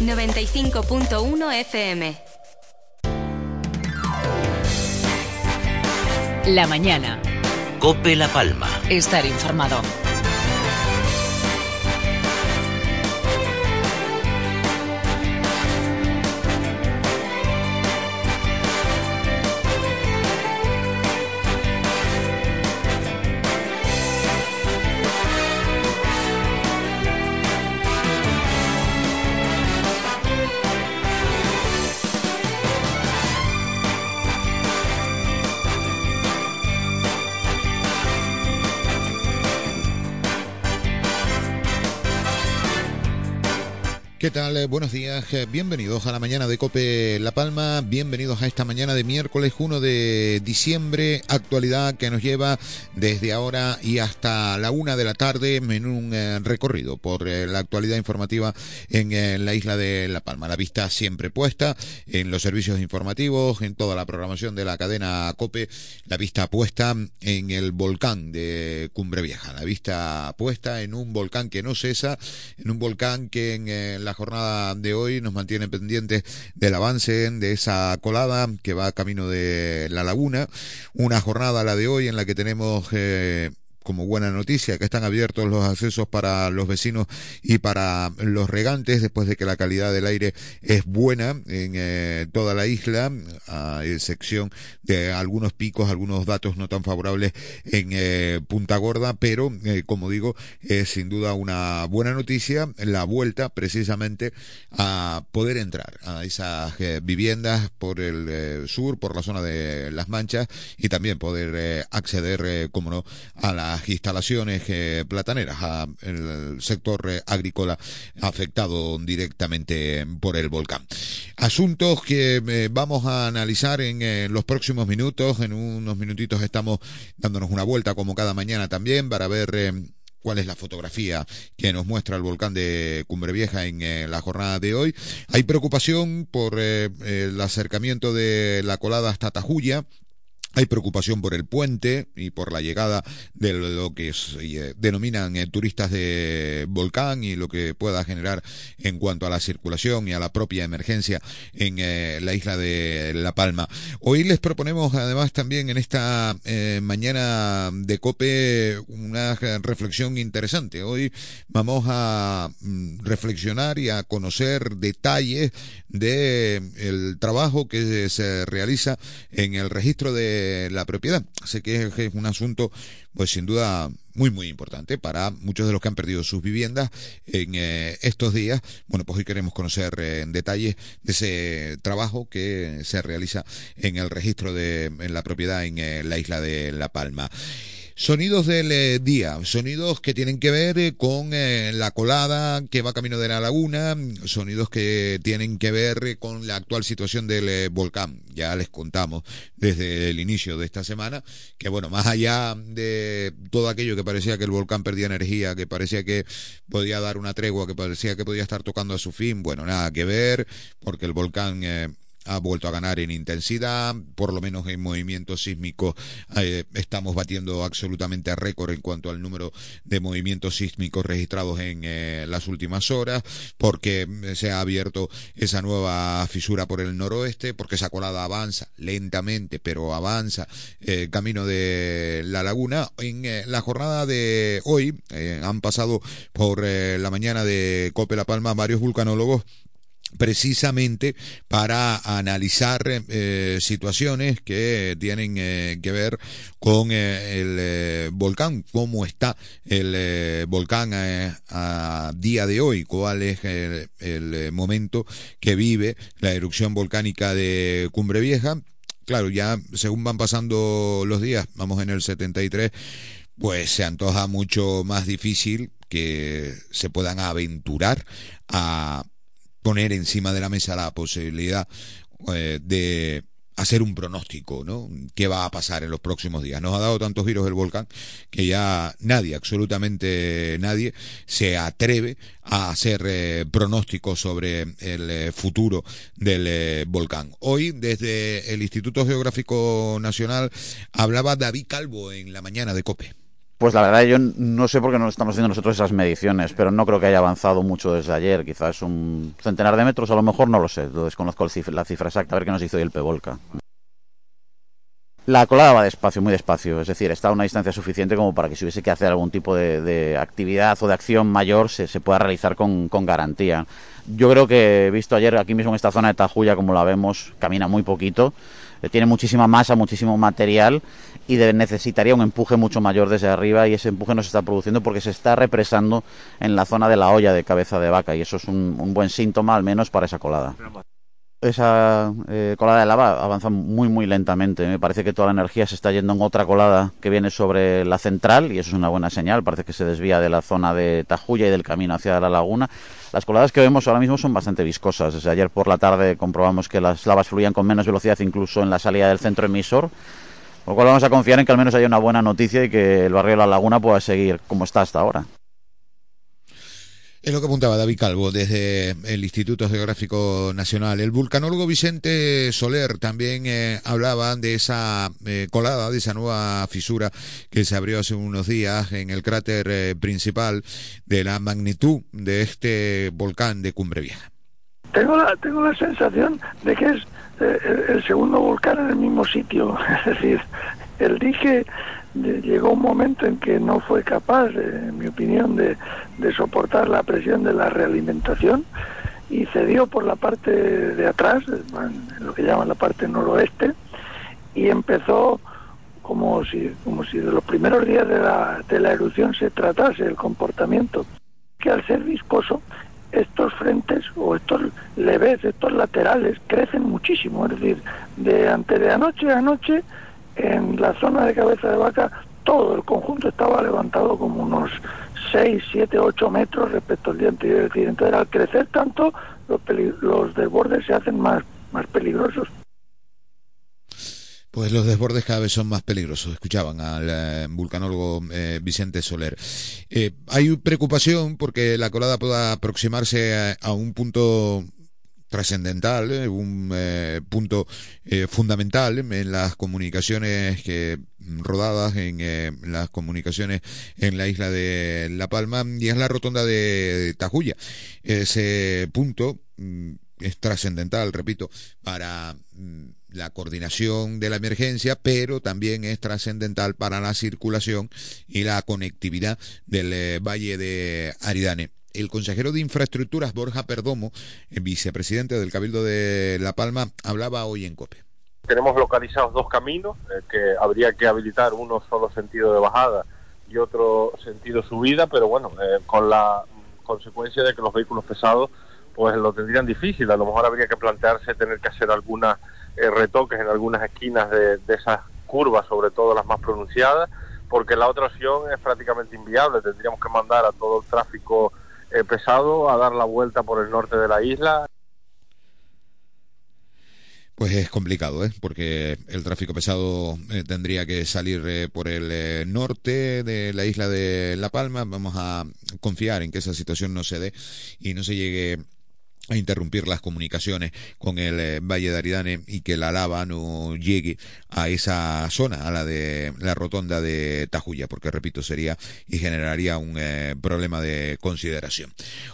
95.1 FM. La mañana. Cope La Palma. Estar informado. Eh, buenos días. Eh, bienvenidos a la mañana de Cope La Palma. Bienvenidos a esta mañana de miércoles 1 de diciembre. Actualidad que nos lleva desde ahora y hasta la una de la tarde en un eh, recorrido por la actualidad informativa en la isla de La Palma. La vista siempre puesta en los servicios informativos, en toda la programación de la cadena Cope. La vista puesta en el volcán de Cumbre Vieja. La vista puesta en un volcán que no cesa, en un volcán que en la jornada de hoy nos mantiene pendientes del avance de esa colada que va camino de la laguna. Una jornada, la de hoy, en la que tenemos eh, como buena noticia que están abiertos los accesos para los vecinos y para los regantes después de que la calidad del aire es buena en eh, toda la isla, a excepción de algunos picos, algunos datos no tan favorables en eh, Punta Gorda, pero eh, como digo, es sin duda una buena noticia la vuelta precisamente a poder entrar a esas viviendas por el sur, por la zona de Las Manchas y también poder acceder, como no, a la instalaciones eh, plataneras, el sector eh, agrícola afectado directamente por el volcán. Asuntos que eh, vamos a analizar en los próximos minutos. En unos minutitos estamos dándonos una vuelta como cada mañana también para ver cuál es la fotografía que nos muestra el volcán de Cumbre Vieja en la jornada de hoy. Hay preocupación por el acercamiento de la colada hasta Tajuya, hay preocupación por el puente y por la llegada de lo que eh, denominan eh, turistas de volcán y lo que pueda generar en cuanto a la circulación y a la propia emergencia en eh, la isla de La Palma. Hoy les proponemos además también en esta mañana de COPE una reflexión interesante. Hoy vamos a mm, reflexionar y a conocer detalles de el trabajo que se realiza en el registro de la propiedad. Sé que es un asunto, pues sin duda, muy, muy importante para muchos de los que han perdido sus viviendas en eh, estos días. Bueno, pues hoy queremos conocer eh, en detalle de ese trabajo que se realiza en el registro de en la propiedad en eh, la isla de La Palma. Sonidos del eh, día, sonidos que tienen que ver eh, con eh, la colada que va camino de la laguna, sonidos que tienen que ver con la actual situación del volcán. Ya les contamos desde el inicio de esta semana que, bueno, más allá de todo aquello que parecía que el volcán perdía energía, que parecía que podía dar una tregua, que parecía que podía estar tocando a su fin, bueno, nada que ver, porque el volcán ha vuelto a ganar en intensidad, por lo menos en movimiento sísmico eh, estamos batiendo absolutamente récord en cuanto al número de movimientos sísmicos registrados en eh, las últimas horas, porque eh, se ha abierto esa nueva fisura por el noroeste, porque esa colada avanza lentamente, pero avanza camino de la laguna. En la jornada de hoy han pasado por la mañana de Cope La Palma varios vulcanólogos precisamente para analizar eh, situaciones que tienen eh, que ver con eh, el volcán, cómo está el volcán a día de hoy, cuál es el, momento que vive la erupción volcánica de Cumbre Vieja. Claro, ya según van pasando los días, vamos en el 73, pues se antoja mucho más difícil que se puedan aventurar a poner encima de la mesa la posibilidad eh, de hacer un pronóstico, ¿no? ¿Qué va a pasar en los próximos días? Nos ha dado tantos giros el volcán que ya nadie, absolutamente nadie, se atreve a hacer eh, pronósticos sobre el eh, futuro del volcán. Hoy, desde el Instituto Geográfico Nacional, hablaba David Calvo en la mañana de COPE Pues la verdad yo no sé por qué no estamos haciendo nosotros esas mediciones, pero no creo que haya avanzado mucho desde ayer. Quizás un centenar de metros, a lo mejor no lo sé. Lo desconozco la cifra exacta, a ver qué nos hizo el Pevolca. La colada va despacio, muy despacio, es decir, está a una distancia suficiente como para que si hubiese que hacer algún tipo de, actividad o de acción mayor se, pueda realizar con, con, garantía. Yo creo que, visto ayer aquí mismo en esta zona de Tajuya, como la vemos, camina muy poquito, tiene muchísima masa, muchísimo material y necesitaría un empuje mucho mayor desde arriba y ese empuje no se está produciendo porque se está represando en la zona de la olla de cabeza de vaca y eso es un, un buen síntoma al menos para esa colada esa eh, colada de lava avanza muy muy lentamente. Me parece que toda la energía se está yendo en otra colada que viene sobre la central y eso es una buena señal. Parece que se desvía de la zona de Tajuya y del camino hacia la laguna. Las coladas que vemos ahora mismo son bastante viscosas. Desde ayer por la tarde comprobamos que las lavas fluían con menos velocidad incluso en la salida del centro emisor. Por lo cual vamos a confiar en que al menos haya una buena noticia y que el barrio de la laguna pueda seguir como está hasta ahora. Es lo que apuntaba David Calvo desde el Instituto Geográfico Nacional. El vulcanólogo Vicente Soler también eh, hablaba de esa eh, colada, de esa nueva fisura que se abrió hace unos días en el cráter eh, principal de la magnitud de este volcán de Cumbre Vieja. Tengo la, tengo la sensación de que es el segundo volcán en el mismo sitio. Es decir, el dije llegó un momento en que no fue capaz, en mi opinión, de, soportar la presión de la realimentación y cedió por la parte de atrás, lo que llaman la parte noroeste, y empezó como si, como si de los primeros días de la, de la erupción se tratase el comportamiento, que al ser viscoso, estos frentes o estos leves, estos laterales, crecen muchísimo, es decir, de ante de anoche a anoche en la zona de cabeza de vaca todo el conjunto estaba levantado como unos 6, 7, 8 metros respecto al día anterior. Entonces, al crecer tanto, los, los desbordes se hacen más, más peligrosos. Pues los desbordes cada vez son más peligrosos. Escuchaban al eh, vulcanólogo eh, Vicente Soler. Eh, hay preocupación porque la colada pueda aproximarse a un punto trascendental, eh, un eh, punto eh, fundamental en las comunicaciones que rodadas en las comunicaciones en la isla de La Palma y es la rotonda de Tajuya. Ese punto mm, es trascendental, repito, para mm, la coordinación de la emergencia, pero también es trascendental para la circulación y la conectividad del Valle de Aridane el consejero de Infraestructuras, Borja Perdomo, vicepresidente del Cabildo de La Palma, hablaba hoy en COPE. Tenemos localizados dos caminos eh, que habría que habilitar, uno solo sentido de bajada y otro sentido subida, pero bueno, eh, con la consecuencia de que los vehículos pesados pues lo tendrían difícil. A lo mejor habría que plantearse tener que hacer algunos eh, retoques en algunas esquinas de, de esas curvas, sobre todo las más pronunciadas, porque la otra opción es prácticamente inviable. Tendríamos que mandar a todo el tráfico eh, pesado a dar la vuelta por el norte de la isla. Pues es complicado, ¿eh? porque el tráfico pesado eh, tendría que salir eh, por el norte de la isla de La Palma. Vamos a confiar en que esa situación no se dé y no se llegue a interrumpir las comunicaciones con el eh, Valle de Aridane y que la lava no llegue a esa zona, a la de la rotonda de Tajuya, porque repito, sería y generaría un eh, problema de consideración.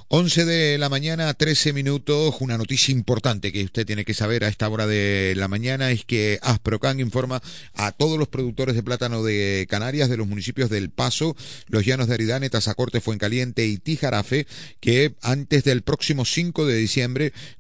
11 de la mañana, 13 minutos, una noticia importante que usted tiene que saber a esta hora de la mañana es que Asprocan informa a todos los productores de plátano de Canarias de los municipios del Paso, Los Llanos de Aridane, Tazacorte, Fuencaliente y Tijarafe que antes del próximo 5 de diciembre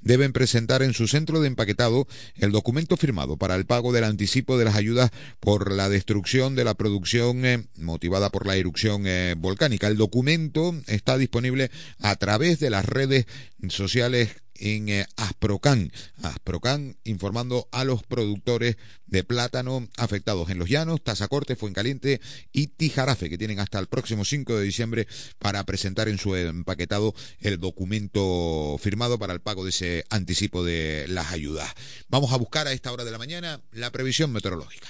deben presentar en su centro de empaquetado el documento firmado para el pago del anticipo de las ayudas por la destrucción de la producción eh, motivada por la erupción eh, volcánica. El documento está disponible a través de las redes sociales en eh, Asprocan. Asprocan informando a los productores de plátano afectados en Los Llanos, Tazacorte, Fuencaliente y Tijarafe, que tienen hasta el próximo 5 de diciembre para presentar en su empaquetado el documento firmado para el pago de ese anticipo de las ayudas. Vamos a buscar a esta hora de la mañana la previsión meteorológica.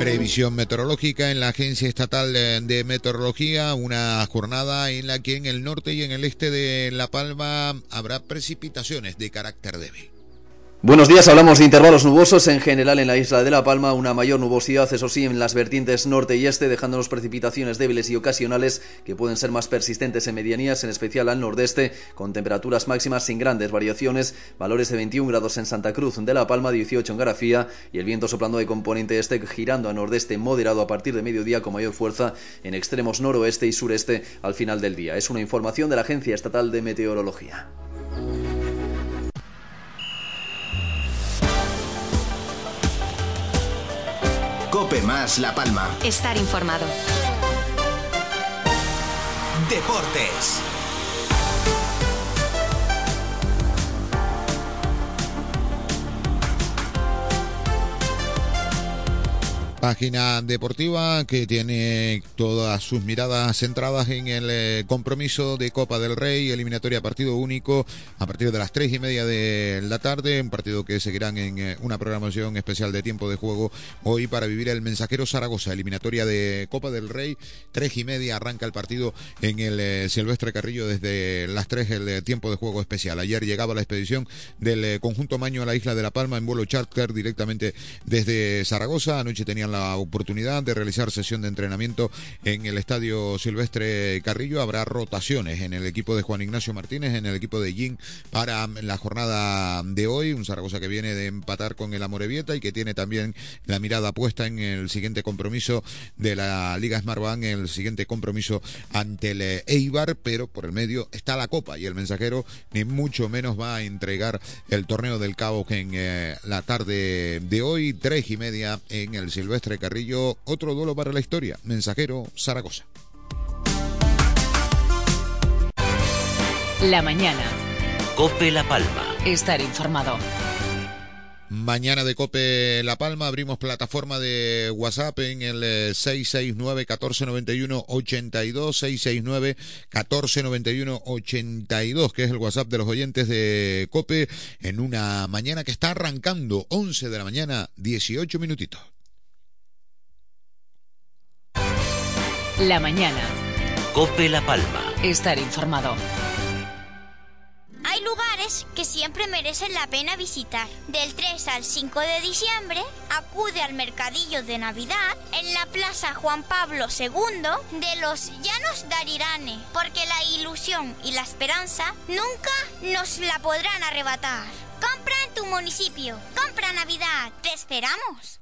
Previsión meteorológica en la Agencia Estatal de Meteorología, una jornada en la que en el norte y en el este de La Palma habrá precipitaciones de carácter débil. Buenos días, hablamos de intervalos nubosos en general en la isla de La Palma, una mayor nubosidad, eso sí, en las vertientes norte y este, dejándonos precipitaciones débiles y ocasionales que pueden ser más persistentes en medianías, en especial al nordeste, con temperaturas máximas sin grandes variaciones, valores de 21 grados en Santa Cruz de La Palma, 18 en Garafía y el viento soplando de componente este girando a nordeste moderado a partir de mediodía con mayor fuerza en extremos noroeste y sureste al final del día. Es una información de la Agencia Estatal de Meteorología. Cope más La Palma. Estar informado. Deportes. Página deportiva que tiene todas sus miradas centradas en el eh, compromiso de Copa del Rey, eliminatoria partido único a partir de las tres y media de la tarde, un partido que seguirán en eh, una programación especial de tiempo de juego hoy para vivir el mensajero Zaragoza, eliminatoria de Copa del Rey, tres y media arranca el partido en el eh, Silvestre Carrillo desde las tres el tiempo de juego especial. Ayer llegaba la expedición del conjunto Maño a la isla de La Palma en vuelo charter directamente desde Zaragoza, anoche tenían la oportunidad de realizar sesión de entrenamiento en el Estadio Silvestre Carrillo. Habrá rotaciones en el equipo de Juan Ignacio Martínez, en el equipo de Jin para la jornada de hoy. Un Zaragoza que viene de empatar con el Amorebieta y que tiene también la mirada puesta en el siguiente compromiso de la Liga Smartbank, el siguiente compromiso ante el Eibar, pero por el medio está la Copa y el mensajero ni mucho menos va a entregar el torneo del Cabo en eh, la tarde de hoy, tres y media en el Silvestre Carrillo, otro duelo para la historia. Mensajero, Zaragoza. La mañana. Cope La Palma. Estar informado. Mañana de Cope La Palma abrimos plataforma de WhatsApp en el 669-1491-82, 669-1491-82, que es el WhatsApp de los oyentes de Cope en una mañana que está arrancando, 11 de la mañana, 18 minutitos. La mañana. Cope La Palma. Estar informado. Hay lugares que siempre merecen la pena visitar. Del 3 al 5 de diciembre, acude al mercadillo de Navidad en la Plaza Juan Pablo II de los Llanos de Arirane, porque la ilusión y la esperanza nunca nos la podrán arrebatar. Compra en tu municipio. Compra Navidad. Te esperamos.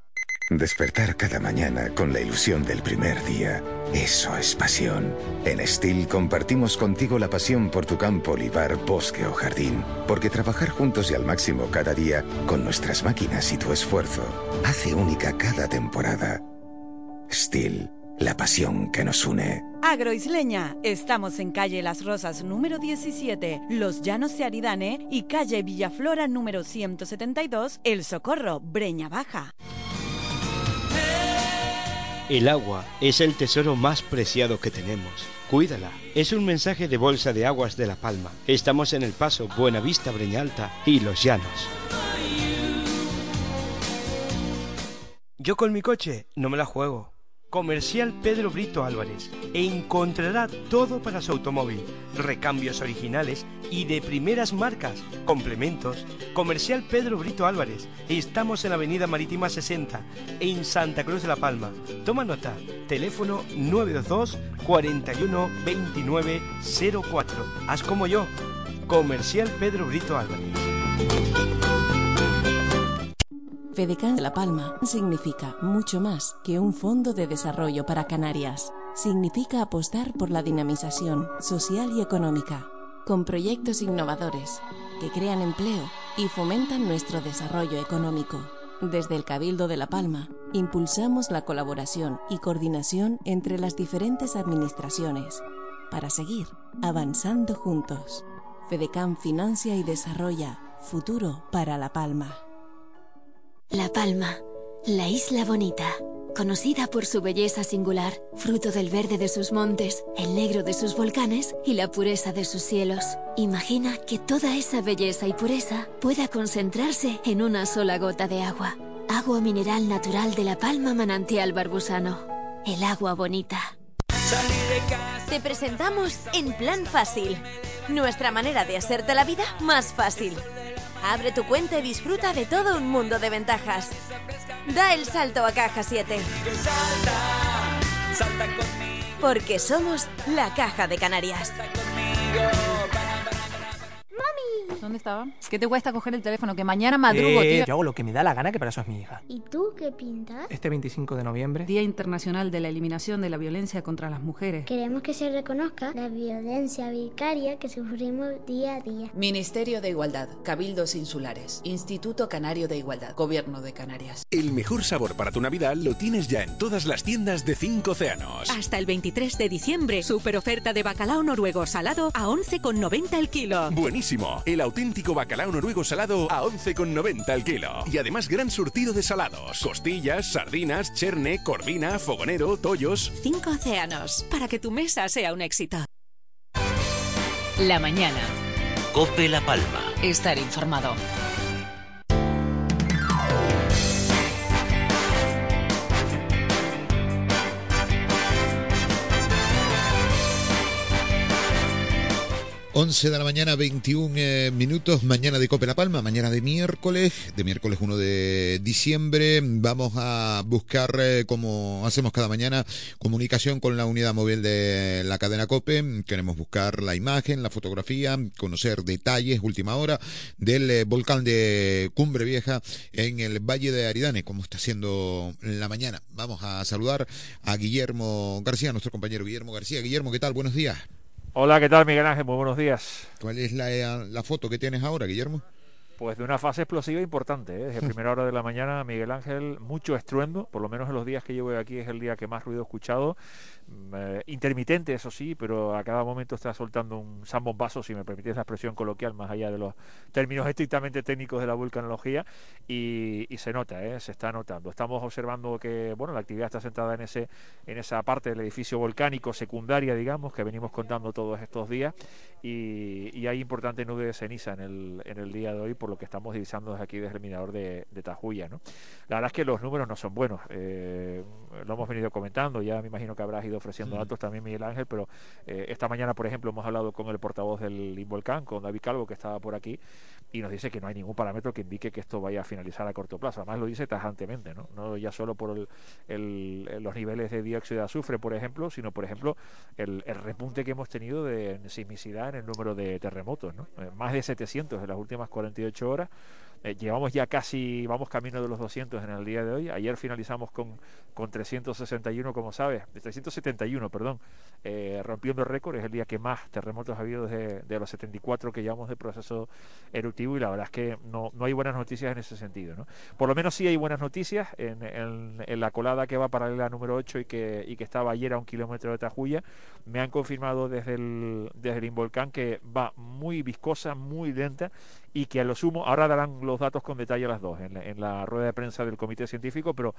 Despertar cada mañana con la ilusión del primer día. Eso es pasión. En Steel compartimos contigo la pasión por tu campo, olivar, bosque o jardín. Porque trabajar juntos y al máximo cada día, con nuestras máquinas y tu esfuerzo, hace única cada temporada. Steel, la pasión que nos une. Agroisleña, estamos en calle Las Rosas número 17, Los Llanos de Aridane y calle Villaflora número 172, El Socorro, Breña Baja. El agua es el tesoro más preciado que tenemos. Cuídala. Es un mensaje de Bolsa de Aguas de La Palma. Estamos en El Paso, Buenavista, Breñalta y Los Llanos. Yo con mi coche no me la juego. Comercial Pedro Brito Álvarez encontrará todo para su automóvil, recambios originales y de primeras marcas, complementos. Comercial Pedro Brito Álvarez, estamos en Avenida Marítima 60, en Santa Cruz de la Palma. Toma nota, teléfono 922 41 29 04. Haz como yo, Comercial Pedro Brito Álvarez. FEDECAN La Palma significa mucho más que un fondo de desarrollo para Canarias. Significa apostar por la dinamización social y económica, con proyectos innovadores que crean empleo y fomentan nuestro desarrollo económico. Desde el Cabildo de La Palma, impulsamos la colaboración y coordinación entre las diferentes administraciones para seguir avanzando juntos. FEDECAN financia y desarrolla futuro para La Palma. La Palma, la isla bonita, conocida por su belleza singular, fruto del verde de sus montes, el negro de sus volcanes y la pureza de sus cielos. Imagina que toda esa belleza y pureza pueda concentrarse en una sola gota de agua. Agua mineral natural de La Palma Manantial Barbusano. El agua bonita. Te presentamos En Plan Fácil, nuestra manera de hacerte la vida más fácil. Abre tu cuenta y disfruta de todo un mundo de ventajas. Da el salto a Caja 7. Porque somos la Caja de Canarias. ¿Dónde estaba? ¿Qué te cuesta coger el teléfono? Que mañana madrugo, Eh, tío. Yo hago lo que me da la gana, que para eso es mi hija. ¿Y tú qué pintas? Este 25 de noviembre. Día Internacional de la Eliminación de la Violencia contra las Mujeres. Queremos que se reconozca la violencia vicaria que sufrimos día a día. Ministerio de Igualdad, Cabildos Insulares, Instituto Canario de Igualdad, Gobierno de Canarias. El mejor sabor para tu Navidad lo tienes ya en todas las tiendas de Cinco Océanos. Hasta el 23 de diciembre, super oferta de bacalao noruego salado a 11,90 el kilo. Buenísimo. El auténtico bacalao noruego salado a 11,90 el kilo. Y además gran surtido de salados. Costillas, sardinas, cherne, corvina, fogonero, tollos. Cinco océanos, para que tu mesa sea un éxito. La mañana. Cope La Palma. Estar informado. Once de la mañana, 21 eh, minutos, mañana de Cope La Palma, mañana de miércoles, de miércoles 1 de diciembre. Vamos a buscar, eh, como hacemos cada mañana, comunicación con la unidad móvil de la cadena Cope. Queremos buscar la imagen, la fotografía, conocer detalles, última hora, del eh, volcán de Cumbre Vieja en el Valle de Aridane, como está haciendo la mañana. Vamos a saludar a Guillermo García, nuestro compañero Guillermo García. Guillermo, ¿qué tal? Buenos días. Hola, ¿qué tal Miguel Ángel? Muy buenos días. ¿Cuál es la, la foto que tienes ahora, Guillermo? Pues de una fase explosiva importante, ¿eh? desde primera hora de la mañana, Miguel Ángel, mucho estruendo, por lo menos en los días que llevo aquí es el día que más ruido he escuchado, eh, intermitente eso sí, pero a cada momento está soltando un zambombazo, si me permitís la expresión coloquial, más allá de los términos estrictamente técnicos de la vulcanología, y, se nota, ¿eh? se está notando. Estamos observando que bueno la actividad está centrada en, ese, en esa parte del edificio volcánico secundaria, digamos, que venimos contando todos estos días, y, hay importante nube de ceniza en el, en el día de hoy, por lo que estamos divisando desde aquí desde el mirador de, de Tajuya. La verdad es que los números no son buenos, eh, lo hemos venido comentando, ya me imagino que habrás ido ofreciendo Mm. datos también Miguel Ángel, pero eh, esta mañana, por ejemplo, hemos hablado con el portavoz del Involcán, con David Calvo, que estaba por aquí, y nos dice que no hay ningún parámetro que indique que esto vaya a finalizar a corto plazo. Además lo dice tajantemente, no, no ya solo por el, el- los niveles de dióxido de azufre, por ejemplo, sino, por ejemplo, el, el repunte que hemos tenido de sismicidad en el número de terremotos. ¿no? Eh, más de 700 en las últimas 48 horas. Eh, llevamos ya casi, vamos camino de los 200 en el día de hoy. Ayer finalizamos con, con 361, como sabes, de 371, perdón, eh, rompiendo récord. Es el día que más terremotos ha habido desde de los 74 que llevamos de proceso eruptivo y la verdad es que no, no hay buenas noticias en ese sentido. ¿no? Por lo menos sí hay buenas noticias en, en- en la colada que va paralela número 8 y que, y que estaba ayer a un kilómetro de Tajuya. Me han confirmado desde el, desde el Involcán que va muy viscosa, muy lenta y que a lo sumo, ahora darán los datos con detalle a las dos en la, en la rueda de prensa del comité científico, pero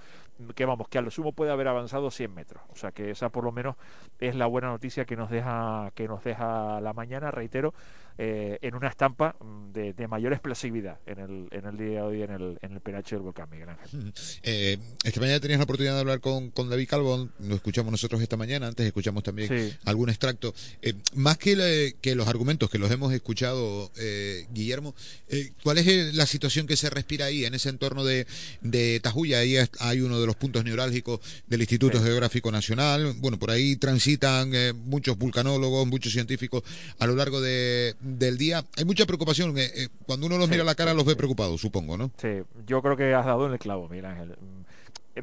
que vamos, que a lo sumo puede haber avanzado 100 metros. O sea que esa por lo menos es la buena noticia que nos deja, que nos deja la mañana, reitero, eh, en una estampa mm, de, de mayor explosividad en el, en el día de hoy en el, en el penacho del volcán Miguel Ángel. Eh, esta mañana tenías la oportunidad de hablar con, con David Calvo, lo escuchamos nosotros esta mañana, antes escuchamos también Sí. algún extracto. Eh, más que, le- que los argumentos que los hemos escuchado, eh, Guillermo, eh, ¿cuál es la situación que se respira ahí, en ese entorno de, de Tajuya? Ahí hay uno de los puntos neurálgicos del Instituto Geográfico Nacional. Bueno, por ahí transitan eh, muchos vulcanólogos, muchos científicos a lo largo de, del día. Hay mucha preocupación. eh, eh, cuando uno los Sí, mira a la cara, los ve preocupados, supongo, ¿no? Sí, yo creo que has dado en el clavo, Miguel Ángel. Mm,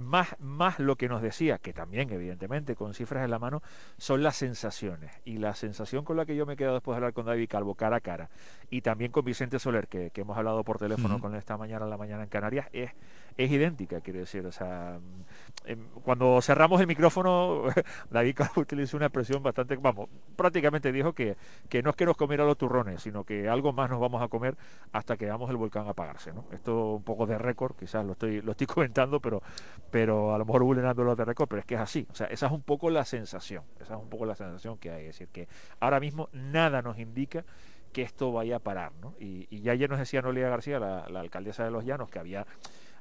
Más, más lo que nos decía, que también evidentemente con cifras en la mano, son las sensaciones. Y la sensación con la que yo me he quedado después de hablar con David Calvo cara a cara y también con Vicente Soler, que, que hemos hablado por teléfono Ujú. con él esta mañana en la mañana en Canarias, es, es idéntica, quiero decir. O sea, mm, em, cuando cerramos el micrófono, David utilizó una expresión bastante, vamos, prácticamente dijo que, que no es que nos comiera los turrones, sino que algo más nos vamos a comer hasta que veamos el volcán apagarse. ¿no? Esto un poco de récord, quizás lo estoy, lo estoy comentando, pero, pero a lo mejor vulnerando los de récord, pero es que es así. O sea, esa es un poco la sensación, esa es un poco la sensación que hay. Es decir, que ahora mismo nada nos indica que esto vaya a parar. ¿no? Y, ya ayer nos decía Noelia García, la, alcaldesa de Los Llanos, que había,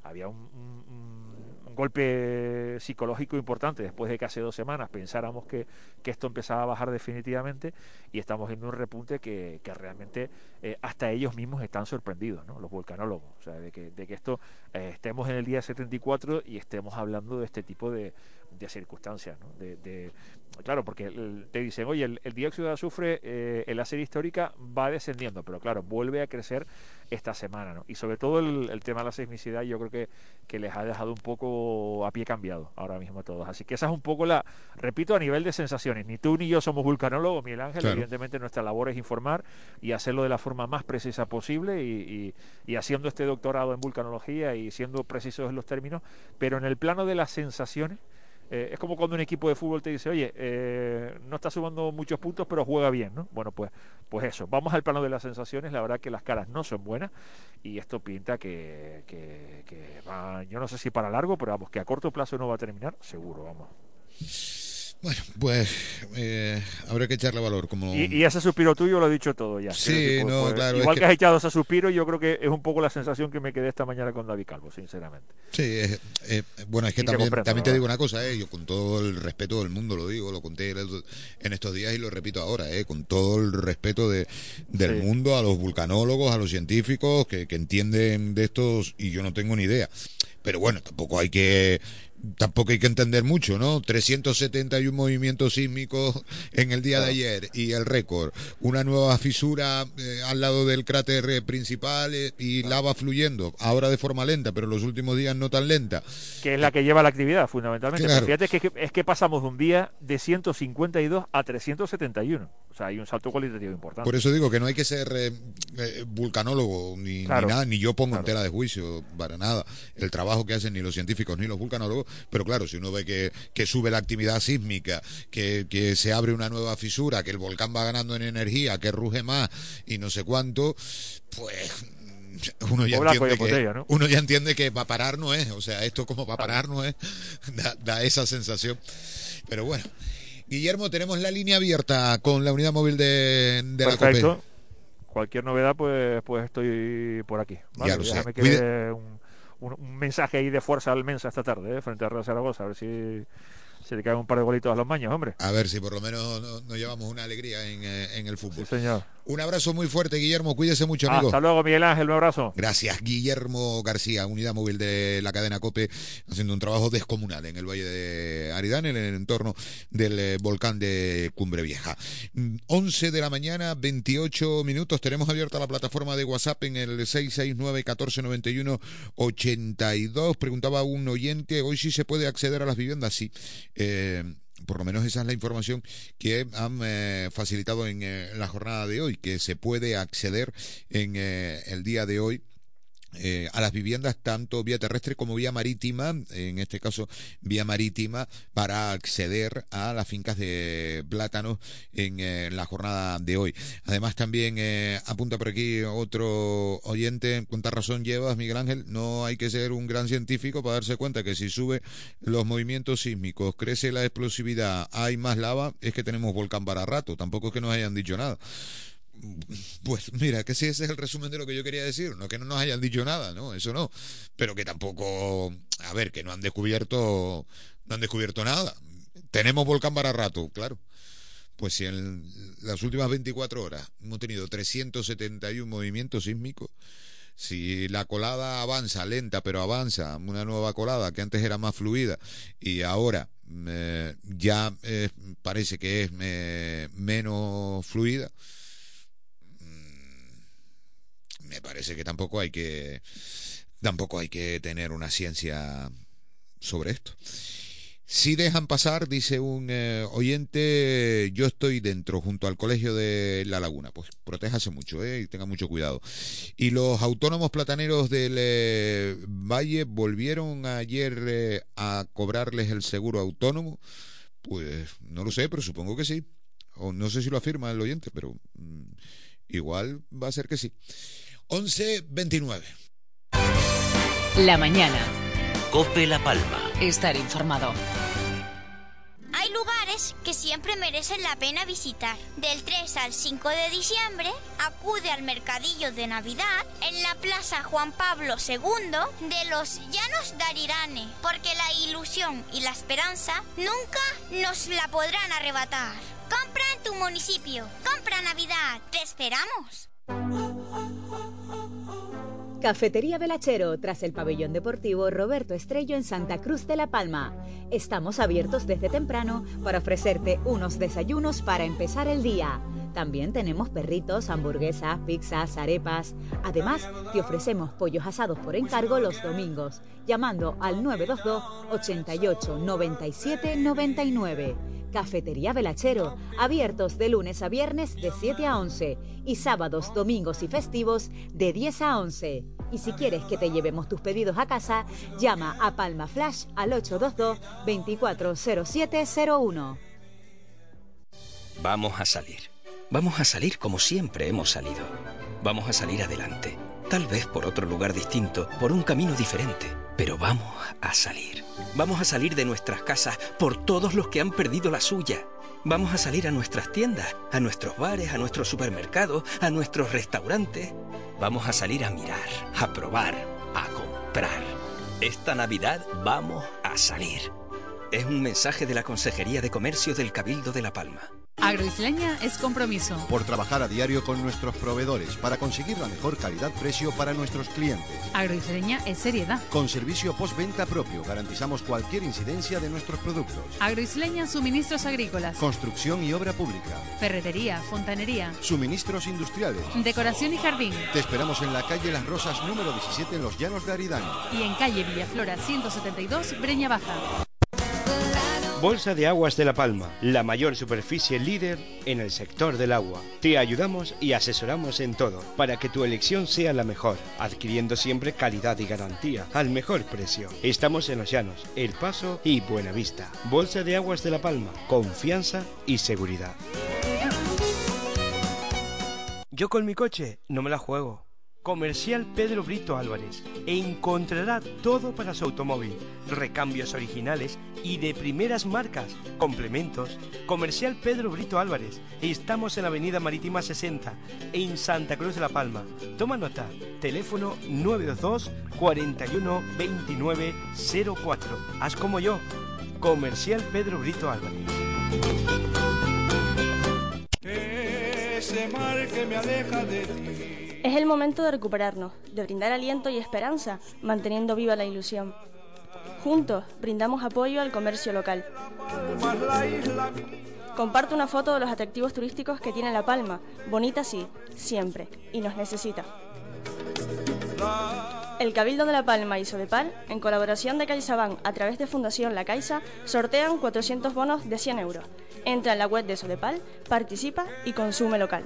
había un, golpe psicológico importante después de que hace dos semanas pensáramos que, que esto empezaba a bajar definitivamente y estamos viendo un repunte que, que realmente eh, hasta ellos mismos están sorprendidos, ¿no? los volcanólogos, o sea, de que, de que esto eh, estemos en el día 74 y estemos hablando de este tipo de, de circunstancias, ¿no? de, claro, porque te dicen, oye, el, dióxido de azufre eh, en la serie histórica va descendiendo, pero claro, vuelve a crecer esta semana, ¿no? Y sobre todo el, tema de la seismicidad yo creo que, que, les ha dejado un poco a pie cambiado ahora mismo a todos. Así que esa es un poco la, repito, a nivel de sensaciones. Ni tú ni yo somos vulcanólogos, Miguel Ángel, evidentemente nuestra labor es informar y hacerlo de la forma más precisa posible y, y haciendo este doctorado en vulcanología y siendo precisos en los términos, pero en el plano de las sensaciones, eh, es como cuando un equipo de fútbol te dice, oye, eh, no está sumando muchos puntos, pero juega bien, ¿no? Bueno, pues, pues eso, vamos al plano de las sensaciones, la verdad que las caras no son buenas y esto pinta que, que, que va, yo no sé si para largo, pero vamos, que a corto plazo no va a terminar, seguro, vamos. Bueno, pues eh, habrá que echarle valor. como y, ese suspiro tuyo lo he dicho todo ya. Sí, no, pues, claro. Igual que... has echado ese suspiro, yo creo que es un poco la sensación que me quedé esta mañana con David Calvo, sinceramente. Sí, bueno, es que también, también te digo una cosa, eh, yo con todo el respeto del mundo lo digo, lo conté en estos días y lo repito ahora, eh, con todo el respeto de, del mundo a los vulcanólogos, a los científicos que, que entienden de estos y yo no tengo ni idea. Pero bueno, tampoco hay que tampoco hay que entender mucho, ¿no? 371 movimientos sísmicos en el día de ayer y el récord. Una nueva fisura eh, al lado del cráter principal eh, y lava fluyendo, ahora de forma lenta, pero los últimos días no tan lenta. Que es la que lleva la actividad, fundamentalmente. Fíjate que, es que pasamos de un día de 152 a 371. O sea, hay un salto cualitativo importante. Por eso digo que no hay que ser eh, vulcanólogo ni, nada, ni yo pongo en tela de juicio para nada el trabajo que hacen ni los científicos ni los vulcanólogos, pero claro, si uno ve que, que sube la actividad sísmica, que, que, se abre una nueva fisura, que el volcán va ganando en energía, que ruge más y no sé cuánto, pues uno ya, entiende que, uno ya entiende que va a parar no es, o sea, esto como va a parar no es, da, esa sensación. Pero bueno, Guillermo, tenemos la línea abierta con la unidad móvil de, de la COPE. Cualquier novedad, pues, pues estoy por aquí. Ya lo sé un, mensaje ahí de fuerza al Mensa esta tarde, ¿eh? frente a Real Zaragoza, a ver si se le caen un par de golitos a los maños, hombre. A ver si por lo menos nos, llevamos una alegría en, eh, en el fútbol. Sí, señor. Un abrazo muy fuerte, Guillermo. Cuídese mucho, amigo. Hasta luego, Miguel Ángel. Un abrazo. Gracias, Guillermo García, unidad móvil de la cadena COPE, haciendo un trabajo descomunal en el Valle de Aridane, en el entorno del eh, volcán de Cumbre Vieja. 11 mm, de la mañana, 28 minutos. Tenemos abierta la plataforma de WhatsApp en el 669-1491-82. Preguntaba un oyente, ¿hoy sí se puede acceder a las viviendas? Sí. Eh, por lo menos esa es la información que han eh, facilitado en eh, la jornada de hoy, que se puede acceder en eh, el día de hoy eh, a las viviendas tanto vía terrestre como vía marítima, en este caso vía marítima, para acceder a las fincas de plátanos en eh, la jornada de hoy. Además también eh, apunta por aquí otro oyente, cuánta razón llevas Miguel Ángel, no hay que ser un gran científico para darse cuenta que si sube los movimientos sísmicos, crece la explosividad, hay más lava, es que tenemos volcán para rato, tampoco es que nos hayan dicho nada. Pues mira, que si ese es el resumen de lo que yo quería decir, no que no nos hayan dicho nada, ¿no? Eso no, pero que tampoco, a ver, que no han descubierto, no han descubierto nada. Tenemos volcán para rato, claro. Pues si en las últimas 24 horas hemos tenido 371 movimientos sísmicos, si la colada avanza lenta, pero avanza, una nueva colada que antes era más fluida y ahora eh, ya eh, parece que es eh, menos fluida, me parece que tampoco hay que tampoco hay que tener una ciencia sobre esto. Si dejan pasar, dice un eh, oyente, yo estoy dentro, junto al colegio de La Laguna. Pues protéjase mucho eh, y tenga mucho cuidado. Y los autónomos plataneros del eh, Valle volvieron ayer a cobrarles el seguro autónomo. Pues no lo sé, pero supongo que sí. O no sé si lo afirma el oyente, pero mm, igual va a ser que sí. 11.29. La mañana. Cope La Palma. Estar informado. Hay lugares que siempre merecen la pena visitar. Del 3 al 5 de diciembre, acude al mercadillo de Navidad en la Plaza Juan Pablo II de los Llanos de Arirane, porque la ilusión y la esperanza nunca nos la podrán arrebatar. Compra en tu municipio. Compra Navidad. Te esperamos. Cafetería Velachero, tras el pabellón deportivo Roberto Estrello en Santa Cruz de la Palma. Estamos abiertos desde temprano para ofrecerte unos desayunos para empezar el día. También tenemos perritos, hamburguesas, pizzas, arepas. Además, te ofrecemos pollos asados por encargo los domingos, llamando al 922 88 97 99. Cafetería Velachero, abiertos de lunes a viernes de 7 a 11 y sábados, domingos y festivos de 10 a 11. Y si quieres que te llevemos tus pedidos a casa, llama a Palma Flash al 822 240701. Vamos a salir. Vamos a salir como siempre hemos salido. Vamos a salir adelante. Tal vez por otro lugar distinto, por un camino diferente, pero vamos a salir. Vamos a salir de nuestras casas por todos los que han perdido la suya. Vamos a salir a nuestras tiendas, a nuestros bares, a nuestros supermercados, a nuestros restaurantes. Vamos a salir a mirar, a probar, a comprar. Esta Navidad vamos a salir. Es un mensaje de la Consejería de Comercio del Cabildo de La Palma. Agroisleña es compromiso. Por trabajar a diario con nuestros proveedores para conseguir la mejor calidad-precio para nuestros clientes. Agroisleña es seriedad. Con servicio postventa propio garantizamos cualquier incidencia de nuestros productos. Agroisleña suministros agrícolas. Construcción y obra pública. Ferretería, fontanería. Suministros industriales. Decoración y jardín. Te esperamos en la calle Las Rosas número 17 en Los Llanos de Aridane. Y en calle Villaflora 172, Breña Baja. Bolsa de Aguas de La Palma, la mayor superficie líder en el sector del agua. Te ayudamos y asesoramos en todo para que tu elección sea la mejor, adquiriendo siempre calidad y garantía al mejor precio. Estamos en Los Llanos, El Paso y Buenavista. Bolsa de Aguas de La Palma, confianza y seguridad. Yo con mi coche no me la juego. Comercial Pedro Brito Álvarez. Encontrará todo para su automóvil, recambios originales y de primeras marcas, complementos. Comercial Pedro Brito Álvarez. Estamos en la Avenida Marítima 60, en Santa Cruz de la Palma. Toma nota. Teléfono 922 41 29 04. Haz como yo. Comercial Pedro Brito Álvarez. Es el momento de recuperarnos, de brindar aliento y esperanza, manteniendo viva la ilusión. Juntos brindamos apoyo al comercio local. Comparte una foto de los atractivos turísticos que tiene La Palma, bonita sí, siempre, y nos necesita. El Cabildo de La Palma y Sodepal, en colaboración de CaixaBank a través de Fundación La Caixa, sortean 400 bonos de 100 euros. Entra en la web de Sodepal, participa y consume local.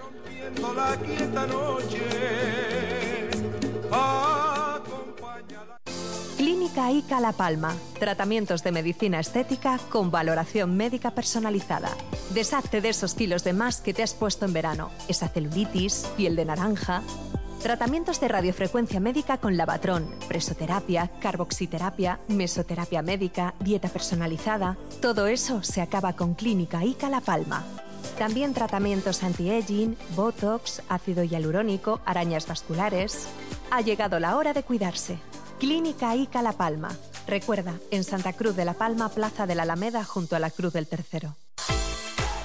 Clínica ICA La Palma. Tratamientos de medicina estética con valoración médica personalizada. Deshazte de esos kilos de más que te has puesto en verano. Esa celulitis, piel de naranja. Tratamientos de radiofrecuencia médica con lavatrón, presoterapia, carboxiterapia, mesoterapia médica, dieta personalizada. Todo eso se acaba con Clínica ICA La Palma. También tratamientos anti-aging, botox, ácido hialurónico, arañas vasculares. Ha llegado la hora de cuidarse. Clínica ICA La Palma. Recuerda, en Santa Cruz de la Palma, Plaza de la Alameda, junto a la Cruz del Tercero.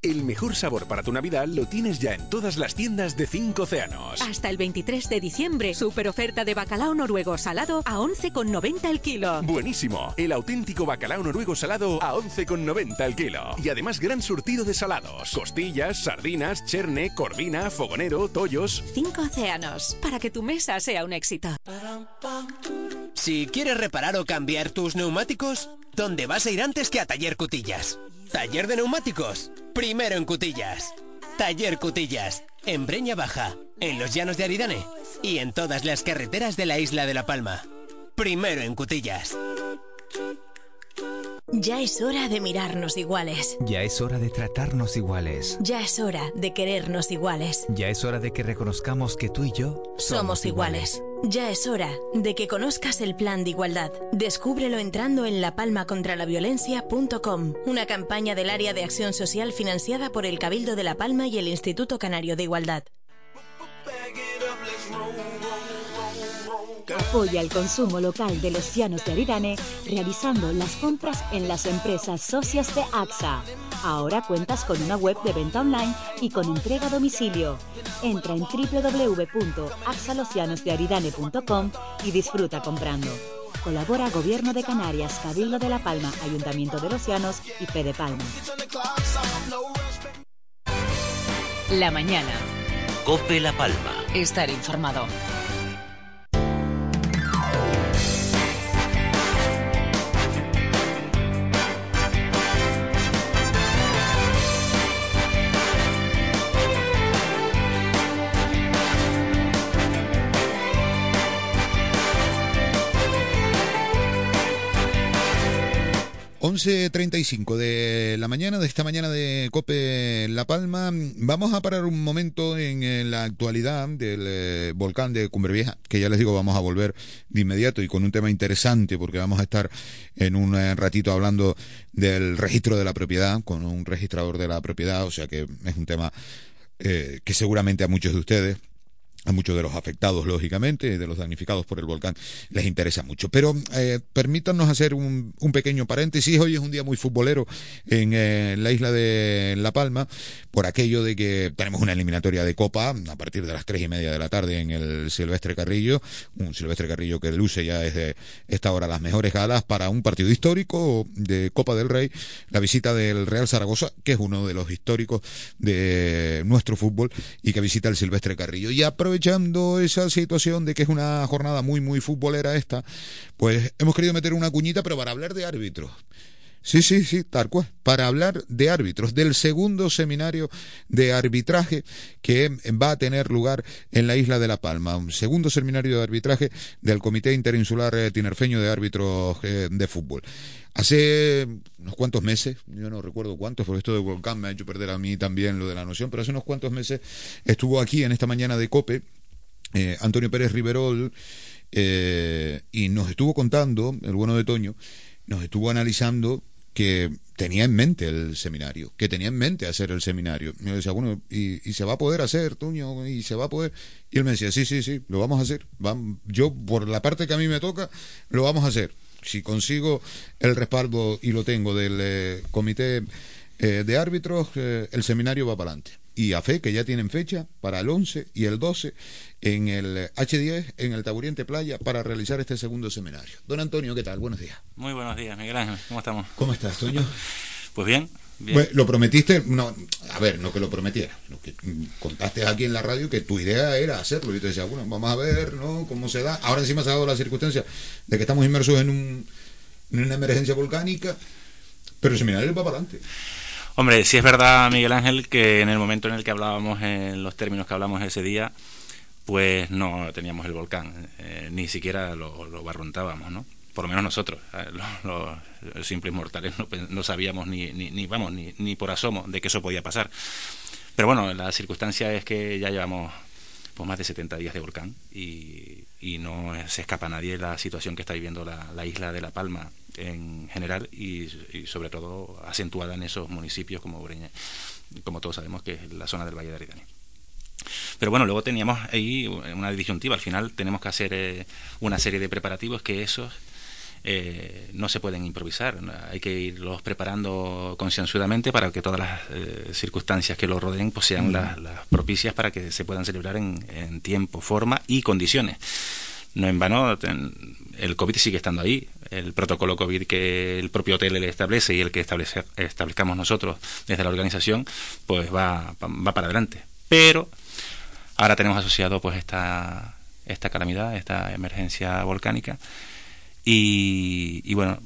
El mejor sabor para tu Navidad lo tienes ya en todas las tiendas de 5 océanos. Hasta el 23 de diciembre, super oferta de bacalao noruego salado a 11,90 el kilo. Buenísimo, el auténtico bacalao noruego salado a 11,90 el kilo. Y además gran surtido de salados, costillas, sardinas, cherne, corvina, fogonero, tollos. 5 océanos, para que tu mesa sea un éxito. Si quieres reparar o cambiar tus neumáticos, ¿dónde vas a ir antes que a Taller Cutillas? Taller de neumáticos, primero en Cutillas. Taller Cutillas, en Breña Baja, en los llanos de Aridane y en todas las carreteras de la isla de La Palma. Primero en Cutillas. Ya es hora de mirarnos iguales. Ya es hora de tratarnos iguales. Ya es hora de querernos iguales. Ya es hora de que reconozcamos que tú y yo Somos iguales. Ya es hora de que conozcas el plan de igualdad. Descúbrelo entrando en lapalmacontralaviolencia.com, una campaña del área de acción social financiada por el Cabildo de La Palma y el Instituto Canario de Igualdad. Apoya el consumo local de los llanos de Aridane realizando las compras en las empresas socias de AXA. Ahora cuentas con una web de venta online y con entrega a domicilio. Entra en www.axalosllanosdearidane.com y disfruta comprando. Colabora Gobierno de Canarias, Cabildo de La Palma, Ayuntamiento de los Llanos y Fede Palma. La mañana. Cope La Palma. Estar informado. ...11.35 de la mañana, de esta mañana de Cope La Palma... ...vamos a parar un momento en, eh, la actualidad del eh, volcán de Cumbre Vieja... ...que ya les digo, vamos a volver de inmediato y con un tema interesante... ...porque vamos a estar en un eh, ratito hablando del registro de la propiedad... ...con un registrador de la propiedad, o sea que es un tema... Que seguramente a muchos de ustedes a muchos de los afectados, lógicamente, de los damnificados por el volcán, les interesa mucho. Pero eh, permítanos hacer un, un, pequeño paréntesis. Hoy es un día muy futbolero en, eh, la isla de La Palma, por aquello de que tenemos una eliminatoria de Copa a partir de las tres y media de la tarde en el Silvestre Carrillo, un Silvestre Carrillo que luce ya desde esta hora las mejores galas para un partido histórico de Copa del Rey, la visita del Real Zaragoza, que es uno de los históricos de nuestro fútbol y que visita el Silvestre Carrillo. Y aprovechando esa situación de que es una jornada muy, muy futbolera esta, pues hemos querido meter una cuñita, pero para hablar de árbitros. Sí, sí, sí, tal. Para hablar de árbitros, del segundo seminario de arbitraje que va a tener lugar en la isla de La Palma. Un segundo seminario de arbitraje del Comité Interinsular Tinerfeño de Árbitros de Fútbol. Hace unos cuantos meses, yo no recuerdo cuántos, porque esto de Volcán me ha hecho perder a mí también lo de la noción, pero hace unos cuantos meses estuvo aquí en esta mañana de COPE eh, Antonio Pérez Riverol eh, y nos estuvo contando, el bueno de Toño, nos estuvo analizando que tenía en mente el seminario, que tenía en mente hacer el seminario. Y yo decía, bueno, y, se va a poder hacer, Toño, y se va a poder. Y él me decía, sí, sí, sí, lo vamos a hacer. Yo, por la parte que a mí me toca, lo vamos a hacer. Si consigo el respaldo y lo tengo del eh, comité eh, de árbitros, eh, el seminario va para adelante. Y a fe que ya tienen fecha para el 11 y el 12 en el H10, en el Taburiente Playa, para realizar este segundo seminario. Don Antonio, ¿qué tal? Buenos días. Muy buenos días, Miguel Ángel. ¿Cómo estamos? ¿Cómo estás, Toño? pues bien. bien. Bueno, lo prometiste, no, a ver, no que lo prometiera, lo que contaste aquí en la radio que tu idea era hacerlo. Y te decía, bueno, vamos a ver, ¿no? ¿Cómo se da? Ahora encima se ha dado la circunstancia de que estamos inmersos en, un, en una emergencia volcánica, pero el seminario va para adelante. Hombre, sí es verdad, Miguel Ángel, que en el momento en el que hablábamos, en los términos que hablamos ese día, pues no teníamos el volcán, eh, ni siquiera lo, lo, barruntábamos, ¿no? Por lo menos nosotros, eh, los, los, simples mortales, no, sabíamos ni, ni, ni, vamos, ni, ni por asomo de que eso podía pasar. Pero bueno, la circunstancia es que ya llevamos pues, más de 70 días de volcán y, no se escapa a nadie la situación que está viviendo la isla de La Palma en general y, y, sobre todo acentuada en esos municipios como Ureña, como todos sabemos que es la zona del Valle de Aridane. Pero bueno, luego teníamos ahí una disyuntiva. Al final tenemos que hacer eh, una serie de preparativos que esos eh, no se pueden improvisar. Hay que irlos preparando concienzudamente para que todas las eh, circunstancias que lo rodeen pues, sean mm. las, las, propicias para que se puedan celebrar en, en tiempo, forma y condiciones. No en vano, el COVID sigue estando ahí. El protocolo COVID que el propio hotel le establece y el que establece, establezcamos nosotros desde la organización, pues va, va para adelante. Pero ahora tenemos asociado pues esta, esta calamidad, esta emergencia volcánica. Y, y bueno,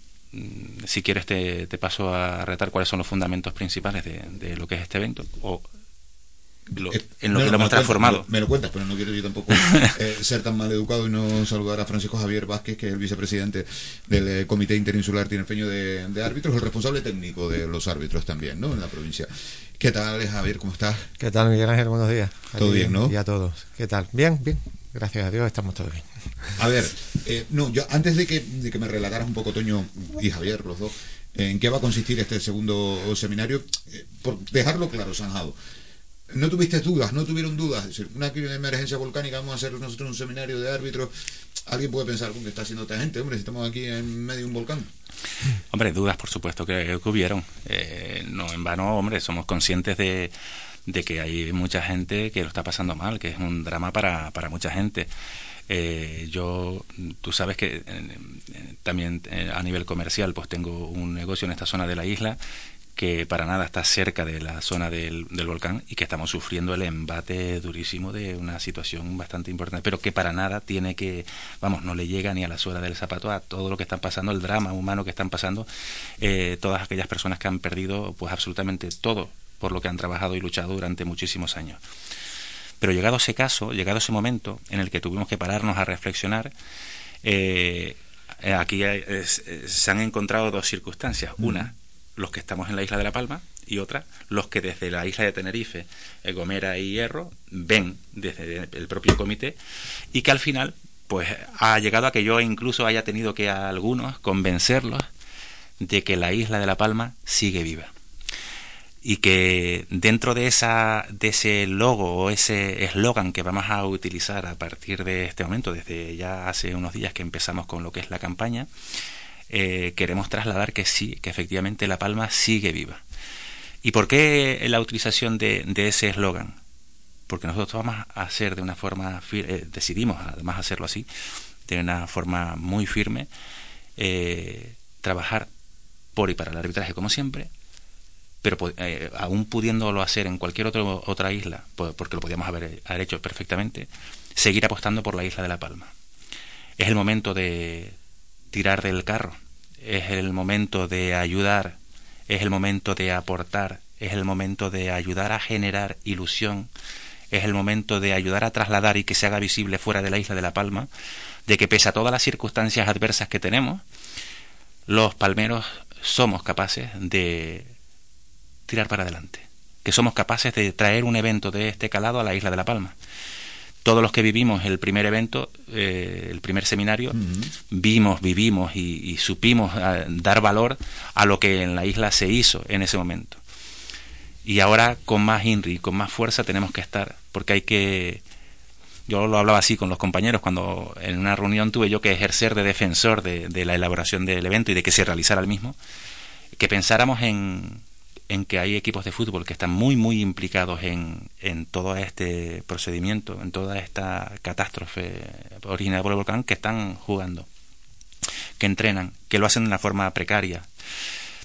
si quieres te, te, paso a retar cuáles son los fundamentos principales de, de, lo que es este evento. O en lo que lo hemos transformado. Me, lo cuentas, pero no quiero yo tampoco eh, ser tan mal educado y no saludar a Francisco Javier Vázquez, que es el vicepresidente del eh, Comité Interinsular Tinerfeño de, de Árbitros, el responsable técnico de los árbitros también, ¿no? En la provincia. ¿Qué tal, Javier? ¿Cómo estás? ¿Qué tal, Miguel Ángel? Buenos días. Todo bien, ¿no? Y a todos. ¿Qué tal? Bien, bien. Gracias a Dios estamos todos bien. A ver, eh, no, yo antes de que, de que me relataras un poco, Toño y Javier, los dos, en qué va a consistir este segundo seminario, eh, por dejarlo claro, Sanjado. No tuviste dudas, no tuvieron dudas. Es decir, una emergencia volcánica, vamos a hacer nosotros un seminario de árbitros. Alguien puede pensar, ¿con qué está haciendo esta gente? Hombre, si estamos aquí en medio de un volcán. Hombre, dudas, por supuesto, que, hubieron. Eh, no en vano, hombre, somos conscientes de, de, que hay mucha gente que lo está pasando mal, que es un drama para, para mucha gente. Eh, yo, tú sabes que eh, también eh, a nivel comercial, pues tengo un negocio en esta zona de la isla que para nada está cerca de la zona del, volcán y que estamos sufriendo el embate durísimo de una situación bastante importante, pero que para nada tiene que, vamos, no le llega ni a la suela del zapato a todo lo que están pasando, el drama humano que están pasando todas aquellas personas que han perdido pues absolutamente todo por lo que han trabajado y luchado durante muchísimos años. Pero llegado ese caso, llegado ese momento en el que tuvimos que pararnos a reflexionar, eh, eh, aquí se han encontrado dos circunstancias. Una, los que estamos en la isla de La Palma y otra, los que desde la isla de Tenerife, eh, Gomera y Hierro ven desde el propio comité y que al final pues ha llegado a que yo incluso haya tenido que a algunos convencerlos de que la isla de La Palma sigue viva. Y que dentro de esa de ese logo o ese eslogan que vamos a utilizar a partir de este momento desde ya hace unos días que empezamos con lo que es la campaña eh, queremos trasladar que sí que efectivamente la palma sigue viva y por qué la utilización de, ese eslogan porque nosotros vamos a hacer de una forma eh, decidimos además hacerlo así de una forma muy firme eh, trabajar por y para el arbitraje como siempre pero eh, aún pudiéndolo hacer en cualquier otro, otra isla, porque lo podíamos haber, hecho perfectamente, seguir apostando por la isla de La Palma. Es el momento de tirar del carro, es el momento de ayudar, es el momento de aportar, es el momento de ayudar a generar ilusión, es el momento de ayudar a trasladar y que se haga visible fuera de la isla de La Palma, de que pese a todas las circunstancias adversas que tenemos, los palmeros somos capaces de tirar para adelante, que somos capaces de traer un evento de este calado a la isla de La Palma. Todos los que vivimos el primer evento, eh, el primer seminario, vimos, vivimos y, supimos eh, dar valor a lo que en la isla se hizo en ese momento. Y ahora con más INRI, con más fuerza tenemos que estar, porque hay que, yo lo hablaba así con los compañeros cuando en una reunión tuve yo que ejercer de defensor de, de, la elaboración del evento y de que se realizara el mismo, que pensáramos en, en que hay equipos de fútbol que están muy, muy implicados en, en todo este procedimiento, en toda esta catástrofe originada por el volcán, que están jugando, que entrenan, que lo hacen de una forma precaria,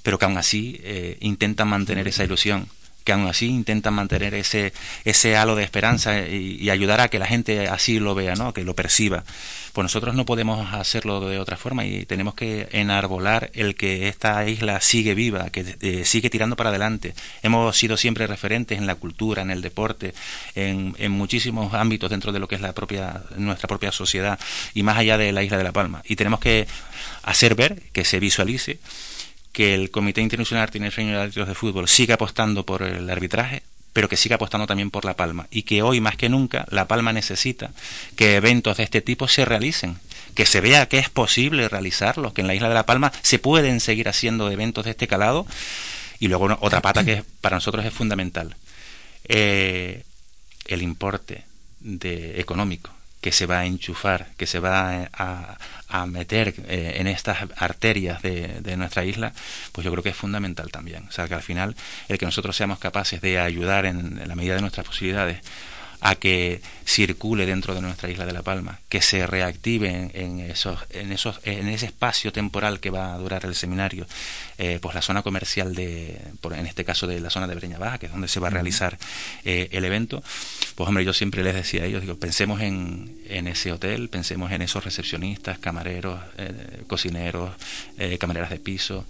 pero que aún así eh, intentan mantener esa ilusión que aún así intentan mantener ese, ese halo de esperanza y, ayudar a que la gente así lo vea, ¿no? que lo perciba. Pues nosotros no podemos hacerlo de otra forma y tenemos que enarbolar el que esta isla sigue viva, que eh, sigue tirando para adelante. Hemos sido siempre referentes en la cultura, en el deporte, en, en muchísimos ámbitos dentro de lo que es la propia, nuestra propia sociedad y más allá de la isla de La Palma. Y tenemos que hacer ver, que se visualice, que el Comité Internacional tiene de Árbitros de Fútbol siga apostando por el arbitraje, pero que siga apostando también por La Palma. Y que hoy más que nunca La Palma necesita que eventos de este tipo se realicen, que se vea que es posible realizarlos, que en la isla de La Palma se pueden seguir haciendo eventos de este calado. Y luego otra pata que para nosotros es fundamental, eh, el importe económico que se va a enchufar, que se va a meter eh, en estas arterias de, de, nuestra isla, pues yo creo que es fundamental también. O sea, que al final el que nosotros seamos capaces de ayudar en, en la medida de nuestras posibilidades a que circule dentro de nuestra isla de La Palma, que se reactive en, esos, en, esos, en ese espacio temporal que va a durar el seminario, eh, pues la zona comercial de, por, en este caso de la zona de Breña Baja, que es donde se va a realizar eh, el evento, pues hombre, yo siempre les decía a ellos, digo, pensemos en, en ese hotel, pensemos en esos recepcionistas, camareros, eh, cocineros, camareras de piso,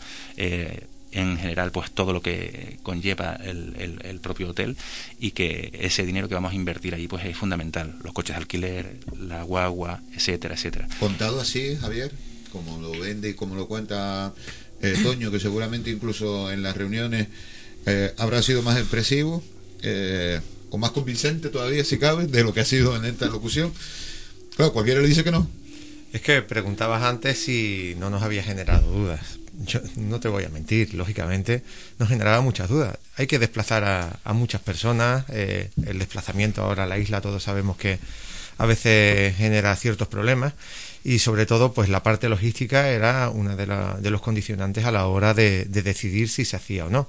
en general pues todo lo que conlleva el, el, propio hotel y que ese dinero que vamos a invertir ahí pues es fundamental. Los coches de alquiler la guagua etcétera etcétera. Contado así Javier como lo vende y como lo cuenta eh, Toño que seguramente incluso en las reuniones eh, habrá sido más expresivo eh, o más convincente todavía si cabe de lo que ha sido en esta locución claro cualquiera le dice que no. Es que preguntabas antes si no nos había generado dudas yo no te voy a mentir, lógicamente nos generaba muchas dudas. Hay que desplazar a, muchas personas, eh, el desplazamiento ahora a la isla todos sabemos que a veces genera ciertos problemas y sobre todo pues la parte logística era una de, de los condicionantes a la hora de, decidir si se hacía o no.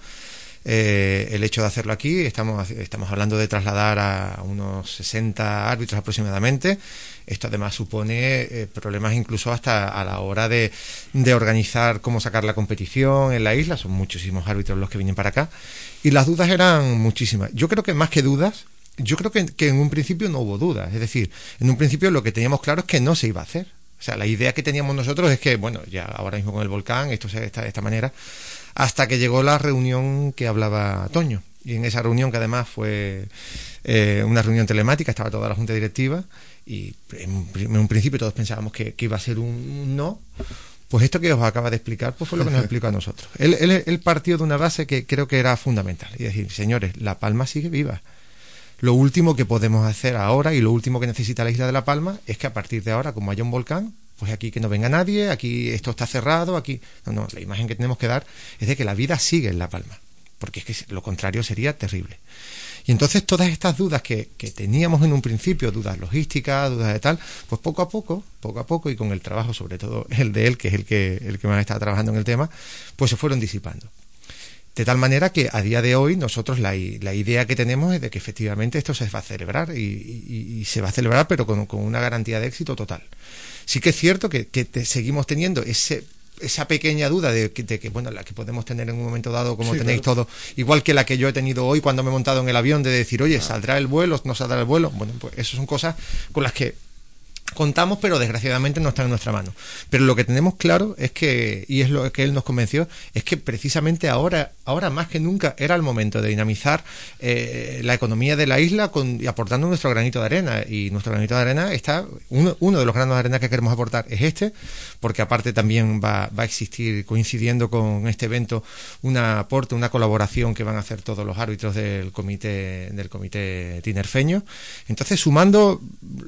Eh, el hecho de hacerlo aquí, estamos, estamos hablando de trasladar a unos 60 árbitros aproximadamente esto además supone eh, problemas incluso hasta a la hora de, organizar cómo sacar la competición en la isla. Son muchísimos árbitros los que vienen para acá. Y las dudas eran muchísimas. Yo creo que más que dudas, yo creo que, en un principio no hubo dudas. Es decir, en un principio lo que teníamos claro es que no se iba a hacer. O sea, la idea que teníamos nosotros es que, bueno, ya ahora mismo con el volcán, esto se está de esta manera, hasta que llegó la reunión que hablaba Toño. Y en esa reunión, que además fue eh, una reunión telemática, estaba toda la junta directiva, y en, un principio todos pensábamos que, iba a ser un, no, pues esto que os acaba de explicar pues fue lo que nos explicó a nosotros. Él, él, partió de una base que creo que era fundamental, y decir, señores, La Palma sigue viva. Lo último que podemos hacer ahora y lo último que necesita la isla de La Palma es que a partir de ahora, como haya un volcán, pues aquí que no venga nadie, aquí esto está cerrado, aquí... No, no, la imagen que tenemos que dar es de que la vida sigue en La Palma, porque es que lo contrario sería terrible. Y entonces todas estas dudas que, teníamos en un principio, dudas logísticas, dudas de tal, pues poco a poco, poco a poco y con el trabajo, sobre todo el de él, que es el que, el que más está trabajando en el tema, pues se fueron disipando. De tal manera que a día de hoy nosotros la, idea que tenemos es de que efectivamente esto se va a celebrar y, se va a celebrar pero con, una garantía de éxito total. Sí que es cierto que, que seguimos teniendo ese esa pequeña duda de que, bueno, la que podemos tener en un momento dado, como tenéis todo, igual que la que yo he tenido hoy cuando me he montado en el avión, de decir, oye, ¿saldrá el vuelo? ¿No saldrá el vuelo? Bueno, pues eso son cosas con las que contamos, pero desgraciadamente no está en nuestra mano. Pero lo que tenemos claro es que, y es lo que él nos convenció, es que precisamente ahora, ahora más que nunca era el momento de dinamizar eh, la economía de la isla con, y aportando nuestro granito de arena. Y nuestro granito de arena está, uno, de los granos de arena que queremos aportar es este, porque aparte también va, va a existir, coincidiendo con este evento, un aporte, una colaboración que van a hacer todos los árbitros del comité, del comité tinerfeño. Entonces, sumando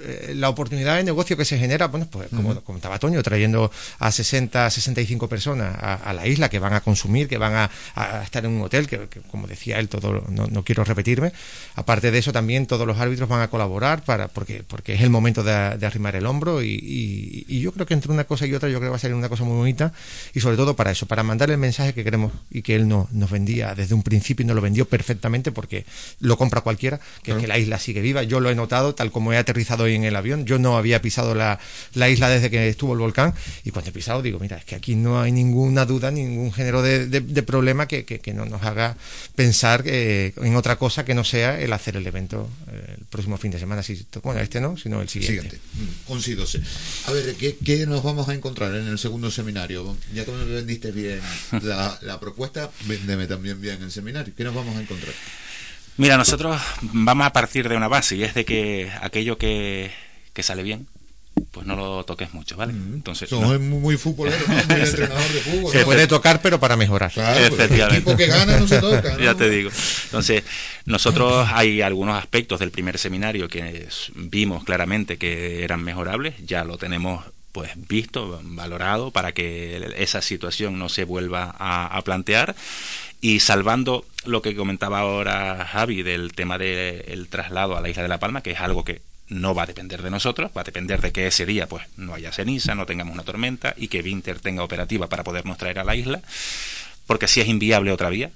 eh, la oportunidad de que se genera, bueno, pues como comentaba Toño, trayendo a 60, 65 personas a, la isla que van a consumir, que van a, estar en un hotel, que, como decía él, todo no, quiero repetirme. Aparte de eso, también todos los árbitros van a colaborar para porque porque es el momento de, arrimar el hombro y, yo creo que entre una cosa y otra yo creo que va a ser una cosa muy bonita y sobre todo para eso, para mandar el mensaje que queremos y que él no, nos vendía desde un principio y nos lo vendió perfectamente porque lo compra cualquiera, que es que la isla sigue viva. Yo lo he notado tal como he aterrizado hoy en el avión. Yo no había pisado la, la isla desde que estuvo el volcán y cuando he pisado digo, mira, es que aquí no hay ninguna duda, ningún género de, de, problema que, que, no nos haga pensar eh, en otra cosa que no sea el hacer el evento eh, el próximo fin de semana. Si, bueno, este no, sino el siguiente. siguiente. 11 y 12. A ver, ¿qué, ¿qué, nos vamos a encontrar en el segundo seminario? Ya que me vendiste bien la, la propuesta, véndeme también bien el seminario. ¿Qué nos vamos a encontrar? Mira, nosotros vamos a partir de una base y es de que aquello que, que sale bien, pues no lo toques mucho, ¿vale? Entonces, Somos muy futbolero, muy entrenador de fútbol. Se puede tocar, pero para mejorar. Efectivamente. El equipo que gana no se toca. Ya te digo. Entonces, nosotros hay algunos aspectos del primer seminario que vimos claramente que eran mejorables, ya lo tenemos pues visto, valorado para que esa situación no se vuelva a, plantear y salvando lo que comentaba ahora Javi del tema del traslado a la isla de La Palma, que es algo que no va a depender de nosotros, va a depender de que ese día pues no haya ceniza, no tengamos una tormenta y que Winter tenga operativa para podernos traer a la isla, porque si es inviable otra vía,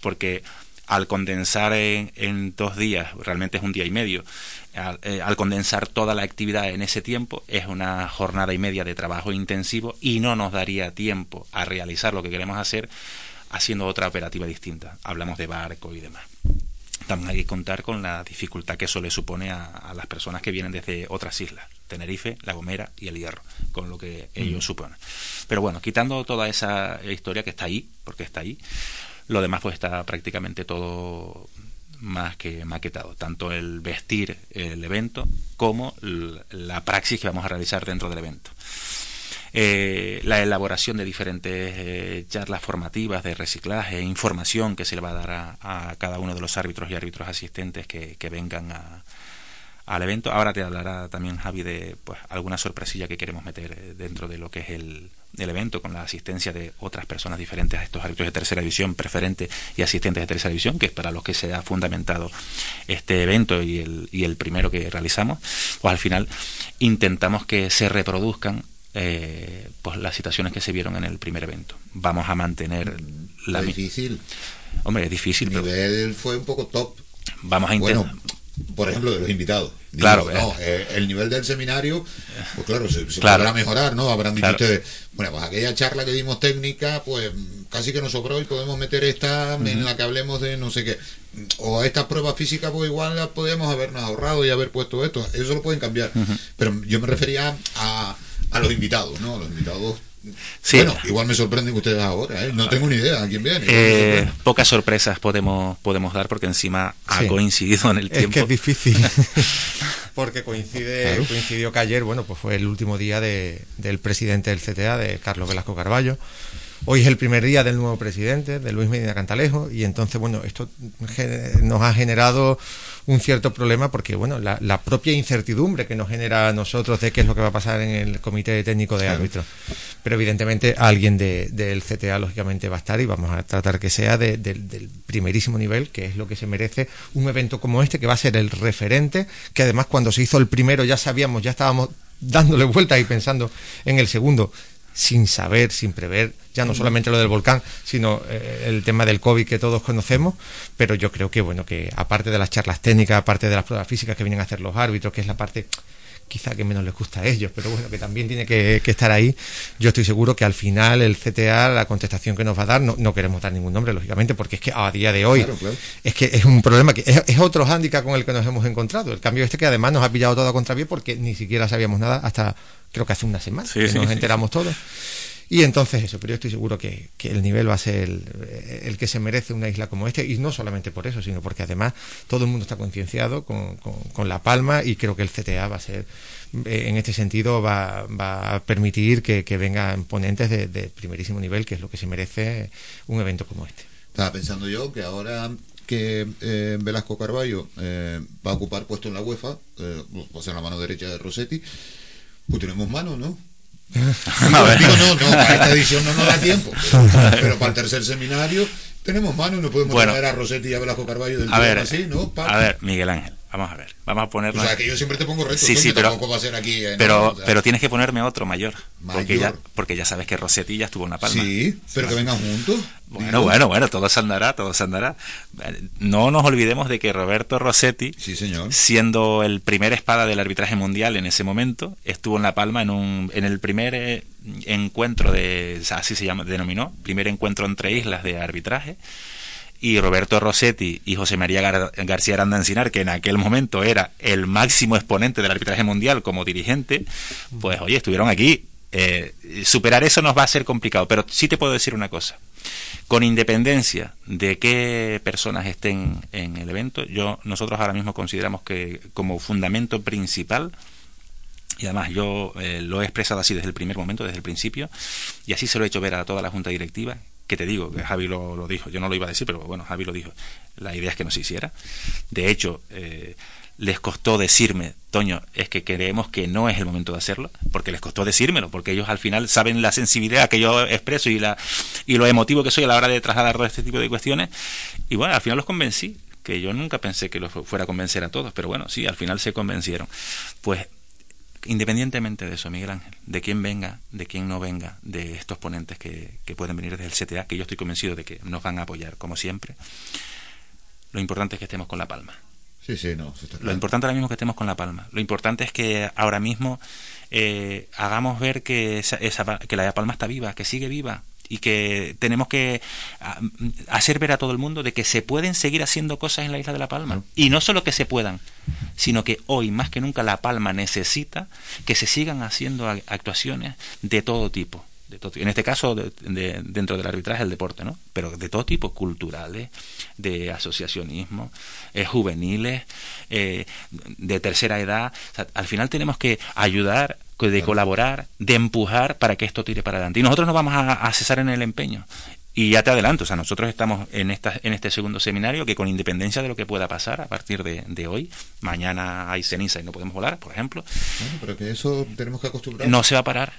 porque al condensar en, dos días, realmente es un día y medio, eh, al, condensar toda la actividad en ese tiempo, es una jornada y media de trabajo intensivo y no nos daría tiempo a realizar lo que queremos hacer haciendo otra operativa distinta. Hablamos de barco y demás. También hay que contar con la dificultad que eso le supone a, a las personas que vienen desde otras islas, Tenerife, La Gomera y El Hierro, con lo que ello Ujú. supone. Pero bueno, quitando toda esa historia que está ahí, porque está ahí, lo demás pues está prácticamente todo más que maquetado, tanto el vestir el evento como la praxis que vamos a realizar dentro del evento. Eh, la elaboración de diferentes eh, charlas formativas de reciclaje, información que se le va a dar a, cada uno de los árbitros y árbitros asistentes que, que vengan a- al evento. Ahora te hablará también Javi de pues, alguna sorpresilla que queremos meter eh, dentro de lo que es el, el evento con la asistencia de otras personas diferentes a estos árbitros de tercera división, preferente y asistentes de tercera división, que es para los que se ha fundamentado este evento y el, y el primero que realizamos. Pues al final intentamos que se reproduzcan eh, pues las situaciones que se vieron en el primer evento. Vamos a mantener la Es mi- difícil. Hombre, es difícil, El pero nivel fue un poco top. vamos a intentar. Bueno, por ejemplo, de los invitados. Claro, no, eh, el nivel del seminario, pues claro, se, se Claro. podrá mejorar, ¿no? Habrán dicho Claro. ustedes, bueno, pues aquella charla que dimos técnica, pues casi que nos sobró y podemos meter esta en la que hablemos de no sé qué. O estas pruebas físicas, pues igual las podemos habernos ahorrado y haber puesto esto. Eso lo pueden cambiar. Pero yo me refería a, a los invitados, ¿no? Los invitados. Sí. Bueno, igual me sorprenden ustedes ahora, ¿eh? No tengo ni idea a quién viene. Eh, pocas sorpresas podemos podemos dar porque encima ha Sí. coincidido en el Es tiempo. que es difícil. Porque coincide, Claro. coincidió que ayer, bueno, pues fue el último día de- del presidente del CTA, de Carlos Velasco Carballo. Hoy es el primer día del nuevo presidente, de Luis Medina Cantalejo, y entonces, bueno, esto nos ha generado un cierto problema porque, bueno, la, la propia incertidumbre que nos genera a nosotros de qué es lo que va a pasar en el comité técnico de árbitros. Pero evidentemente alguien de- del CTA, lógicamente, va a estar y vamos a tratar que sea de- del- del primerísimo nivel, que es lo que se merece un evento como este, que va a ser el referente, que además cuando se hizo el primero ya sabíamos, ya estábamos dándole vueltas y pensando en el segundo sin saber, sin prever, ya no solamente lo del volcán, sino eh, el tema del COVID que todos conocemos, pero yo creo que bueno, que aparte de las charlas técnicas, aparte de las pruebas físicas que vienen a hacer los árbitros, que es la parte quizá que menos les gusta a ellos, pero bueno, que también tiene que, que estar ahí, yo estoy seguro que al final el CTA, la contestación que nos va a dar, no, no queremos dar ningún nombre, lógicamente, porque es que a día de hoy Claro, claro. es que es un problema que es, es otro hándicap con el que nos hemos encontrado. El cambio este que además nos ha pillado todo a contrapié porque ni siquiera sabíamos nada hasta creo que hace una semana Sí, que sí, nos sí. enteramos todos. Y entonces eso, pero yo estoy seguro que, que el nivel va a ser el, que se merece una isla como este, y no solamente por eso, sino porque además todo el mundo está concienciado con, con- con La Palma y creo que el CTA va a ser, eh, en este sentido, va, va a permitir que, que vengan ponentes de, de primerísimo nivel, que es lo que se merece un evento como este. Estaba pensando yo que ahora que eh, Velasco Carballo eh, va a ocupar puesto en la UEFA, eh, va a ser la mano derecha de Rossetti, pues tenemos mano, ¿no? Ver. digo, no, no, para esta edición no nos da tiempo, pero, pero para el tercer seminario tenemos mano y no podemos Bueno. traer a Rossetti y a Velasco Carballo del A ver, así, ¿no? A ver, Miguel Ángel, vamos a ver, vamos a o ponernos. sea, que yo siempre te pongo retos, Sí, sí, pero, tampoco va a ser aquí, eh, pero, o tienes que ponerme otro mayor, porque ya, Mayor. porque ya sabes que Rossetti ya estuvo en la palma. Sí, pero que vengan juntos. Bueno, bueno, bueno, todo se andará, todo se andará. No nos olvidemos de que Roberto Rossetti, Sí, señor. siendo el primer espada del arbitraje mundial en ese momento, estuvo en La Palma en un en el primer eh, encuentro de o así se llama, denominó, primer encuentro entre islas de arbitraje. Y Roberto Rossetti y José María Gar- García Aranda Encinar, que en aquel momento era el máximo exponente del arbitraje mundial como dirigente, pues oye, estuvieron aquí. Eh, superar eso nos va a ser complicado, pero sí te puedo decir una cosa con independencia de qué personas estén en el evento, yo nosotros ahora mismo consideramos que como fundamento principal y además yo eh, lo he expresado así desde el primer momento, desde el principio, y así se lo he hecho ver a toda la junta directiva, que te digo, que Javi lo, lo dijo, yo no lo iba a decir, pero bueno, Javi lo dijo, la idea es que no se hiciera. De hecho, eh, les costó decirme, Toño, es que creemos que no es el momento de hacerlo, porque les costó decírmelo, porque ellos al final saben la sensibilidad que yo expreso y, la, y lo emotivo que soy a la hora de trasladar todo este tipo de cuestiones, y bueno, al final los convencí, que yo nunca pensé que los fuera a convencer a todos, pero bueno, sí, al final se convencieron. Pues independientemente de eso, Miguel Ángel, de quién venga, de quién no venga, de estos ponentes que, que pueden venir desde el CTA, que yo estoy convencido de que nos van a apoyar, como siempre, lo importante es que estemos con La Palma. Sí, sí, no. Lo importante ahora mismo es que estemos con La Palma. Lo importante es que ahora mismo eh, hagamos ver que, esa, esa que la Palma está viva, que sigue viva, y que tenemos que ah, hacer ver a todo el mundo de que se pueden seguir haciendo cosas en la isla de La Palma. Y no solo que se puedan, sino que hoy más que nunca La Palma necesita que se sigan haciendo actuaciones de todo tipo. De todo, en este caso, de, dentro del arbitraje, el deporte, ¿no? Pero de todo tipo, culturales, de asociacionismo, eh, juveniles, eh, de tercera edad. al final tenemos que ayudar de colaborar, de empujar para que esto tire para adelante. Y nosotros nos vamos a, cesar en el empeño. Y ya te adelanto, o sea, nosotros estamos en, esta, en este segundo seminario que con independencia de lo que pueda pasar a partir de, hoy, mañana hay ceniza y no podemos volar, por ejemplo. pero que eso tenemos que acostumbrar. No se va a parar,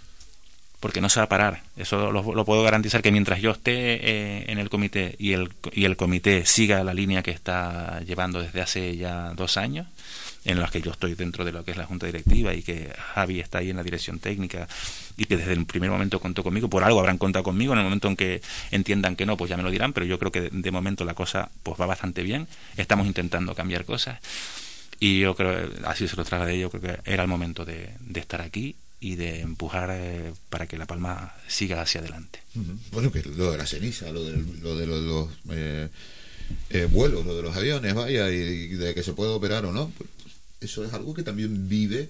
porque no se va a parar. Eso lo, puedo garantizar que mientras yo esté eh, en el comité y el, y el comité siga la línea que está llevando desde hace ya dos años, en las que yo estoy dentro de lo que es la junta directiva y que Javi está ahí en la dirección técnica y que desde el primer momento contó conmigo, por algo habrán contado conmigo, en el momento en que entiendan que no, pues ya me lo dirán, pero yo creo que de momento la cosa pues va bastante bien, estamos intentando cambiar cosas y yo creo, así se lo de yo creo que era el momento de, estar aquí y de empujar eh, para que La Palma siga hacia adelante. Bueno, que lo de la ceniza, lo de, lo de los, eh, eh, vuelos, lo de los aviones, vaya, y, de que se puede operar o no, pues, eso es algo que también vive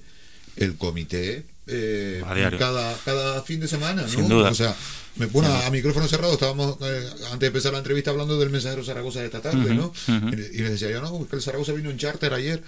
el comité eh, cada, cada fin de semana, ¿no? O sea, me, bueno, a micrófono cerrado estábamos eh, antes de empezar la entrevista hablando del mensajero Zaragoza de esta tarde, ¿no? y, les decía yo, no, que el Zaragoza vino en charter ayer.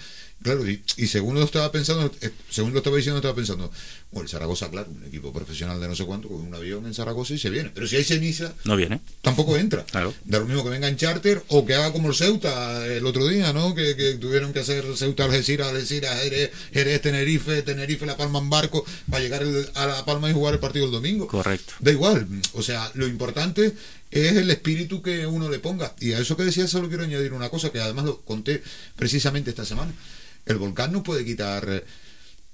Claro, y, según lo estaba pensando, eh, según lo estaba diciendo, estaba pensando, bueno, el Zaragoza, claro, un equipo profesional de no sé cuánto, con un avión en Zaragoza y se viene. Pero si hay ceniza, no viene. Tampoco entra. Claro. Da lo mismo que venga en charter o que haga como el Ceuta el otro día, ¿no? Que, tuvieron que hacer Ceuta, Algeciras, Algeciras, Jerez, Jerez, Tenerife, Tenerife, La Palma en barco para llegar a La Palma y jugar el partido el domingo. Correcto. Da igual. O sea, lo importante es el espíritu que uno le ponga. Y a eso que decía solo quiero añadir una cosa que además lo conté precisamente esta semana. El volcán no puede quitar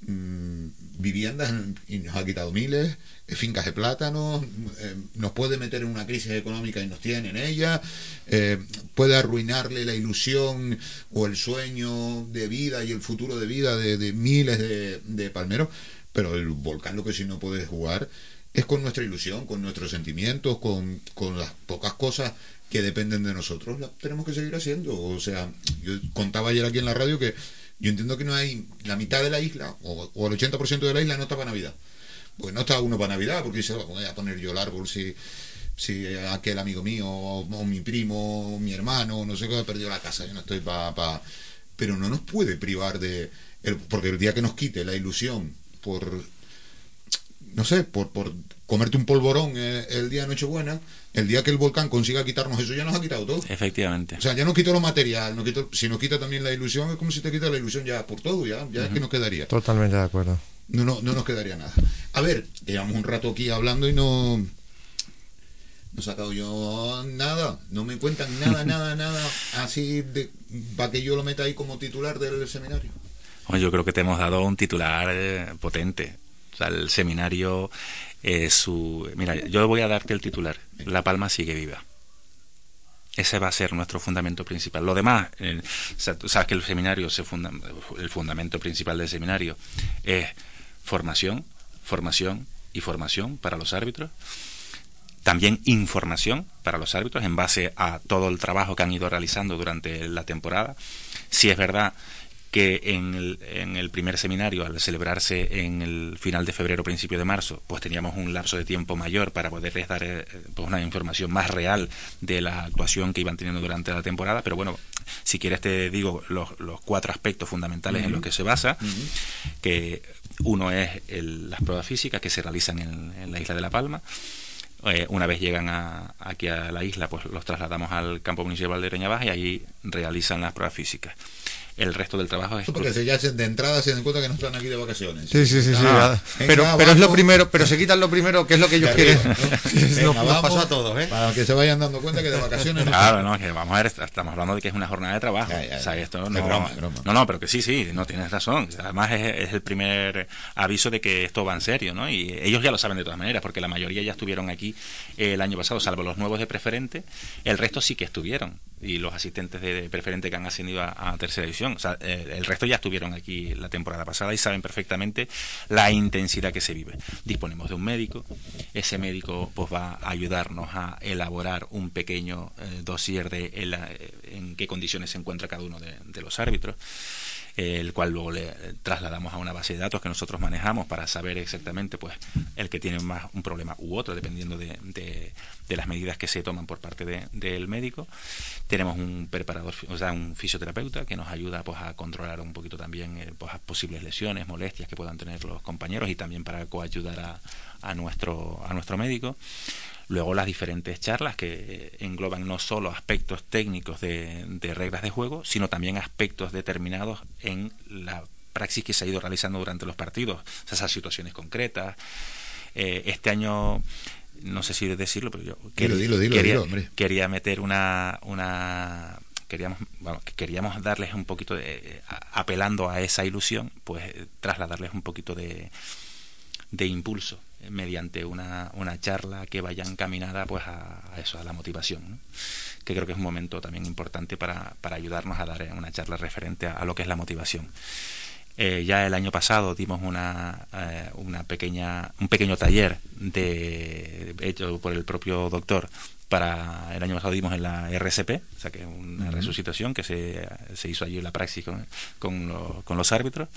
mm, viviendas y nos ha quitado miles, eh, fincas de plátanos, eh, nos puede meter en una crisis económica y nos tiene en ella, eh, puede arruinarle la ilusión o el sueño de vida y el futuro de vida de, miles de, de, palmeros, pero el volcán lo que sí no puede jugar es con nuestra ilusión, con nuestros sentimientos, con, con las pocas cosas que dependen de nosotros, las tenemos que seguir haciendo. O sea, yo contaba ayer aquí en la radio que yo entiendo que no hay la mitad de la isla, o, el 80% de la isla no está para Navidad. Pues no está uno para Navidad, porque se va a poner yo el árbol si, si aquel amigo mío, o, mi primo, o mi hermano, no sé qué, ha perdido la casa, yo no estoy para... Pero no nos puede privar de... porque el día que nos quite la ilusión por no sé, por, por comerte un polvorón eh, el día de Nochebuena, el día que el volcán consiga quitarnos eso, ya nos ha quitado todo. Efectivamente. O sea, ya no quitó lo material, no quito, si nos quita también la ilusión, es como si te quita la ilusión ya por todo, ya, ya es que nos quedaría. Totalmente de acuerdo. No, no, no nos quedaría nada. A ver, llevamos un rato aquí hablando y no, no he sacado yo nada, no me cuentan nada, nada, nada así de, para que yo lo meta ahí como titular del seminario. Bueno, yo creo que te hemos dado un titular eh, potente el seminario, eh, su... Mira, yo voy a darte el titular. La Palma sigue viva. Ese va a ser nuestro fundamento principal. Lo demás, eh, que el seminario, se funda, el fundamento principal del seminario es formación, formación y formación para los árbitros. También información para los árbitros en base a todo el trabajo que han ido realizando durante la temporada. Si es verdad que en el, en el primer seminario, al celebrarse en el final de febrero, principio de marzo, pues teníamos un lapso de tiempo mayor para poderles dar eh, pues una información más real de la actuación que iban teniendo durante la temporada. Pero bueno, si quieres te digo los, los cuatro aspectos fundamentales en los que se basa, que uno es las pruebas físicas que se realizan en, la isla de La Palma. Eh, una vez llegan a, aquí a la isla, pues los trasladamos al campo municipal de Reña Baja y allí realizan las pruebas físicas el resto del trabajo es porque ya de entrada se dan cuenta que no están aquí de vacaciones. Sí sí sí, ah, pero pero es lo primero pero se quitan lo primero que es lo que ellos quieren. ¿no? nos, pasó a todos ¿eh? para que se vayan dando cuenta que de vacaciones claro no, que vamos a ver estamos hablando de que es una jornada de trabajo. O sea, esto no, no no pero que sí sí no tienes razón. Además es, es, el primer aviso de que esto va en serio no y ellos ya lo saben de todas maneras porque la mayoría ya estuvieron aquí el año pasado salvo los nuevos de preferente el resto sí que estuvieron. Y los asistentes de preferente que han ascendido a, tercera división. Eh, el resto ya estuvieron aquí la temporada pasada y saben perfectamente la intensidad que se vive. Disponemos de un médico, ese médico pues va a ayudarnos a elaborar un pequeño eh, dossier de en, qué condiciones se encuentra cada uno de los árbitros el cual luego le trasladamos a una base de datos que nosotros manejamos para saber exactamente pues el que tiene más un problema u otro dependiendo de, de, las medidas que se toman por parte del médico. Tenemos un preparador o sea un fisioterapeuta que nos ayuda pues a controlar un poquito también eh, pues, posibles lesiones molestias que puedan tener los compañeros y también para coayudar a, a nuestro a nuestro médico Luego las diferentes charlas que engloban no solo aspectos técnicos de, reglas de juego, sino también aspectos determinados en la praxis que se ha ido realizando durante los partidos, esas situaciones concretas. Eh, este año, no sé si decirlo, pero yo quería, meter una, una queríamos queríamos darles un poquito de apelando a esa ilusión, pues trasladarles un poquito de, de impulso mediante una, una charla que vaya encaminada pues a, eso, a la motivación, que creo que es un momento también importante para, para ayudarnos a dar una charla referente a, lo que es la motivación. Eh, ya el año pasado dimos una, eh, una pequeña, un pequeño taller de, hecho por el propio doctor para el año pasado dimos en la RCP, o sea que una resucitación que se, se, hizo allí en la praxis con, con, con los árbitros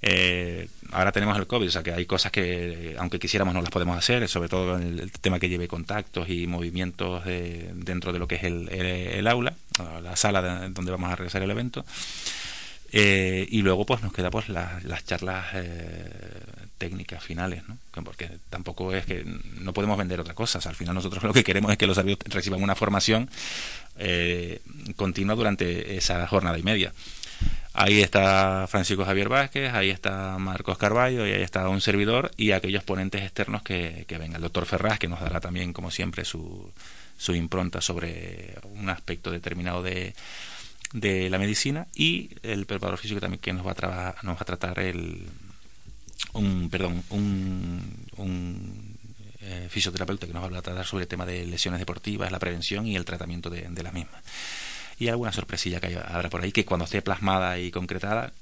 eh, ahora tenemos el COVID, o sea que hay cosas que, aunque quisiéramos, no las podemos hacer, sobre todo el, tema que lleve contactos y movimientos dentro de lo que es el, aula, la sala donde vamos a realizar el evento. Eh, y luego pues nos queda pues las charlas eh, técnicas finales, ¿no? porque tampoco es que no podemos vender otra cosa. al final nosotros lo que queremos es que los árbitros reciban una formación continua durante esa jornada y media. Ahí está Francisco Javier Vázquez, ahí está Marcos Carballo y ahí está un servidor y aquellos ponentes externos que, que vengan. El doctor Ferraz, que nos dará también, como siempre, su, su impronta sobre un aspecto determinado de, la medicina y el preparador físico también que nos va a, nos va a tratar el un perdón un, un eh, fisioterapeuta que nos va a tratar sobre el tema de lesiones deportivas, la prevención y el tratamiento de, de las mismas y alguna sorpresilla que habrá por ahí que cuando esté plasmada y concretada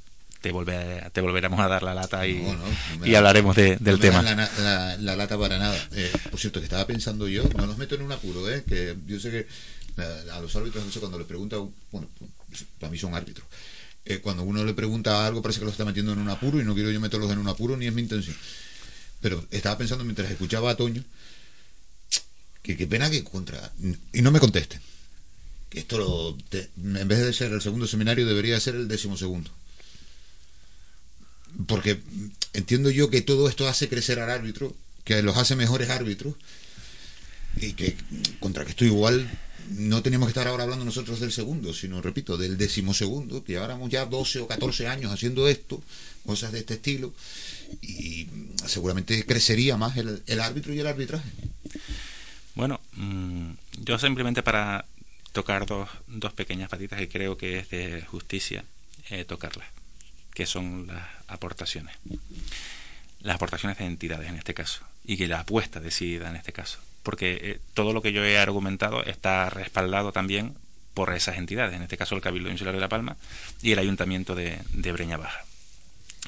te, volver, te volveremos a dar la lata y, y hablaremos del tema. La, la, lata para nada. Eh, por cierto, que estaba pensando yo, no los meto en un apuro, ¿eh? que yo sé que a los árbitros, no sé, cuando les pregunta, bueno, para mí son árbitros. Eh, cuando uno le pregunta algo parece que los está metiendo en un apuro y no quiero yo meterlos en un apuro ni es mi intención. Pero estaba pensando mientras escuchaba a Toño que qué pena que contra... Y no me contesten esto en vez de ser el segundo seminario debería ser el décimo segundo. Porque entiendo yo que todo esto hace crecer al árbitro, que los hace mejores árbitros, y que contra que esto igual no teníamos que estar ahora hablando nosotros del segundo, sino, repito, del decimosegundo, que lleváramos ya 12 o 14 años haciendo esto, cosas de este estilo, y seguramente crecería más el, el árbitro y el arbitraje. Bueno, mm, yo simplemente para tocar dos, dos pequeñas patitas que creo que es de justicia eh, tocarlas, que son las aportaciones. Las aportaciones de entidades en este caso, y que la apuesta decidida en este caso. Porque eh, todo lo que yo he argumentado está respaldado también por esas entidades, en este caso el Cabildo Insular de La Palma y el Ayuntamiento de, Breña Baja,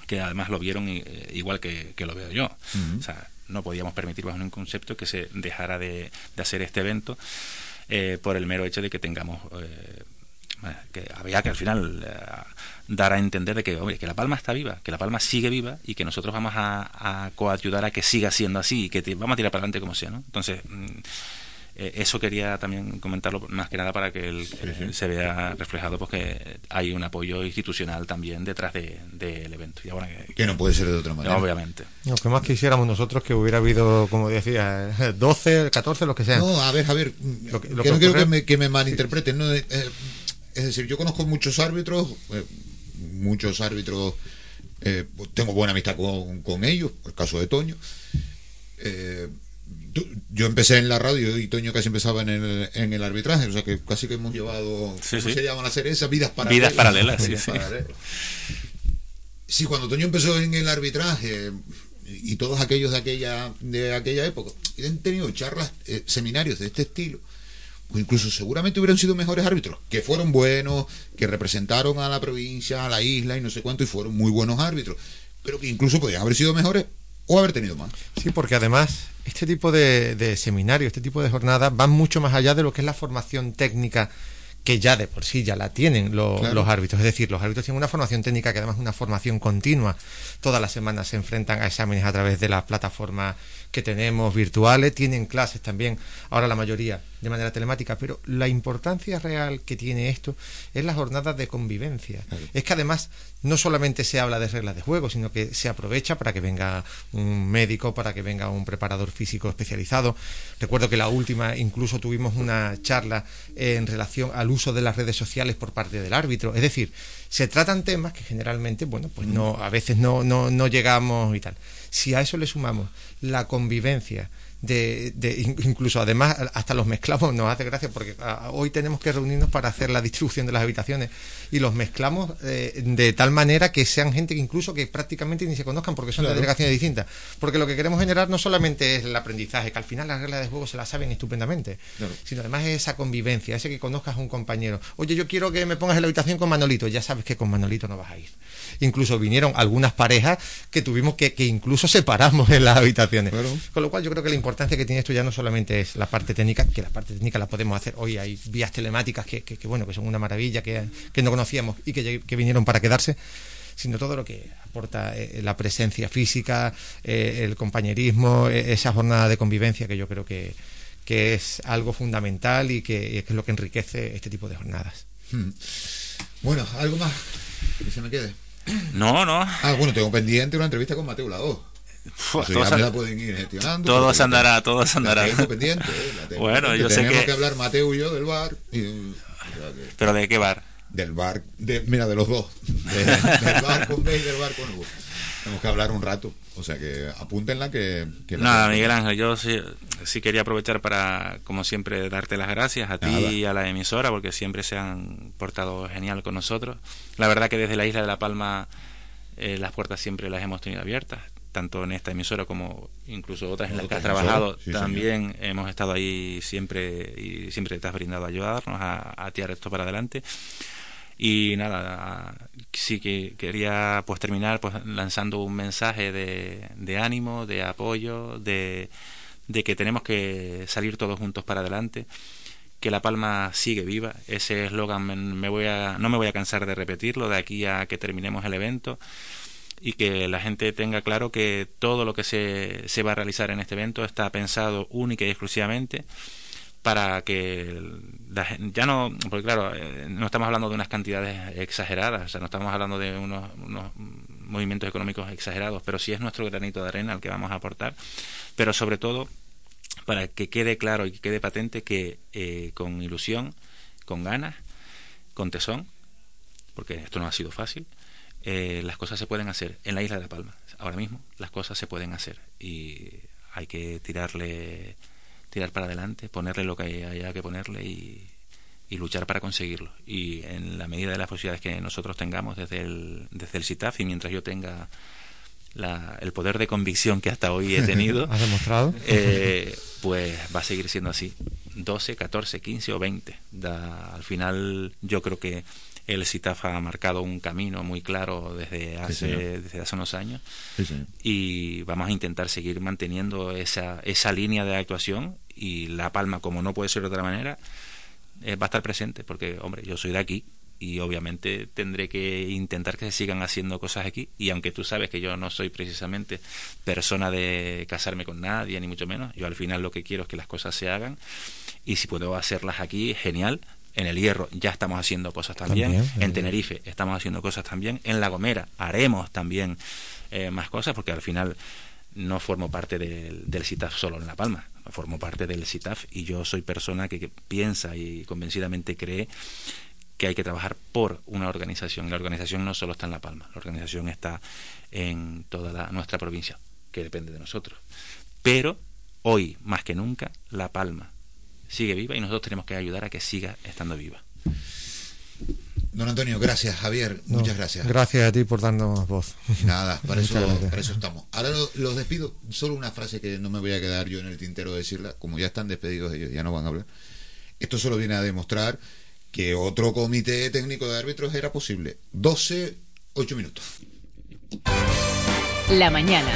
que además lo vieron eh, igual que, lo veo yo. O sea, no podíamos permitir bajo ningún concepto que se dejara de, de hacer este evento eh, por el mero hecho de que tengamos eh, que había que al final eh, dar a entender de que que la palma está viva que la palma sigue viva y que nosotros vamos a, a coayudar a que siga siendo así y que vamos a tirar para adelante como sea no entonces mm, eh, eso quería también comentarlo más que nada para que se vea reflejado porque hay un apoyo institucional también detrás del evento. Y que, no puede ser de otra manera. Obviamente. Lo que más quisiéramos nosotros que hubiera habido, como decía, 12, 14, lo que sea. No, a ver, a ver, lo que, no quiero que me, que me malinterpreten. ¿no? Eh, es decir, yo conozco muchos árbitros, eh, muchos árbitros, tengo buena amistad con, con ellos, el caso de Toño. Eh, yo empecé en la radio y Toño casi empezaba en el, en el arbitraje, o sea que casi que hemos llevado, sí, ¿cómo se llaman hacer esas vidas paralelas. Vidas paralelas, sí, sí. cuando Toño empezó en el arbitraje y todos aquellos de aquella, de aquella época, han tenido charlas, eh, seminarios de este estilo, o incluso seguramente hubieran sido mejores árbitros, que fueron buenos, que representaron a la provincia, a la isla y no sé cuánto, y fueron muy buenos árbitros, pero que incluso podían haber sido mejores o haber tenido más. Sí, porque además este tipo de, de seminarios, este tipo de jornadas van mucho más allá de lo que es la formación técnica que ya de por sí ya la tienen los, Claro. los árbitros. Es decir, los árbitros tienen una formación técnica que además es una formación continua. Todas las semanas se enfrentan a exámenes a través de las plataformas que tenemos virtuales, tienen clases también, ahora la mayoría de manera telemática, pero la importancia real que tiene esto es las jornadas de convivencia. Es que además no solamente se habla de reglas de juego, sino que se aprovecha para que venga un médico, para que venga un preparador físico especializado. Recuerdo que la última incluso tuvimos una charla en relación al uso de las redes sociales por parte del árbitro. Es decir, se tratan temas que generalmente, bueno, pues no, a veces no, no, no llegamos y tal. Si a eso le sumamos la convivencia, de, de- in- incluso además hasta los mezclamos nos hace gracia porque ah, hoy tenemos que reunirnos para hacer la distribución de las habitaciones y los mezclamos eh, de tal manera que sean gente que incluso que prácticamente ni se conozcan porque son Claro. de delegaciones distintas. Porque lo que queremos generar no solamente es el aprendizaje que al final las reglas de juego se las saben estupendamente Claro. sino además es esa convivencia ese que conozcas a un compañero. Oye yo quiero que me pongas en la habitación con Manolito. Ya sabes que con Manolito no vas a ir. Incluso vinieron algunas parejas que tuvimos que, que incluso separamos en las habitaciones. Con lo cual yo creo que la importancia que tiene esto ya no solamente es la parte técnica, que la parte técnica la podemos hacer hoy, hay vías telemáticas que, que- que, bueno, que son una maravilla, que, que no conocíamos y que, que vinieron para quedarse, sino todo lo que aporta eh, la presencia física, eh, el compañerismo, eh, esa jornada de convivencia que yo creo que, que es algo fundamental y que, y que es lo que enriquece este tipo de jornadas. Hmm. Bueno, ¿algo más que se me quede? No, no. Ah, bueno, tengo pendiente una entrevista con Mateo Lado. Fua, Eso todo ya se me and- la pueden ir gestionando. todo porque se andará, todo se la andará. tengo pendiente, eh, la tengo Bueno, pendiente. yo sé Tenemos que- que hablar Mateo y yo del bar. y, o sea que- ¿Pero de qué bar? del bar, de, mira, de los dos. De- del bar con B y del bar con U. Tenemos que hablar un rato. O sea que apúntenla que... que la Nada, tengo. Miguel Ángel, yo sí, sí quería aprovechar para, como siempre, darte las gracias a ti Nada. y a la emisora, porque siempre se han portado genial con nosotros. La verdad que desde la isla de La Palma eh, las puertas siempre las hemos tenido abiertas, tanto en esta emisora como incluso otras en las que has trabajado. sí, señor. también hemos estado ahí siempre y siempre te has brindado a ayudarnos a, a tirar esto para adelante. Y nada, sí que quería pues terminar pues lanzando un mensaje de, de ánimo, de apoyo, de, de que tenemos que salir todos juntos para adelante, que La Palma sigue viva, ese eslogan me voy a, no me voy a cansar de repetirlo de aquí a que terminemos el evento y que la gente tenga claro que todo lo que se, se va a realizar en este evento está pensado única y exclusivamente para que la ya no porque claro eh, no estamos hablando de unas cantidades exageradas o sea no estamos hablando de unos, unos movimientos económicos exagerados pero sí es nuestro granito de arena el que vamos a aportar. Pero sobre todo para que quede claro y que quede patente que eh, con ilusión con ganas con tesón porque esto no ha sido fácil eh, las cosas se pueden hacer en la isla de La Palma. Ahora mismo las cosas se pueden hacer y hay que tirarle tirar para adelante ponerle lo que haya que ponerle y, y luchar para conseguirlo. Y en la medida de las posibilidades que nosotros tengamos desde el desde el SITAF y mientras yo tenga la- el poder de convicción que hasta hoy he tenido ¿Has demostrado? eh, pues va a seguir siendo así. 12, 14, 15 o 20 Da- al final yo creo que el SITAF ha marcado un camino muy claro desde hace, desde hace unos años. Sí, y vamos a intentar seguir manteniendo esa, esa línea de actuación y La Palma, como no puede ser de otra manera, eh, va a estar presente porque, hombre, yo soy de aquí y obviamente tendré que intentar que se sigan haciendo cosas aquí. Y aunque tú sabes que yo no soy precisamente persona de casarme con nadie ni mucho menos, yo al final lo que quiero es que las cosas se hagan. Y si puedo hacerlas aquí, genial. En el Hierro ya estamos haciendo cosas también. También, en. Tenerife estamos haciendo cosas también. En La Gomera haremos también eh, más cosas porque al final no formo parte del, del CITAF solo en La Palma, formo parte del CITAF y yo soy persona que, que piensa y convencidamente cree que hay que trabajar por una organización. Y la organización no solo está en La Palma, la organización está en toda la- nuestra provincia, que depende de nosotros. Pero hoy, más que nunca, La Palma sigue viva y nosotros tenemos que ayudar a que siga estando viva. Don Antonio, gracias. Javier, No, muchas gracias. Gracias a ti por darnos voz. Nada, para eso, para eso estamos. Ahora lo- los despido. Solo una frase que no me voy a quedar yo en el tintero de decirla. Como ya están despedidos ellos, ya no van a hablar. Esto solo viene a demostrar que otro comité técnico de árbitros era posible. 12, 8 minutos. La mañana.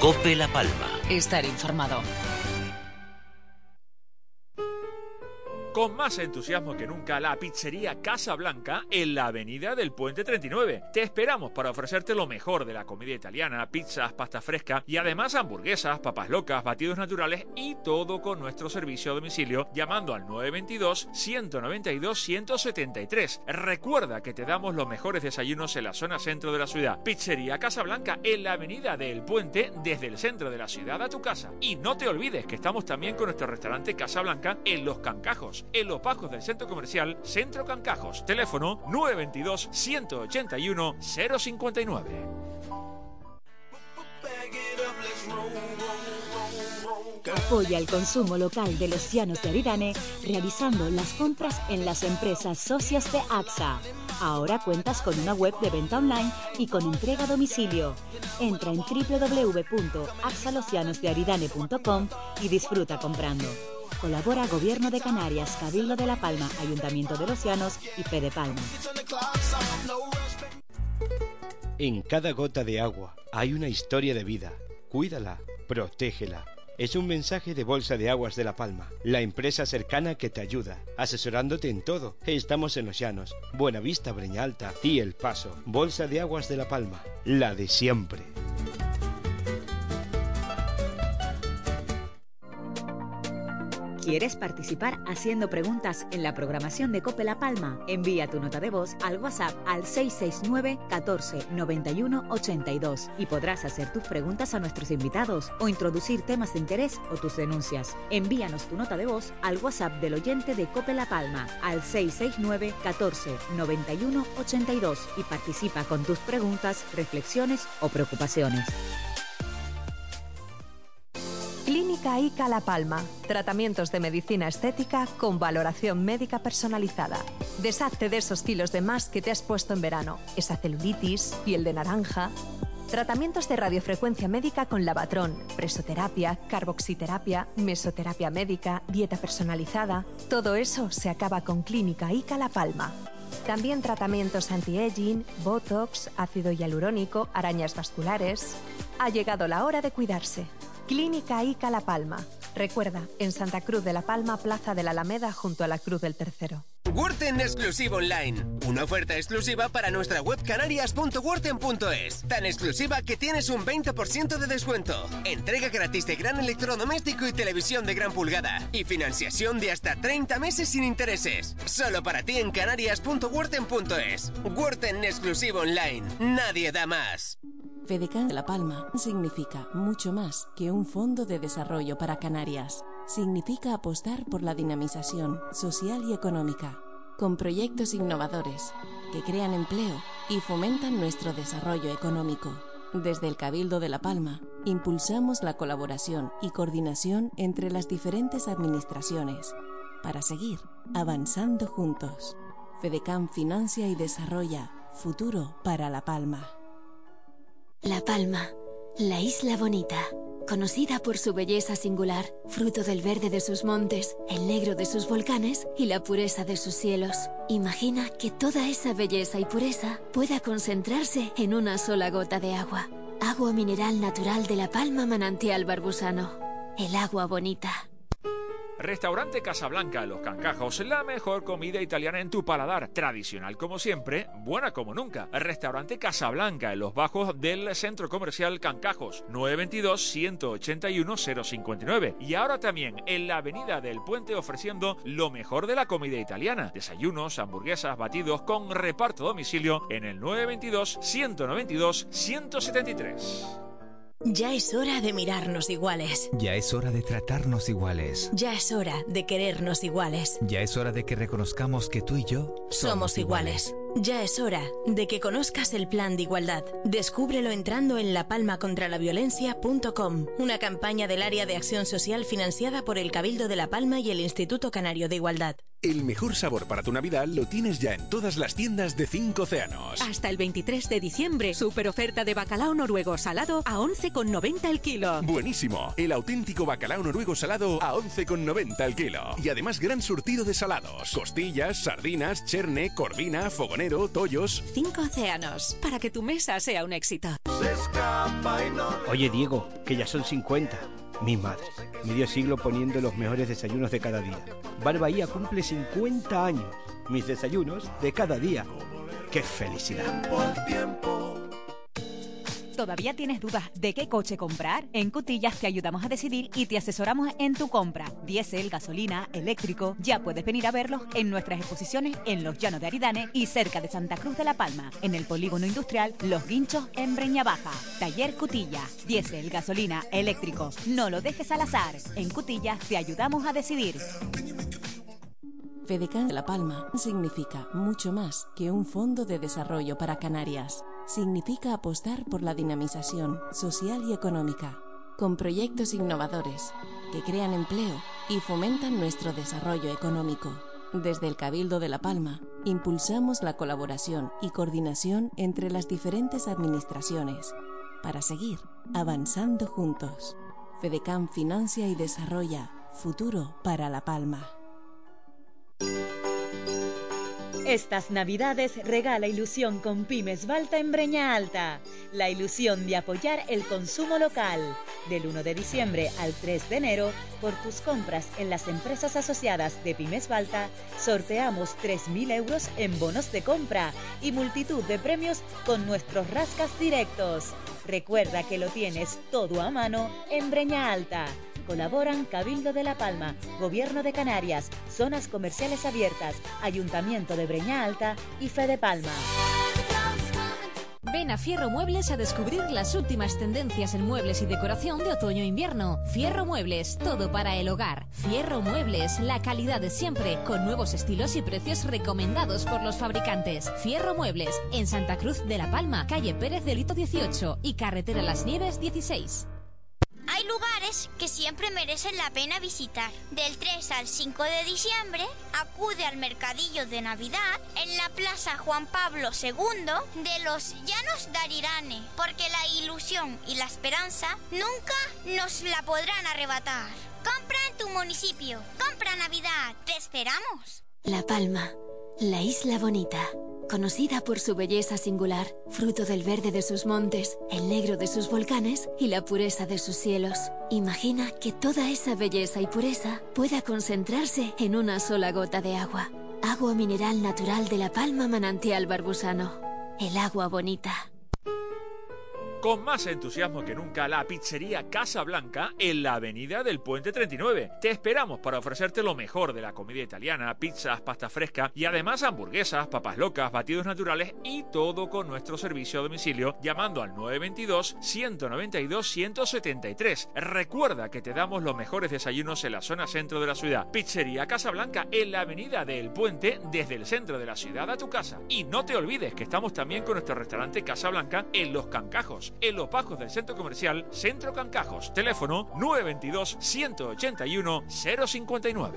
Cope La Palma. Estar informado. Con más entusiasmo que nunca, la pizzería Casa Blanca en la avenida del Puente 39. Te esperamos para ofrecerte lo mejor de la comida italiana, pizzas, pasta fresca y además hamburguesas, papas locas, batidos naturales y todo con nuestro servicio a domicilio llamando al 922-192-173. Recuerda que te damos los mejores desayunos en la zona centro de la ciudad. Pizzería Casa Blanca en la avenida del Puente desde el centro de la ciudad a tu casa. Y no te olvides que estamos también con nuestro restaurante Casa Blanca en Los Cancajos en los bajos del centro comercial Centro Cancajos. Teléfono 922 181 059. Apoya el consumo local de los llanos de Aridane realizando las compras en las empresas socias de AXA. Ahora cuentas con una web de venta online y con entrega a domicilio. Entra en www.axalosllanosdearidane.com y disfruta comprando. Colabora Gobierno de Canarias, Cabildo de La Palma, Ayuntamiento de los Llanos y Fede Palma. En cada gota de agua hay una historia de vida. Cuídala, protégela. Es un mensaje de Bolsa de Aguas de La Palma, la empresa cercana que te ayuda, asesorándote en todo. Estamos en Los Llanos, Buenavista, Breña Alta y El Paso. Bolsa de Aguas de La Palma, la de siempre. ¿Quieres participar haciendo preguntas en la programación de Cope La Palma? Envía tu nota de voz al WhatsApp al 669 14 91 82 y podrás hacer tus preguntas a nuestros invitados o introducir temas de interés o tus denuncias. Envíanos tu nota de voz al WhatsApp del oyente de Cope La Palma al 669 14 91 82 y participa con tus preguntas, reflexiones o preocupaciones. Clínica ICA La Palma. Tratamientos de medicina estética con valoración médica personalizada. Deshazte de esos kilos de más que te has puesto en verano. Esa celulitis, piel de naranja. Tratamientos de radiofrecuencia médica con lavatrón, presoterapia, carboxiterapia, mesoterapia médica, dieta personalizada. Todo eso se acaba con Clínica ICA La Palma. También tratamientos anti-aging, botox, ácido hialurónico, arañas vasculares. Ha llegado la hora de cuidarse. Clínica ICA La Palma. Recuerda, en Santa Cruz de la Palma, Plaza de la Alameda, junto a la Cruz del Tercero. Wurten Exclusivo Online. Una oferta exclusiva para nuestra web canarias.wurten.es. Tan exclusiva que tienes un 20% de descuento. Entrega gratis de gran electrodoméstico y televisión de gran pulgada. Y financiación de hasta 30 meses sin intereses. Solo para ti en canarias.wurten.es. Wurten Exclusivo Online. Nadie da más. FEDECAN La Palma significa mucho más que un fondo de desarrollo para Canarias. Significa apostar por la dinamización social y económica, con proyectos innovadores que crean empleo y fomentan nuestro desarrollo económico. Desde el Cabildo de La Palma, impulsamos la colaboración y coordinación entre las diferentes administraciones para seguir avanzando juntos. FEDECAM financia y desarrolla futuro para La Palma. La Palma, la isla bonita, conocida por su belleza singular, fruto del verde de sus montes, el negro de sus volcanes y la pureza de sus cielos. Imagina que toda esa belleza y pureza pueda concentrarse en una sola gota de agua. Agua mineral natural de La Palma Manantial Barbusano. El agua bonita. Restaurante Casablanca Los Cancajos, la mejor comida italiana en tu paladar. Tradicional como siempre, buena como nunca. Restaurante Casablanca en los bajos del centro comercial Cancajos, 922-181-059. Y ahora también en la avenida del puente ofreciendo lo mejor de la comida italiana. Desayunos, hamburguesas, batidos con reparto domicilio en el 922-192-173. Ya es hora de mirarnos iguales. Ya es hora de tratarnos iguales. Ya es hora de querernos iguales. Ya es hora de que reconozcamos que tú y yo somos, iguales. Ya es hora de que conozcas el plan de igualdad. Descúbrelo entrando en lapalmacontralaviolencia.com, una campaña del área de acción social financiada por el Cabildo de La Palma y el Instituto Canario de Igualdad. El mejor sabor para tu Navidad lo tienes ya en todas las tiendas de 5 océanos. Hasta el 23 de diciembre, super oferta de bacalao noruego salado a 11,90 el kilo. Buenísimo. El auténtico bacalao noruego salado a 11,90 el kilo. Y además gran surtido de salados. Costillas, sardinas, cherne, corvina, fogonero, tollos. 5 océanos, para que tu mesa sea un éxito. Oye, Diego, que ya son 50. Mi madre, medio siglo poniendo los mejores desayunos de cada día. Bar Bahía cumple 50 años. Mis desayunos de cada día. ¡Qué felicidad! ¿Todavía tienes dudas de qué coche comprar? En Cutillas te ayudamos a decidir y te asesoramos en tu compra. Diésel, gasolina, eléctrico. Ya puedes venir a verlos en nuestras exposiciones en Los Llanos de Aridane y cerca de Santa Cruz de la Palma, en el polígono industrial Los Guinchos en Breña Baja. Taller Cutillas. Diésel, gasolina, eléctrico. No lo dejes al azar. En Cutillas te ayudamos a decidir. FEDECAN La Palma significa mucho más que un fondo de desarrollo para Canarias. Significa apostar por la dinamización social y económica, con proyectos innovadores que crean empleo y fomentan nuestro desarrollo económico. Desde el Cabildo de La Palma, impulsamos la colaboración y coordinación entre las diferentes administraciones para seguir avanzando juntos. FEDECAM financia y desarrolla futuro para La Palma. Estas navidades regala ilusión con Pymes Balta en Breña Alta. La ilusión de apoyar el consumo local. Del 1 de diciembre al 3 de enero, por tus compras en las empresas asociadas de Pymes Balta, sorteamos 3.000 euros en bonos de compra y multitud de premios con nuestros rascas directos. Recuerda que lo tienes todo a mano en Breña Alta. Colaboran Cabildo de La Palma, Gobierno de Canarias, Zonas Comerciales Abiertas, Ayuntamiento de Breña Alta y Fede Palma. Ven a Fierro Muebles a descubrir las últimas tendencias en muebles y decoración de otoño-invierno. Fierro Muebles, todo para el hogar. Fierro Muebles, la calidad de siempre, con nuevos estilos y precios recomendados por los fabricantes. Fierro Muebles, en Santa Cruz de la Palma, calle Pérez de Lito 18 y carretera Las Nieves 16. Hay lugares que siempre merecen la pena visitar. Del 3 al 5 de diciembre, acude al mercadillo de Navidad en la Plaza Juan Pablo II de los Llanos de Arirane, porque la ilusión y la esperanza nunca nos la podrán arrebatar. Compra en tu municipio. Compra Navidad. Te esperamos. La Palma, la isla bonita, conocida por su belleza singular, fruto del verde de sus montes, el negro de sus volcanes y la pureza de sus cielos. Imagina que toda esa belleza y pureza pueda concentrarse en una sola gota de agua. Agua mineral natural de la Palma Manantial Barbusano. El agua bonita. Con más entusiasmo que nunca, la pizzería Casa Blanca en la avenida del Puente 39. Te esperamos para ofrecerte lo mejor de la comida italiana, pizzas, pasta fresca y además hamburguesas, papas locas, batidos naturales y todo con nuestro servicio a domicilio llamando al 922-192-173. Recuerda que te damos los mejores desayunos en la zona centro de la ciudad. Pizzería Casa Blanca en la avenida del Puente desde el centro de la ciudad a tu casa. Y no te olvides que estamos también con nuestro restaurante Casa Blanca en Los Cancajos en los bajos del centro comercial Centro Cancajos. Teléfono 922-181-059.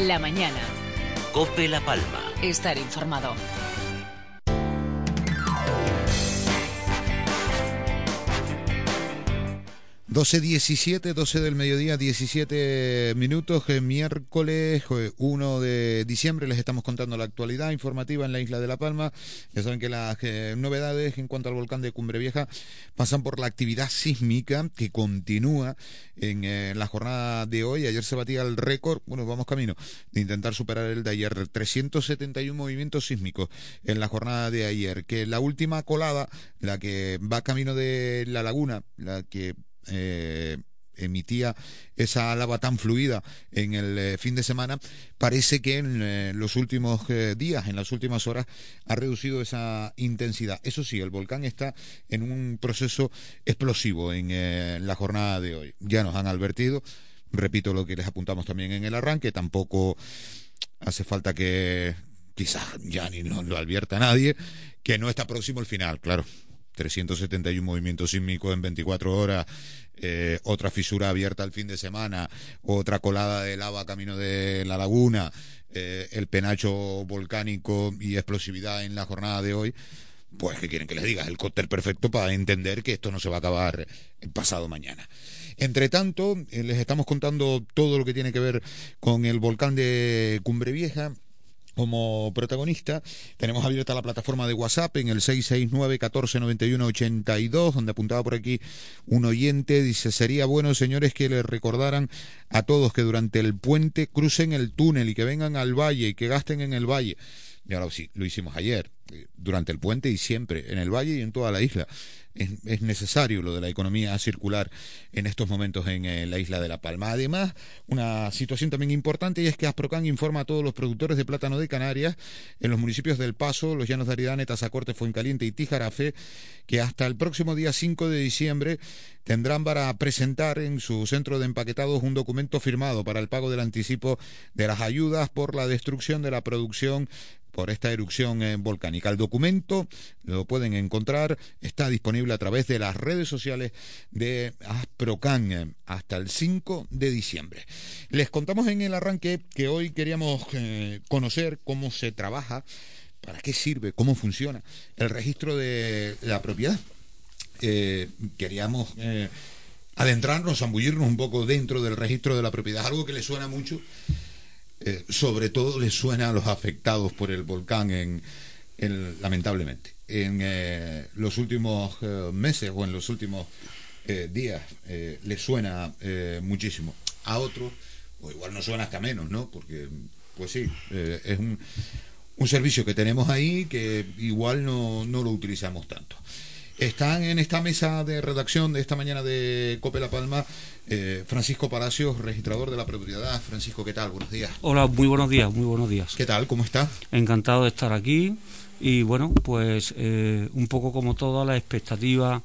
La mañana. Cope La Palma. Estar informado. 12.17, 12 del mediodía, 17 minutos, eh, miércoles eh, 1 de diciembre. Les estamos contando la actualidad informativa en la isla de La Palma. Ya saben que las eh, novedades en cuanto al volcán de Cumbre Vieja pasan por la actividad sísmica que continúa en eh, la jornada de hoy. Ayer se batía el récord, bueno, vamos camino de intentar superar el de ayer. 371 movimientos sísmicos en la jornada de ayer. Que la última colada, la que va camino de la laguna, la que eh, emitía esa lava tan fluida en el eh, fin de semana, parece que en eh, los últimos eh, días, en las últimas horas, ha reducido esa intensidad. Eso sí, el volcán está en un proceso explosivo en eh, la jornada de hoy. Ya nos han advertido, repito lo que les apuntamos también en el arranque, tampoco hace falta que quizás ya ni nos lo advierta nadie, que no está próximo el final, claro 371 movimientos sísmicos en 24 horas, eh, otra fisura abierta el fin de semana, otra colada de lava camino de la laguna, eh, el penacho volcánico y explosividad en la jornada de hoy, pues que quieren que les diga, el cóctel perfecto para entender que esto no se va a acabar pasado mañana. Entre tanto, eh, les estamos contando todo lo que tiene que ver con el volcán de Cumbre Vieja como protagonista. Tenemos abierta la plataforma de WhatsApp en el 669-1491-82, donde apuntaba por aquí un oyente. Dice, sería bueno, señores, que les recordaran a todos que durante el puente crucen el túnel y que vengan al valle y que gasten en el valle. Y ahora sí, lo hicimos ayer, eh, durante el puente y siempre, en el valle y en toda la isla es, necesario lo de la economía circular en estos momentos en eh, la isla de La Palma. Además, una situación también importante y es que Asprocan informa a todos los productores de plátano de Canarias en los municipios del Paso, Los Llanos de Aridane, Tazacorte, Fuencaliente y Tijarafe que hasta el próximo día 5 de diciembre tendrán para presentar en su centro de empaquetados un documento firmado para el pago del anticipo de las ayudas por la destrucción de la producción por esta erupción eh, volcánica. El documento lo pueden encontrar, está disponible a través de las redes sociales de Asprocan eh, hasta el 5 de diciembre. Les contamos en el arranque que hoy queríamos eh, conocer cómo se trabaja, para qué sirve, cómo funciona el registro de la propiedad. queríamos adentrarnos, zambullirnos un poco dentro del registro de la propiedad, algo que le suena mucho eh, sobre todo les suena a los afectados por el volcán en, lamentablemente. En eh, los últimos eh, meses o en los últimos días les suena muchísimo. A otros o igual no suena hasta menos no porque pues sí es un, un servicio que tenemos ahí que igual no, no lo utilizamos tanto están en esta mesa de redacción de esta mañana de Cope La Palma eh, Francisco Palacios, registrador de la propiedad. Francisco, ¿qué tal? Buenos días. Hola, muy buenos días, muy buenos días. ¿Qué tal? ¿Cómo está? Encantado de estar aquí y bueno, pues eh, un poco como toda la expectativa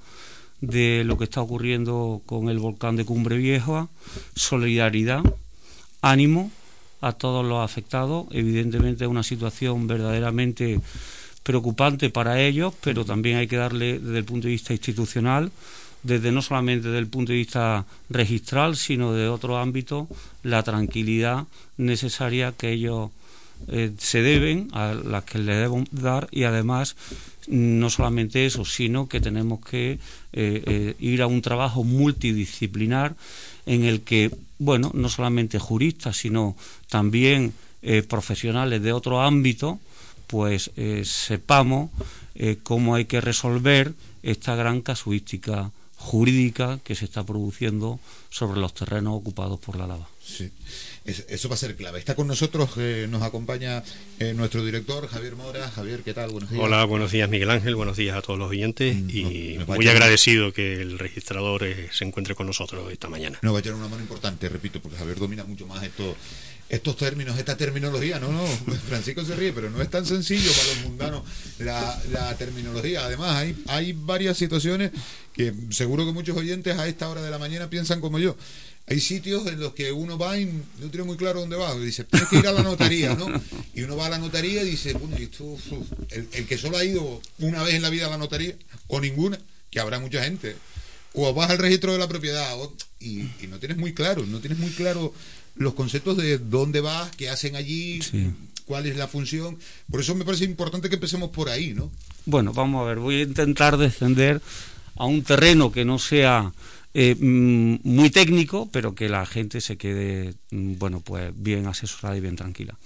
de lo que está ocurriendo con el volcán de Cumbre Vieja, solidaridad, ánimo a todos los afectados. Evidentemente es una situación verdaderamente preocupante para ellos, pero también hay que darle desde el punto de vista institucional, desde no solamente desde el punto de vista registral, sino de otro ámbito, la tranquilidad necesaria que ellos eh, se deben, a las que le deben dar, y además no solamente eso, sino que tenemos que eh, eh, ir a un trabajo multidisciplinar en el que, bueno, no solamente juristas, sino también profesionales de otro ámbito, pues eh, sepamos eh, cómo hay que resolver esta gran casuística jurídica que se está produciendo sobre los terrenos ocupados por la lava. Sí, eso va a ser clave. Está con nosotros, eh, nos acompaña nuestro director, Javier Mora. Javier, ¿qué tal? Buenos días. Hola, buenos días, Miguel Ángel. Buenos días a todos los oyentes. Mm, y muy agradecido que el registrador se encuentre con nosotros esta mañana. Nos va a echar una mano importante, repito, porque Javier domina mucho más esto estos términos, esta terminología. No, no, Francisco se ríe, pero no es tan sencillo para los mundanos la, terminología. Además, hay, hay varias situaciones que seguro que muchos oyentes a esta hora de la mañana piensan como yo. Hay sitios en los que uno va y no tiene muy claro dónde va. Dice, tienes que ir a la notaría, ¿no? Y uno va a la notaría y dice, bueno, el, el, que solo ha ido una vez en la vida a la notaría, o ninguna, que habrá mucha gente, o vas al registro de la propiedad, y, y no tienes muy claro, no tienes muy claro los conceptos de dónde vas, qué hacen allí, cuál es la función. Por eso me parece importante que empecemos por ahí, ¿no? Bueno, vamos a ver, voy a intentar descender a un terreno que no sea eh, mm, muy técnico, pero que la gente se quede, mm, bueno, pues bien asesorada y bien tranquila.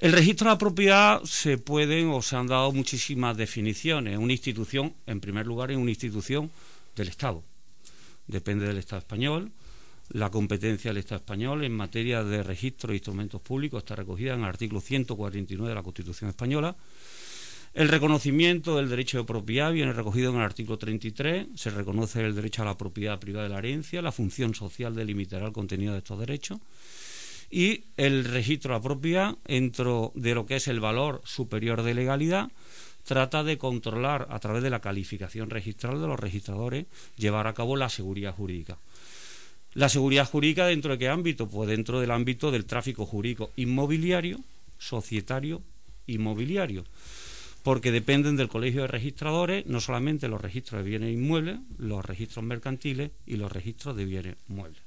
El registro de la propiedad se pueden o se han dado muchísimas definiciones. Una institución, en primer lugar, es una institución del Estado. Depende del Estado español la competencia del Estado español en materia de registro de instrumentos públicos está recogida en el artículo 149 de la Constitución española. El reconocimiento del derecho de propiedad viene recogido en el artículo 33. Se reconoce el derecho a la propiedad privada de la herencia. La función social delimitará el contenido de estos derechos. Y el registro de la propiedad, dentro de lo que es el valor superior de legalidad, trata de controlar a través de la calificación registral de los registradores, llevar a cabo la seguridad jurídica. La seguridad jurídica dentro de qué ámbito? Pues dentro del ámbito del tráfico jurídico inmobiliario, societario, inmobiliario. porque dependen del Colegio de Registradores, no solamente los registros de bienes inmuebles, los registros mercantiles y los registros de bienes muebles.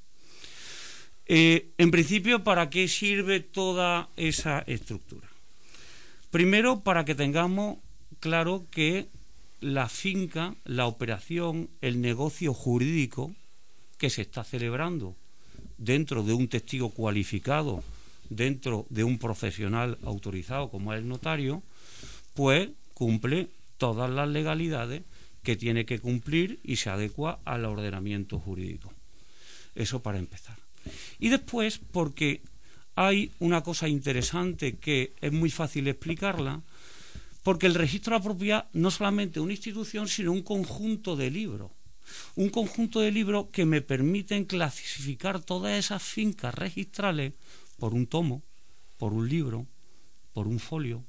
Eh, en principio, ¿para qué sirve toda esa estructura? Primero, para que tengamos claro que la finca, la operación, el negocio jurídico que se está celebrando dentro de un testigo cualificado, dentro de un profesional autorizado como es el notario, pues cumple todas las legalidades que tiene que cumplir y se adecua al ordenamiento jurídico. Eso para empezar. Y después, porque hay una cosa interesante que es muy fácil explicarla, porque el registro propiedad no solamente una institución, sino un conjunto de libros. Un conjunto de libros que me permiten clasificar todas esas fincas registrales por un tomo, por un libro, por un folio,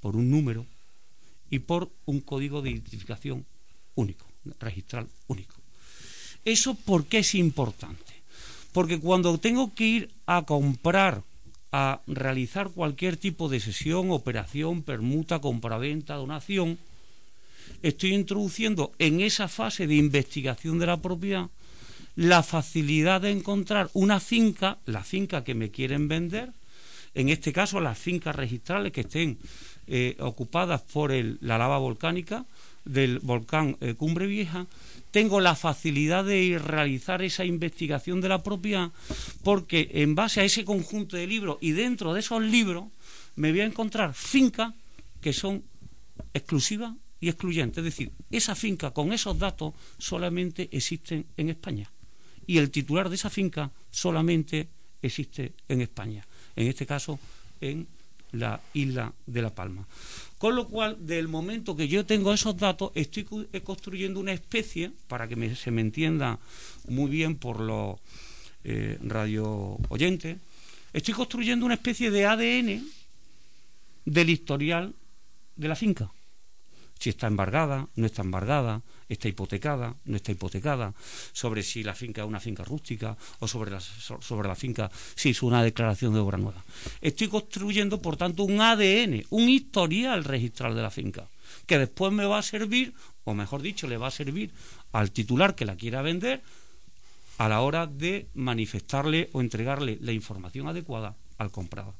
por un número y por un código de identificación único, registral único. ¿Eso por qué es importante? Porque cuando tengo que ir a comprar a realizar cualquier tipo de sesión, operación, permuta, compraventa, donación, estoy introduciendo en esa fase de investigación de la propiedad la facilidad de encontrar una finca, la finca que me quieren vender, en este caso las fincas registrales que estén eh, ocupadas por la lava volcánica del volcán eh, Cumbre Vieja, tengo la facilidad de realizar esa investigación de la propiedad porque en base a ese conjunto de libros y dentro de esos libros me voy a encontrar fincas que son exclusivas y excluyentes. Es decir, esa finca con esos datos solamente existen en España y el titular de esa finca solamente existe en España. En este caso, en la isla de La Palma. Con lo cual, del momento que yo tengo esos datos, estoy construyendo una especie, para que se me entienda muy bien por los eh, radio oyentes, estoy construyendo una especie de ADN del historial de la finca si está embargada, no está embargada, está hipotecada, no está hipotecada, sobre si la finca es una finca rústica o sobre la, finca si es una declaración de obra nueva. Estoy construyendo, por tanto, un ADN, un historial registral de la finca, que después me va a servir, o mejor dicho, le va a servir al titular que la quiera vender a la hora de manifestarle o entregarle la información adecuada al comprador.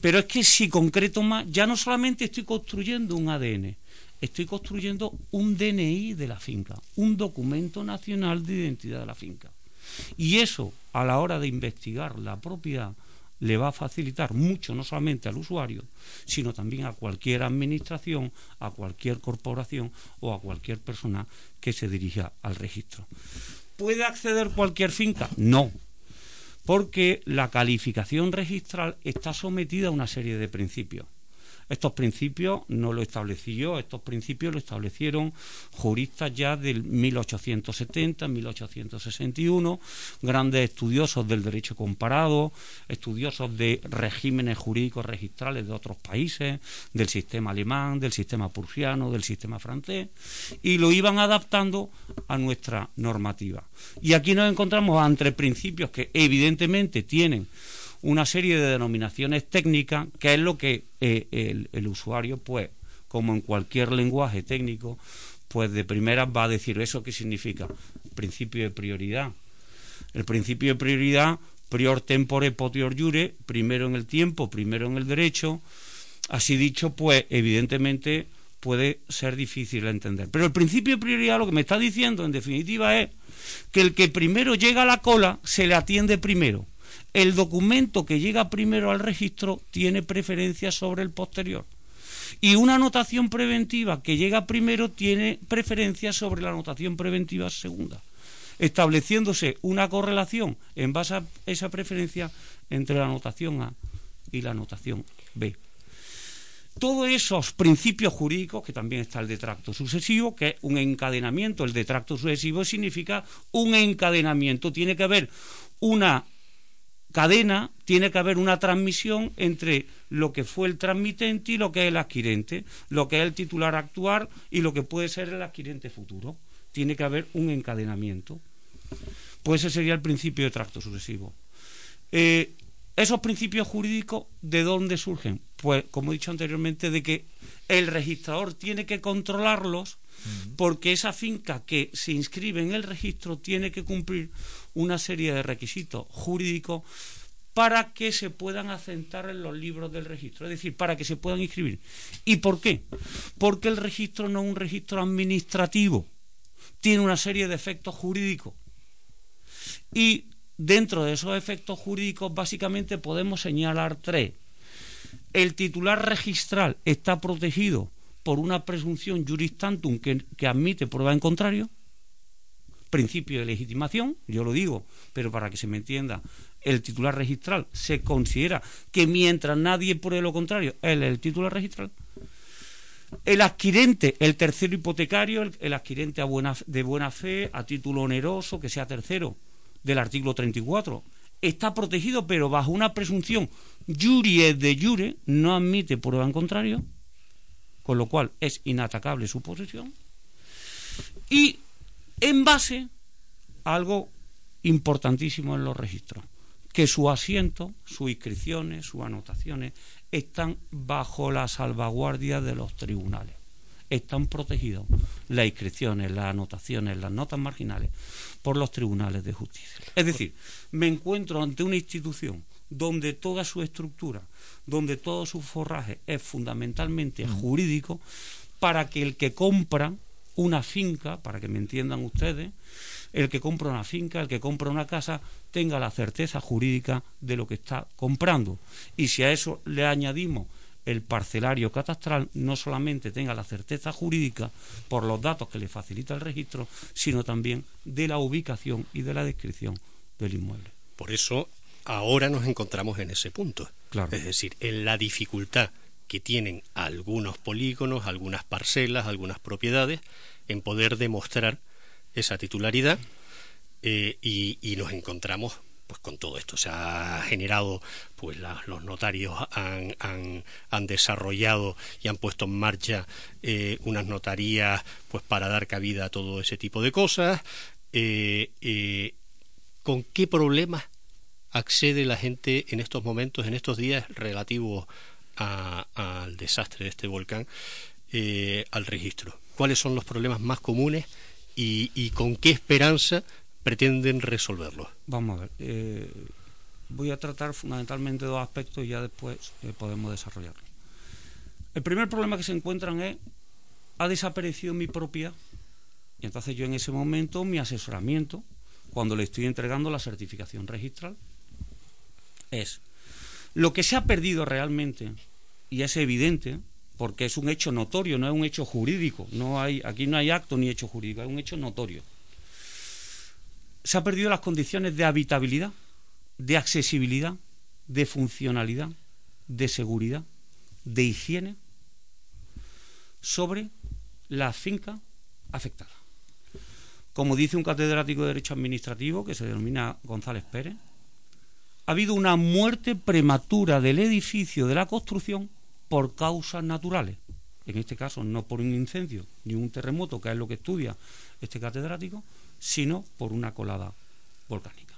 Pero es que si concreto más, ya no solamente estoy construyendo un ADN, estoy construyendo un DNI de la finca, un documento nacional de identidad de la finca. Y eso, a la hora de investigar la propiedad, le va a facilitar mucho, no solamente al usuario, sino también a cualquier administración, a cualquier corporación o a cualquier persona que se dirija al registro. ¿Puede acceder cualquier finca? No, porque la calificación registral está sometida a una serie de principios. Estos principios no lo establecí yo, estos principios lo establecieron juristas ya del 1870, 1861, grandes estudiosos del derecho comparado, estudiosos de regímenes jurídicos registrales de otros países, del sistema alemán, del sistema prusiano, del sistema francés, y lo iban adaptando a nuestra normativa. Y aquí nos encontramos entre principios que evidentemente tienen una serie de denominaciones técnicas, que es lo que eh, el, usuario, pues, como en cualquier lenguaje técnico, pues de primera va a decir eso qué significa principio de prioridad. El principio de prioridad, prior tempore potior jure, primero en el tiempo, primero en el derecho. Así dicho, pues evidentemente puede ser difícil de entender. Pero el principio de prioridad lo que me está diciendo en definitiva es que el que primero llega a la cola se le atiende primero el documento que llega primero al registro tiene preferencia sobre el posterior. Y una anotación preventiva que llega primero tiene preferencia sobre la anotación preventiva segunda, estableciéndose una correlación en base a esa preferencia entre la anotación A y la anotación B. Todos esos principios jurídicos, que también está el detracto sucesivo, que es un encadenamiento, el detracto sucesivo significa un encadenamiento, tiene que haber una cadena tiene que haber una transmisión entre lo que fue el transmitente y lo que es el adquirente, lo que es el titular actual y lo que puede ser el adquirente futuro. Tiene que haber un encadenamiento. Pues ese sería el principio de tracto sucesivo. Eh, esos principios jurídicos, ¿de dónde surgen? Pues, como he dicho anteriormente, de que el registrador tiene que controlarlos porque esa finca que se inscribe en el registro tiene que cumplir una serie de requisitos jurídicos para que se puedan asentar en los libros del registro, es decir, para que se puedan inscribir. ¿Y por qué? Porque el registro no es un registro administrativo, tiene una serie de efectos jurídicos. Y dentro de esos efectos jurídicos básicamente podemos señalar tres. El titular registral está protegido por una presunción juris tantum que, admite prueba en contrario, principio de legitimación, yo lo digo, pero para que se me entienda, el titular registral se considera que mientras nadie pruebe lo contrario, él es el titular registral. El adquirente, el tercero hipotecario, el, adquirente de buena fe, a título oneroso, que sea tercero, del artículo 34, está protegido, pero bajo una presunción jurie de jure, no admite prueba en contrario, con lo cual es inatacable su posesión. Y en base a algo importantísimo en los registros, que su asiento, sus inscripciones, sus anotaciones están bajo la salvaguardia de los tribunales. Están protegidos las inscripciones, las anotaciones, las notas marginales por los tribunales de justicia. Es decir, me encuentro ante una institución donde toda su estructura, donde todo su forraje es fundamentalmente jurídico, para que el que compra una finca, para que me entiendan ustedes, el que compra una finca, el que compra una casa, tenga la certeza jurídica de lo que está comprando. Y si a eso le añadimos el parcelario catastral, no solamente tenga la certeza jurídica por los datos que le facilita el registro, sino también de la ubicación y de la descripción del inmueble. Por eso ahora nos encontramos en ese punto. Es decir, en la dificultad que tienen algunos polígonos, algunas parcelas, algunas propiedades, en poder demostrar esa titularidad eh, y, nos encontramos pues con todo esto. Se ha generado pues los notarios han, han, desarrollado y han puesto en marcha eh, unas notarías pues para dar cabida a todo ese tipo de cosas. Eh, con qué problemas accede la gente en estos momentos en estos días relativos al desastre de este volcán al registro cuáles son los problemas más comunes y, con qué esperanza pretenden resolverlo. Vamos a ver. Eh, voy a tratar fundamentalmente dos aspectos y ya después eh, podemos desarrollarlo. El primer problema que se encuentran es, ha desaparecido mi propiedad. Y entonces yo en ese momento, mi asesoramiento, cuando le estoy entregando la certificación registral, es lo que se ha perdido realmente, y es evidente, porque es un hecho notorio, no es un hecho jurídico. No hay, aquí no hay acto ni hecho jurídico, es un hecho notorio. Se han perdido las condiciones de habitabilidad, de accesibilidad, de funcionalidad, de seguridad, de higiene sobre la finca afectada. Como dice un catedrático de Derecho Administrativo que se denomina González Pérez, ha habido una muerte prematura del edificio de la construcción por causas naturales. En este caso, no por un incendio ni un terremoto, que es lo que estudia este catedrático, sino por una colada volcánica.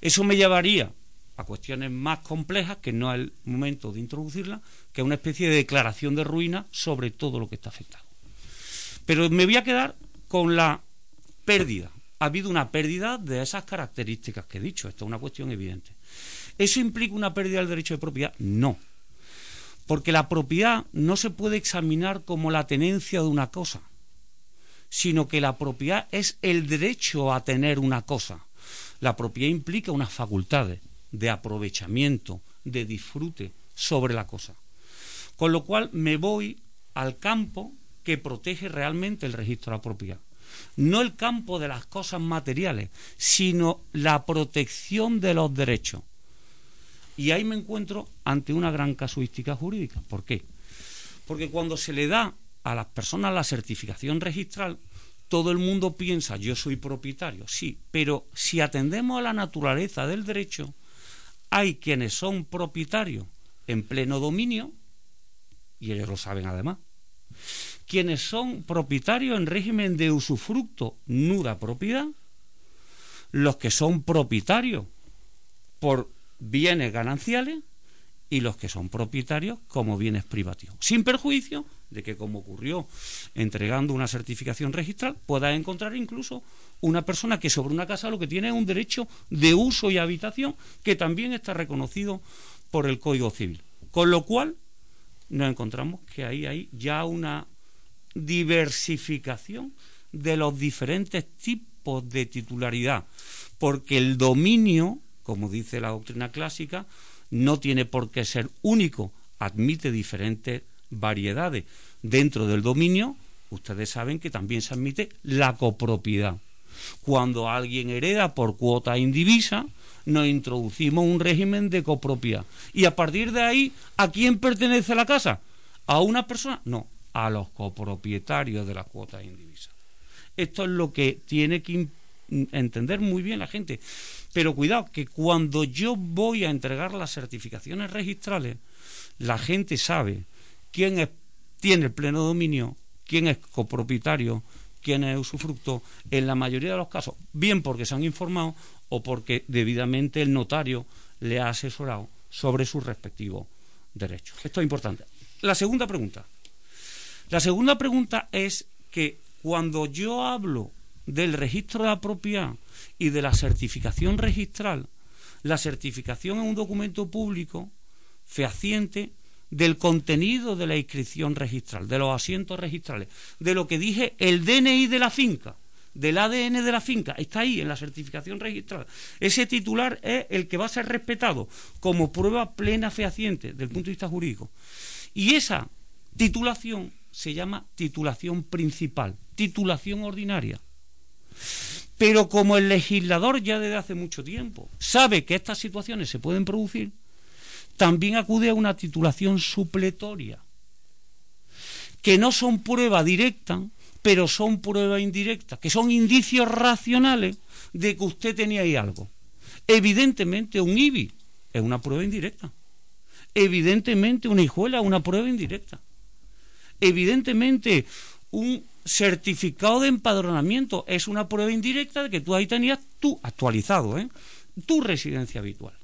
Eso me llevaría a cuestiones más complejas, que no es el momento de introducirla, que es una especie de declaración de ruina sobre todo lo que está afectado. Pero me voy a quedar con la pérdida. Ha habido una pérdida de esas características que he dicho. Esto es una cuestión evidente. ¿Eso implica una pérdida del derecho de propiedad? No. Porque la propiedad no se puede examinar como la tenencia de una cosa, sino que la propiedad es el derecho a tener una cosa. La propiedad implica unas facultades de aprovechamiento, de disfrute sobre la cosa. Con lo cual me voy al campo que protege realmente el registro de la propiedad. No el campo de las cosas materiales, sino la protección de los derechos. Y ahí me encuentro ante una gran casuística jurídica. ¿Por qué? Porque cuando se le da a las personas la certificación registral, todo el mundo piensa, yo soy propietario, sí, pero si atendemos a la naturaleza del derecho, hay quienes son propietarios en pleno dominio, y ellos lo saben además, quienes son propietarios en régimen de usufructo, nuda propiedad, los que son propietarios por bienes gananciales y los que son propietarios como bienes privativos, sin perjuicio de que, como ocurrió entregando una certificación registral, pueda encontrar incluso una persona que sobre una casa lo que tiene es un derecho de uso y habitación que también está reconocido por el Código Civil. Con lo cual, nos encontramos que ahí hay ya una diversificación de los diferentes tipos de titularidad, porque el dominio, como dice la doctrina clásica, no tiene por qué ser único, admite diferentes variedades. Dentro del dominio, ustedes saben que también se admite la copropiedad. Cuando alguien hereda por cuota indivisa, nos introducimos un régimen de copropiedad. Y a partir de ahí, ¿a quién pertenece la casa? ¿A una persona? No, a los copropietarios de la cuota indivisa. Esto es lo que tiene que entender muy bien la gente. Pero cuidado, que cuando yo voy a entregar las certificaciones registrales, la gente sabe quién tiene el pleno dominio, quién es copropietario, quién es usufructo, en la mayoría de los casos, bien porque se han informado o porque debidamente el notario le ha asesorado sobre sus respectivos derechos. Esto es importante. La segunda pregunta. La segunda pregunta es que cuando yo hablo del registro de la propiedad y de la certificación registral, la certificación es un documento público fehaciente del contenido de la inscripción registral, de los asientos registrales, de lo que dije el DNI de la finca, del ADN de la finca, está ahí en la certificación registral. Ese titular es el que va a ser respetado como prueba plena fehaciente desde el punto de vista jurídico. Y esa titulación se llama titulación principal, titulación ordinaria. Pero como el legislador ya desde hace mucho tiempo sabe que estas situaciones se pueden producir, también acude a una titulación supletoria, que no son prueba directa, pero son prueba indirecta, que son indicios racionales de que usted tenía ahí algo. Evidentemente un IBI es una prueba indirecta. Evidentemente una hijuela es una prueba indirecta evidentemente un certificado de empadronamiento es una prueba indirecta de que tú ahí tenías tú actualizado, ¿eh? tu residencia habitual.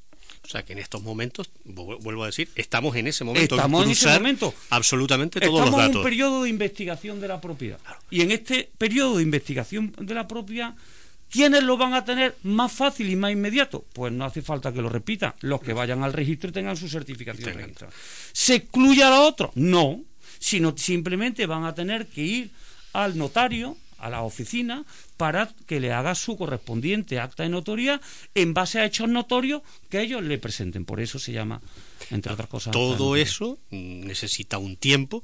O sea que en estos momentos, vuelvo a decir, estamos en ese momento. Estamos en ese momento. Absolutamente todos los datos. Estamos en un periodo de investigación de la propiedad. Y en este periodo de investigación de la propiedad, ¿quiénes lo van a tener más fácil y más inmediato? Pues no hace falta que lo repita. Los que vayan al registro y tengan su certificación registrada. ¿Se excluye a los otros? No sino simplemente van a tener que ir al notario, a la oficina, para que le haga su correspondiente acta de notoría en base a hechos notorios que ellos le presenten. Por eso se llama, entre otras cosas. Todo eso necesita un tiempo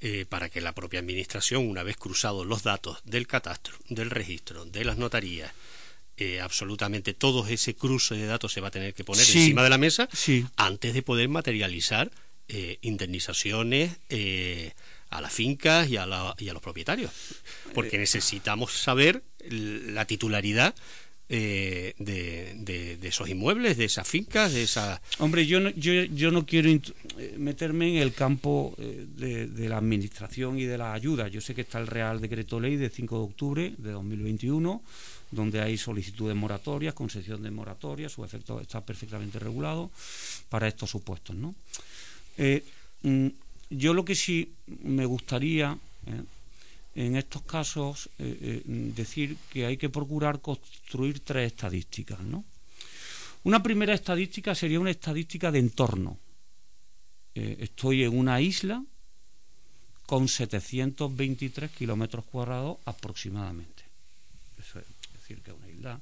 eh, para que la propia administración, una vez cruzados los datos del catastro, del registro, de las notarías, eh, absolutamente todo ese cruce de datos se va a tener que poner encima de la mesa antes de poder materializar eh, indemnizaciones eh, a las fincas y a, y a, los propietarios, porque eh, necesitamos saber la titularidad de, de, esos inmuebles, de esas fincas, de esa... Hombre, yo no, yo, yo no quiero meterme en el campo de, de, la administración y de la ayuda. Yo sé que está el Real Decreto Ley de 5 de octubre de 2021, donde hay solicitud de moratorias, concesión de moratorias, su efecto está perfectamente regulado para estos supuestos, ¿no? Eh, mm, yo lo que sí me gustaría eh, en estos casos eh, decir que hay que procurar construir tres estadísticas. ¿no? Una primera estadística sería una estadística de entorno. estoy en una isla con 723 kilómetros cuadrados aproximadamente. Eso es decir, que es una isla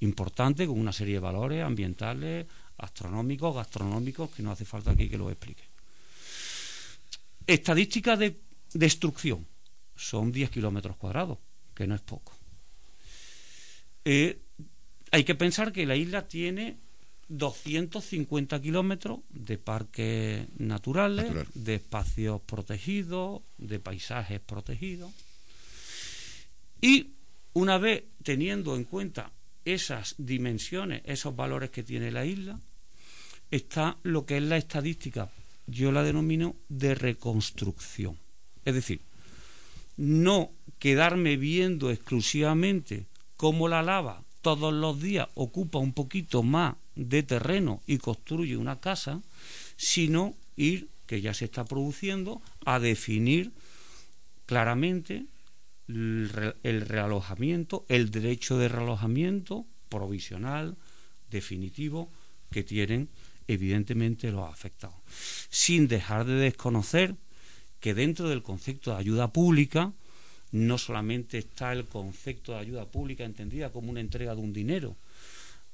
importante con una serie de valores ambientales, astronómicos, gastronómicos, que no hace falta aquí que lo explique. Estadística de destrucción. Son 10 kilómetros cuadrados, que no es poco. Eh, hay que pensar que la isla tiene 250 kilómetros de parques naturales, de espacios protegidos, de paisajes protegidos. Y una vez teniendo en cuenta esas dimensiones, esos valores que tiene la isla, está lo que es la estadística yo la denomino de reconstrucción. Es decir, no quedarme viendo exclusivamente cómo la lava todos los días ocupa un poquito más de terreno y construye una casa, sino ir, que ya se está produciendo, a definir claramente el realojamiento, el derecho de realojamiento provisional, definitivo, que tienen evidentemente los afectados, sin dejar de desconocer que dentro del concepto de ayuda pública no solamente está el concepto de ayuda pública entendida como una entrega de un dinero,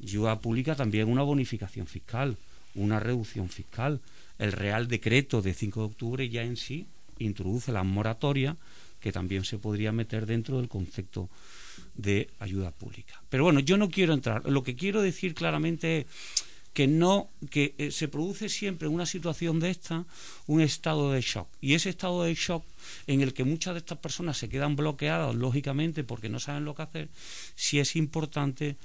ayuda pública también una bonificación fiscal, una reducción fiscal. El Real Decreto de 5 de octubre ya en sí introduce la moratoria que también se podría meter dentro del concepto de ayuda pública. Pero bueno, yo no quiero entrar. Lo que quiero decir claramente es que no que eh, se produce siempre en una situación de esta un estado de shock y ese estado de shock en el que muchas de estas personas se quedan bloqueadas lógicamente porque no saben lo que hacer sí es importante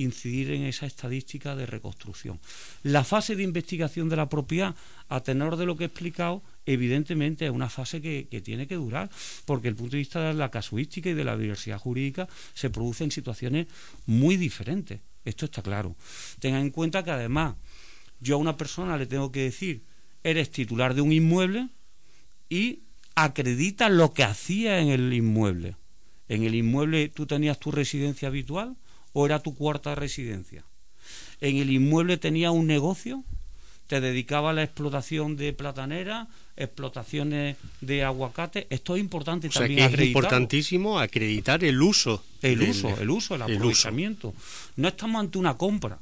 incidir en esa estadística de reconstrucción. La fase de investigación de la propiedad, a tenor de lo que he explicado, evidentemente es una fase que, tiene que durar, porque el punto de vista de la casuística y de la diversidad jurídica se produce en situaciones muy diferentes. Esto está claro. Tengan en cuenta que además yo a una persona le tengo que decir, eres titular de un inmueble y acredita lo que hacía en el inmueble. En el inmueble tú tenías tu residencia habitual, o era tu cuarta residencia. En el inmueble tenía un negocio, te dedicaba a la explotación de platanera, explotaciones de aguacate. Esto es importante también. es importantísimo acreditar el uso. El uso, el uso, el aprovechamiento. No estamos ante una compra.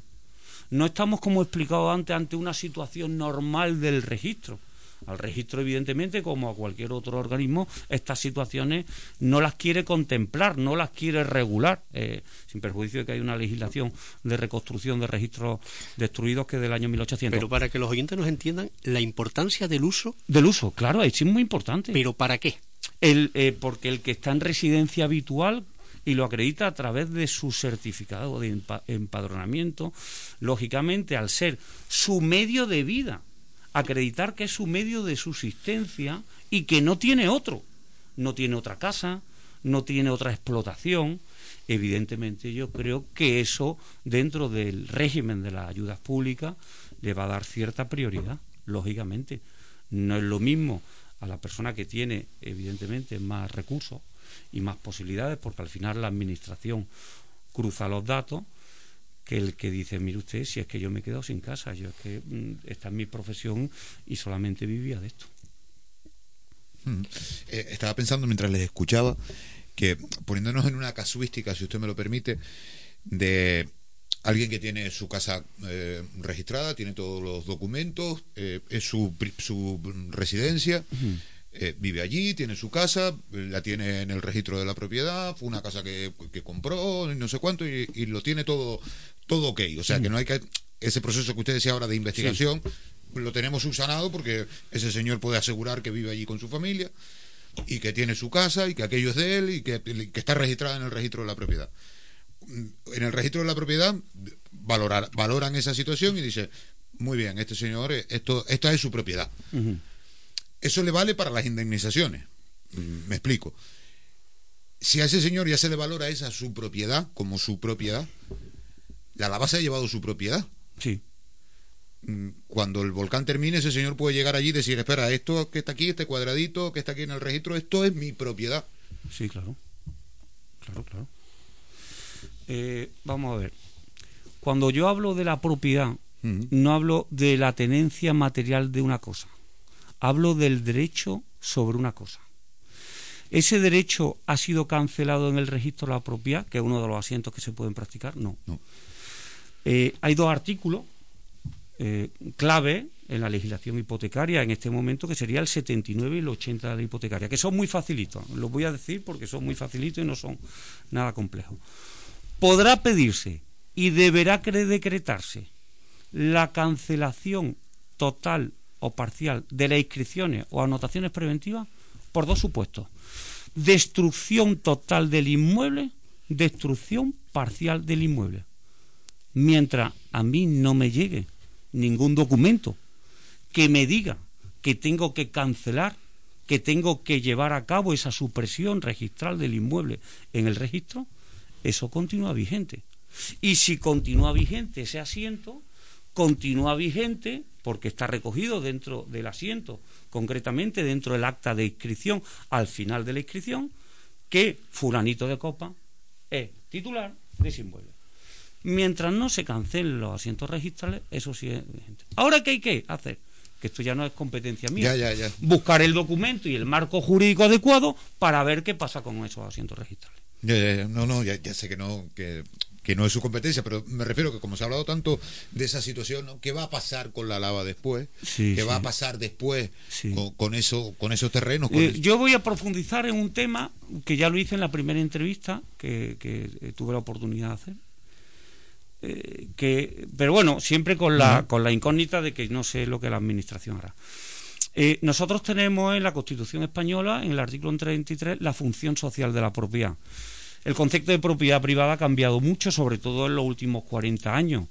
No estamos, como he explicado antes, ante una situación normal del registro al registro, evidentemente, como a cualquier otro organismo, estas situaciones no las quiere contemplar, no las quiere regular, eh, sin perjuicio de que hay una legislación de reconstrucción de registros destruidos que es del año 1800. Pero para que los oyentes nos entiendan, la importancia del uso. Del uso, claro, es muy importante. ¿Pero para qué? El, eh, porque el que está en residencia habitual y lo acredita a través de su certificado de empadronamiento, lógicamente al ser su medio de vida, acreditar que es su medio de subsistencia y que no tiene otro. No tiene otra casa, no tiene otra explotación. Evidentemente yo creo que eso dentro del régimen de las ayudas públicas le va a dar cierta prioridad, lógicamente. No es lo mismo a la persona que tiene evidentemente más recursos y más posibilidades, porque al final la administración cruza los datos que el que dice, mire usted, si es que yo me he quedado sin casa, yo es que mm, esta es mi profesión y solamente vivía de esto. Mm. Eh, estaba pensando mientras les escuchaba que poniéndonos en una casuística, si usted me lo permite, de alguien que tiene su casa eh, registrada, tiene todos los documentos, eh, es su, su residencia. vive allí, tiene su casa, la tiene en el registro de la propiedad, fue una casa que, que compró, no sé cuánto, y, y, lo tiene todo todo ok. O sea, que no hay que. Ese proceso que usted decía ahora de investigación, lo tenemos subsanado porque ese señor puede asegurar que vive allí con su familia y que tiene su casa y que aquello es de él y que, está registrado en el registro de la propiedad. En el registro de la propiedad valorar, valoran esa situación y dice, muy bien, este señor, esto, esta es su propiedad. Eso le vale para las indemnizaciones. Me explico. Si a ese señor ya se le valora esa su propiedad como su propiedad, la lava se ha llevado su propiedad. Sí. Mm, cuando el volcán termine, ese señor puede llegar allí y decir, espera, esto que está aquí, este cuadradito que está aquí en el registro, esto es mi propiedad. Sí, claro. Claro, claro. Eh, vamos a ver. Cuando yo hablo de la propiedad, no hablo de la tenencia material de una cosa. Hablo del derecho sobre una cosa. ¿Ese derecho ha sido cancelado en el registro de la propiedad, que es uno de los asientos que se pueden practicar? No. no. Eh, hay dos artículos eh, clave en la legislación hipotecaria en este momento, que sería el 79 y el 80 de la hipotecaria, que son muy facilitos. Los voy a decir porque son muy facilitos y no son nada complejos. Podrá pedirse y deberá decretarse la cancelación total o parcial de las inscripciones o anotaciones preventivas por dos supuestos. Destrucción total del inmueble, destrucción parcial del inmueble mientras a mí no me llegue ningún documento que me diga que tengo que cancelar, que tengo que llevar a cabo esa supresión registral del inmueble en el registro, eso continúa vigente. Y si continúa vigente ese asiento, continúa vigente porque está recogido dentro del asiento, concretamente dentro del acta de inscripción, al final de la inscripción, que fulanito de copa es titular de ese inmueble. Mientras no se cancelen los asientos registrales, eso sí es vigente. Ahora, ¿qué hay que hacer? Que esto ya no es competencia mía. Buscar el documento y el marco jurídico adecuado para ver qué pasa con esos asientos registrales. no, no, ya, sé que no, que, no es su competencia, pero me refiero que como se ha hablado tanto de esa situación, ¿qué va a pasar con la lava después? ¿Qué va a pasar después con, eso, con esos terrenos? Eh, yo voy a profundizar en un tema que ya lo hice en la primera entrevista que, que tuve la oportunidad de hacer eh, que, pero bueno, siempre con la, con la incógnita de que no sé lo que la Administración hará. Eh, nosotros tenemos en la Constitución española, en el artículo 33, la función social de la propiedad. El concepto de propiedad privada ha cambiado mucho, sobre todo en los últimos 40 años.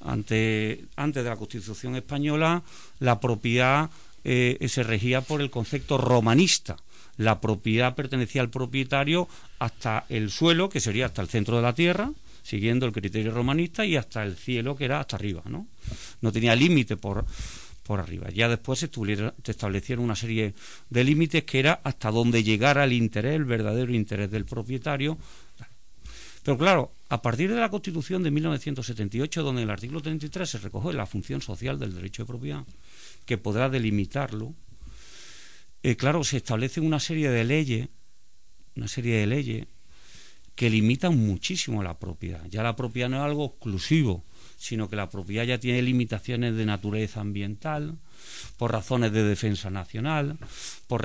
Antes, antes de la Constitución española, la propiedad eh, se regía por el concepto romanista. La propiedad pertenecía al propietario hasta el suelo, que sería hasta el centro de la tierra, siguiendo el criterio romanista y hasta el cielo que era hasta arriba, ¿no? No tenía límite por, por arriba. Ya después se, establecieron una serie de límites que era hasta donde llegara el interés, el verdadero interés del propietario. Pero claro, a partir de la Constitución de 1978, donde en el artículo 33 se recoge la función social del derecho de propiedad, que podrá delimitarlo, eh, claro, se establecen una serie de leyes, una serie de leyes que limitan muchísimo la propiedad. Ya la propiedad no es algo exclusivo, sino que la propiedad ya tiene limitaciones de naturaleza ambiental, por razones de defensa nacional, por,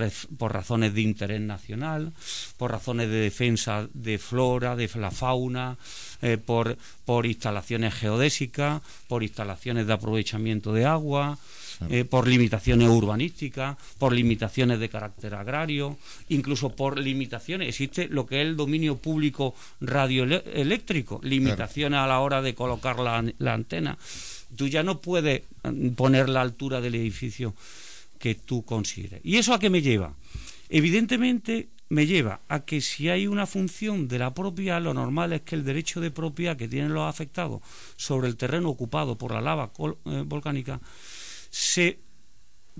razones de interés nacional, por razones de defensa de flora, de la fauna, eh, por, por instalaciones geodésicas, por instalaciones de aprovechamiento de agua, eh, por limitaciones urbanísticas, por limitaciones de carácter agrario, incluso por limitaciones. Existe lo que es el dominio público radioeléctrico, limitaciones a la hora de colocar la, la antena. Tú ya no puedes mm, poner la altura del edificio que tú consideres. ¿Y eso a qué me lleva? Evidentemente me lleva a que si hay una función de la propiedad, lo normal es que el derecho de propiedad que tienen los afectados sobre el terreno ocupado por la lava eh, volcánica se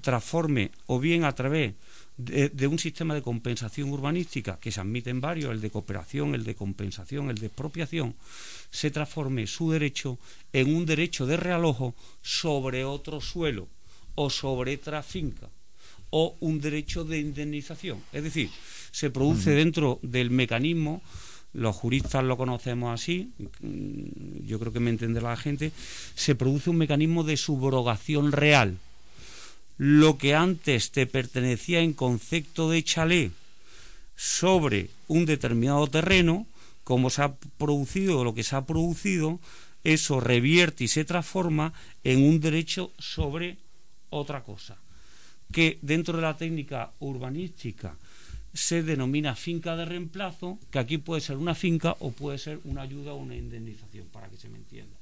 transforme o bien a través de, un sistema de compensación urbanística que se admiten varios, el de cooperación, el de compensación, el de expropiación, se transforme su derecho en un derecho de realojo sobre otro suelo o sobre otra finca o un derecho de indemnización. Es decir, se produce dentro del mecanismo los juristas lo conocemos así, yo creo que me entenderá la gente, se produce un mecanismo de subrogación real. Lo que antes te pertenecía en concepto de chalet sobre un determinado terreno, como se ha producido lo que se ha producido, eso revierte y se transforma en un derecho sobre otra cosa, que dentro de la técnica urbanística se denomina finca de reemplazo, que aquí puede ser una finca o puede ser una ayuda o una indemnización, para que se me entienda.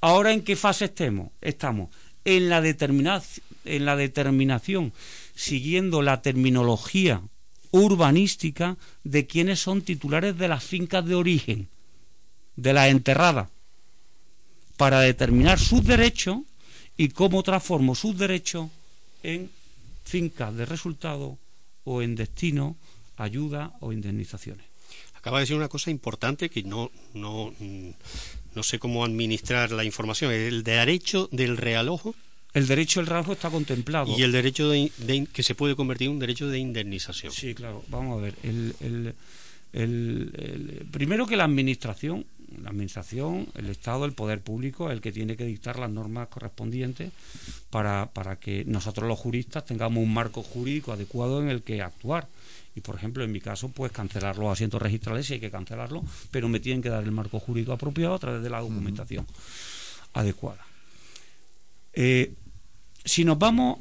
Ahora, ¿en qué fase estemos? Estamos en la, en la determinación, siguiendo la terminología urbanística de quienes son titulares de las fincas de origen, de las enterradas, para determinar sus derechos y cómo transformo sus derechos en fincas de resultado o en destino, ayuda o indemnizaciones. Acaba de decir una cosa importante que no, no, no sé cómo administrar la información. El derecho del realojo. El derecho del realojo está contemplado. Y el derecho de, que se puede convertir en un derecho de indemnización. Sí, claro. Vamos a ver. el, el, primero que la administración, la administración, el Estado, el poder público, el que tiene que dictar las normas correspondientes para, para que nosotros los juristas tengamos un marco jurídico adecuado en el que actuar. Y por ejemplo, en mi caso, pues cancelar los asientos registrales si hay que cancelarlo, pero me tienen que dar el marco jurídico apropiado a través de la documentación adecuada. Eh, si nos vamos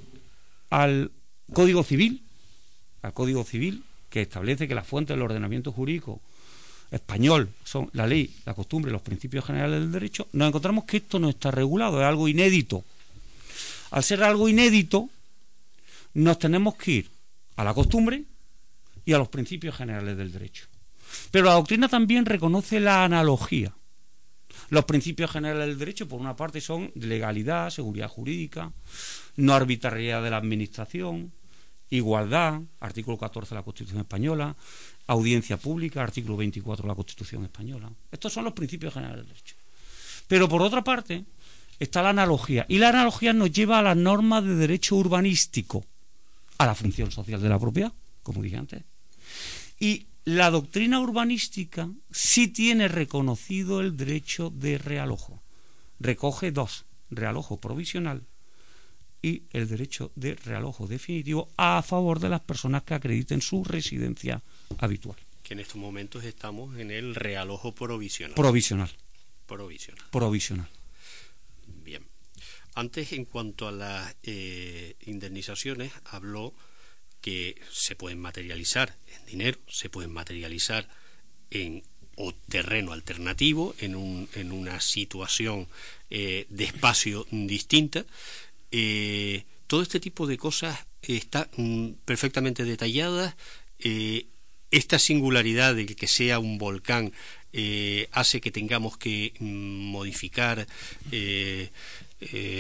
al Código Civil, al Código Civil, que establece que las fuentes del ordenamiento jurídico español son la ley, la costumbre, los principios generales del derecho, nos encontramos que esto no está regulado, es algo inédito. Al ser algo inédito, nos tenemos que ir a la costumbre y a los principios generales del derecho. Pero la doctrina también reconoce la analogía. Los principios generales del derecho, por una parte, son legalidad, seguridad jurídica, no arbitrariedad de la administración, igualdad, artículo 14 de la Constitución española, audiencia pública, artículo 24 de la Constitución española. Estos son los principios generales del derecho. Pero por otra parte, está la analogía. Y la analogía nos lleva a las normas de derecho urbanístico, a la función social de la propiedad, como dije antes. Y la doctrina urbanística sí tiene reconocido el derecho de realojo. Recoge dos, realojo provisional y el derecho de realojo definitivo a favor de las personas que acrediten su residencia habitual. Que en estos momentos estamos en el realojo provisional. Provisional. Provisional. Provisional. Bien. Antes, en cuanto a las eh, indemnizaciones, habló que se pueden materializar en dinero, se pueden materializar en o terreno alternativo, en, un, en una situación eh, de espacio distinta. Eh, todo este tipo de cosas está mm, perfectamente detalladas. Eh, esta singularidad de que sea un volcán hace que tengamos que mm, modificar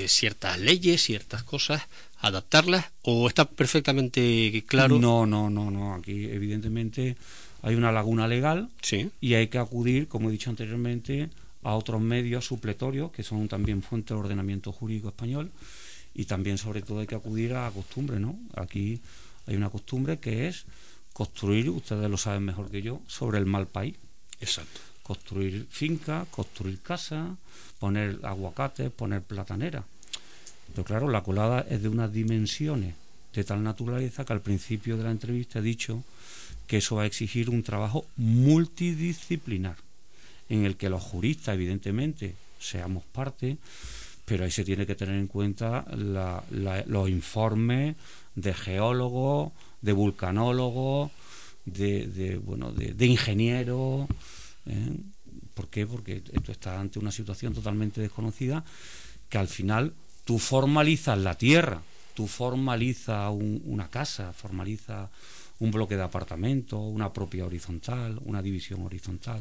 ciertas leyes, ciertas cosas adaptarlas o está perfectamente claro? No, no, no, no. Aquí evidentemente hay una laguna legal y hay que acudir, como he dicho anteriormente, a otros medios supletorios que son también fuente de ordenamiento jurídico español y también sobre todo hay que acudir a la costumbre, ¿no? Aquí hay una costumbre que es construir, ustedes lo saben mejor que yo, sobre el mal país. Exacto. Construir finca, construir casa, poner aguacates, poner platanera. Pero claro, la colada es de unas dimensiones de tal naturaleza que al principio de la entrevista he dicho que eso va a exigir un trabajo multidisciplinar, en el que los juristas, evidentemente, seamos parte, pero ahí se tiene que tener en cuenta los informes de geólogos, de vulcanólogos, de, bueno, de, ingenieros. ¿eh? ¿Por qué? Porque esto está ante una situación totalmente desconocida que al final tú formalizas la tierra, tú formalizas una casa, formalizas un bloque de apartamento, una propia horizontal, una división horizontal,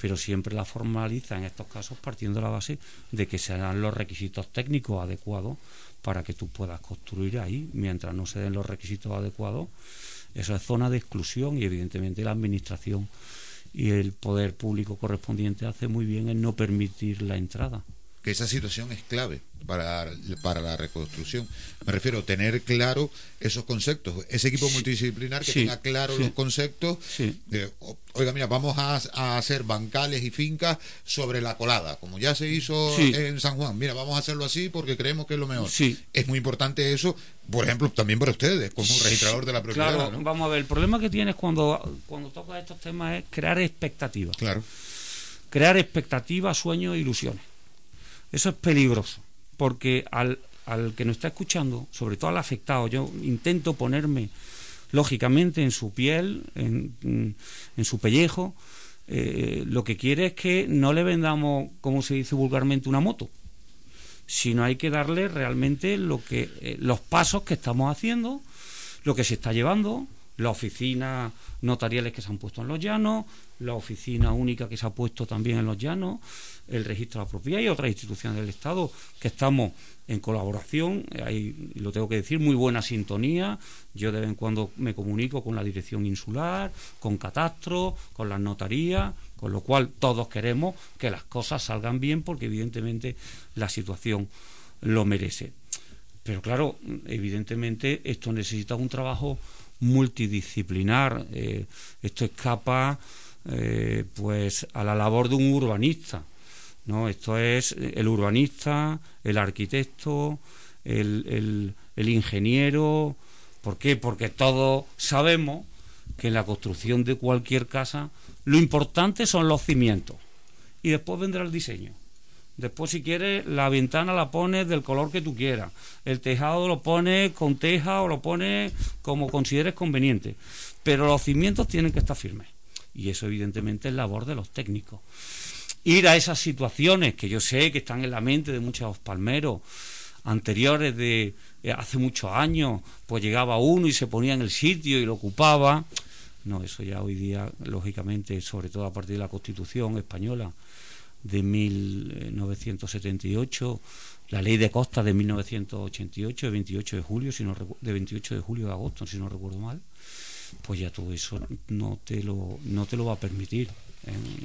pero siempre la formaliza en estos casos partiendo de la base de que se dan los requisitos técnicos adecuados para que tú puedas construir ahí, mientras no se den los requisitos adecuados, eso es zona de exclusión y evidentemente la administración y el poder público correspondiente hace muy bien en no permitir la entrada que esa situación es clave para, para la reconstrucción. Me refiero a tener claro esos conceptos, ese equipo multidisciplinar que tenga claro los conceptos. De, oiga, mira, vamos a, hacer bancales y fincas sobre la colada, como ya se hizo en San Juan. Mira, vamos a hacerlo así porque creemos que es lo mejor. Es muy importante eso, por ejemplo, también para ustedes, como registrador de la propiedad. Claro, vamos a ver, el problema que tienes cuando, cuando tocas estos temas es crear expectativas. Claro. Crear expectativas, sueños, ilusiones eso es peligroso, porque al, al que nos está escuchando, sobre todo al afectado, yo intento ponerme lógicamente en su piel, en, en su pellejo, eh, lo que quiere es que no le vendamos, como se dice vulgarmente, una moto, sino hay que darle realmente lo que, eh, los pasos que estamos haciendo, lo que se está llevando, las oficinas notariales que se han puesto en los llanos, la oficina única que se ha puesto también en los llanos, el registro de la propiedad y otras instituciones del Estado que estamos en colaboración, hay, lo tengo que decir, muy buena sintonía. Yo de vez en cuando me comunico con la dirección insular, con Catastro, con las notarías, con lo cual todos queremos que las cosas salgan bien porque evidentemente la situación lo merece. Pero claro, evidentemente esto necesita un trabajo multidisciplinar. Eh, esto escapa eh, pues a la labor de un urbanista. ¿No? Esto es el urbanista, el arquitecto, el, el, ingeniero. ¿Por qué? Porque todos sabemos que en la construcción de cualquier casa lo importante son los cimientos y después vendrá el diseño. Después, si quieres, la ventana la pones del color que tú quieras. El tejado lo pones con teja o lo pones como consideres conveniente. Pero los cimientos tienen que estar firmes. Y eso, evidentemente, es labor de los técnicos ir a esas situaciones que yo sé que están en la mente de muchos palmeros anteriores de eh, hace muchos años, pues llegaba uno y se ponía en el sitio y lo ocupaba. No, eso ya hoy día, lógicamente, sobre todo a partir de la Constitución española, de 1978, la ley de costa de 1988, de 28 de julio, si no, de 28 de julio de agosto, si no recuerdo mal, pues ya todo eso no te lo, no te lo va a permitir.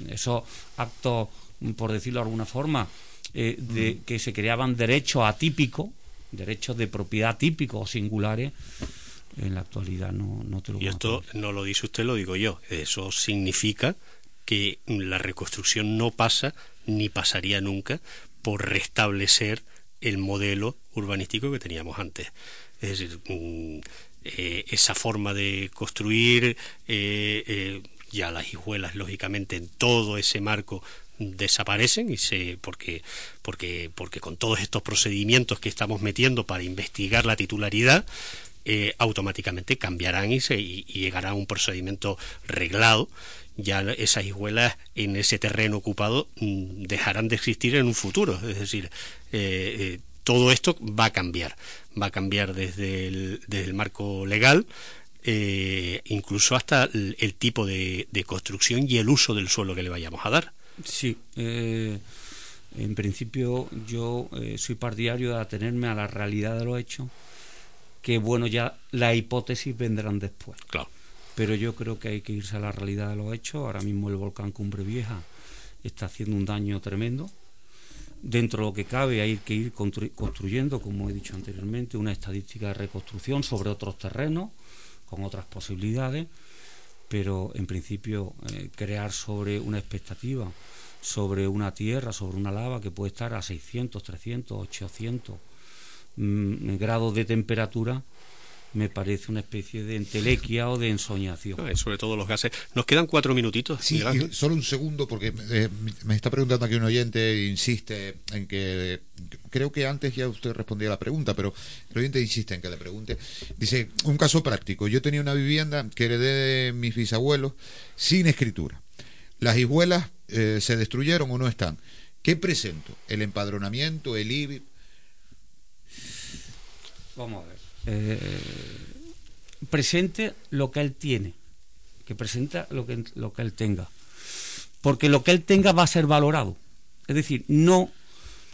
Esos actos, por decirlo de alguna forma, eh, de mm. que se creaban derechos atípicos, derechos de propiedad típicos o singulares, en la actualidad no, no te lo Y esto no lo dice usted, lo digo yo. Eso significa que la reconstrucción no pasa ni pasaría nunca por restablecer el modelo urbanístico que teníamos antes. Es decir, mm, eh, esa forma de construir, eh, eh, ya las hijuelas, lógicamente, en todo ese marco desaparecen y se porque porque porque con todos estos procedimientos que estamos metiendo para investigar la titularidad eh, automáticamente cambiarán y, se, y, llegará a un procedimiento reglado. Ya esas hijuelas en ese terreno ocupado mm, dejarán de existir en un futuro. Es decir eh, eh, todo esto va a cambiar. Va a cambiar desde desde el marco legal incluso hasta el, tipo de, de, construcción y el uso del suelo que le vayamos a dar sí en principio yo soy partidario de atenerme a la realidad de los hechos que bueno, ya las hipótesis vendrán después. Claro. Pero yo creo que hay que irse a la realidad de los hechos. Ahora mismo el volcán Cumbre Vieja está haciendo un daño tremendo. Dentro de lo que cabe hay que ir construyendo, como he dicho anteriormente, una estadística de reconstrucción sobre otros terrenos, con otras posibilidades, pero en principio eh, crear sobre una expectativa, sobre una tierra, sobre una lava que puede estar a 600, 300, 800 Mm, grados de temperatura me parece una especie de entelequia o de ensoñación. sobre todo los gases. Nos quedan cuatro minutitos. Sí, solo un segundo, porque eh, me está preguntando aquí un oyente, insiste en que. Creo que antes ya usted respondía a la pregunta, pero el oyente insiste en que le pregunte. Dice: Un caso práctico. Yo tenía una vivienda que heredé de mis bisabuelos sin escritura. Las hijuelas eh, se destruyeron o no están. ¿Qué presento? ¿El empadronamiento, el IBI? Vamos a ver. Eh, presente lo que él tiene, que presenta lo que, lo que él tenga. Porque lo que él tenga va a ser valorado. Es decir, no.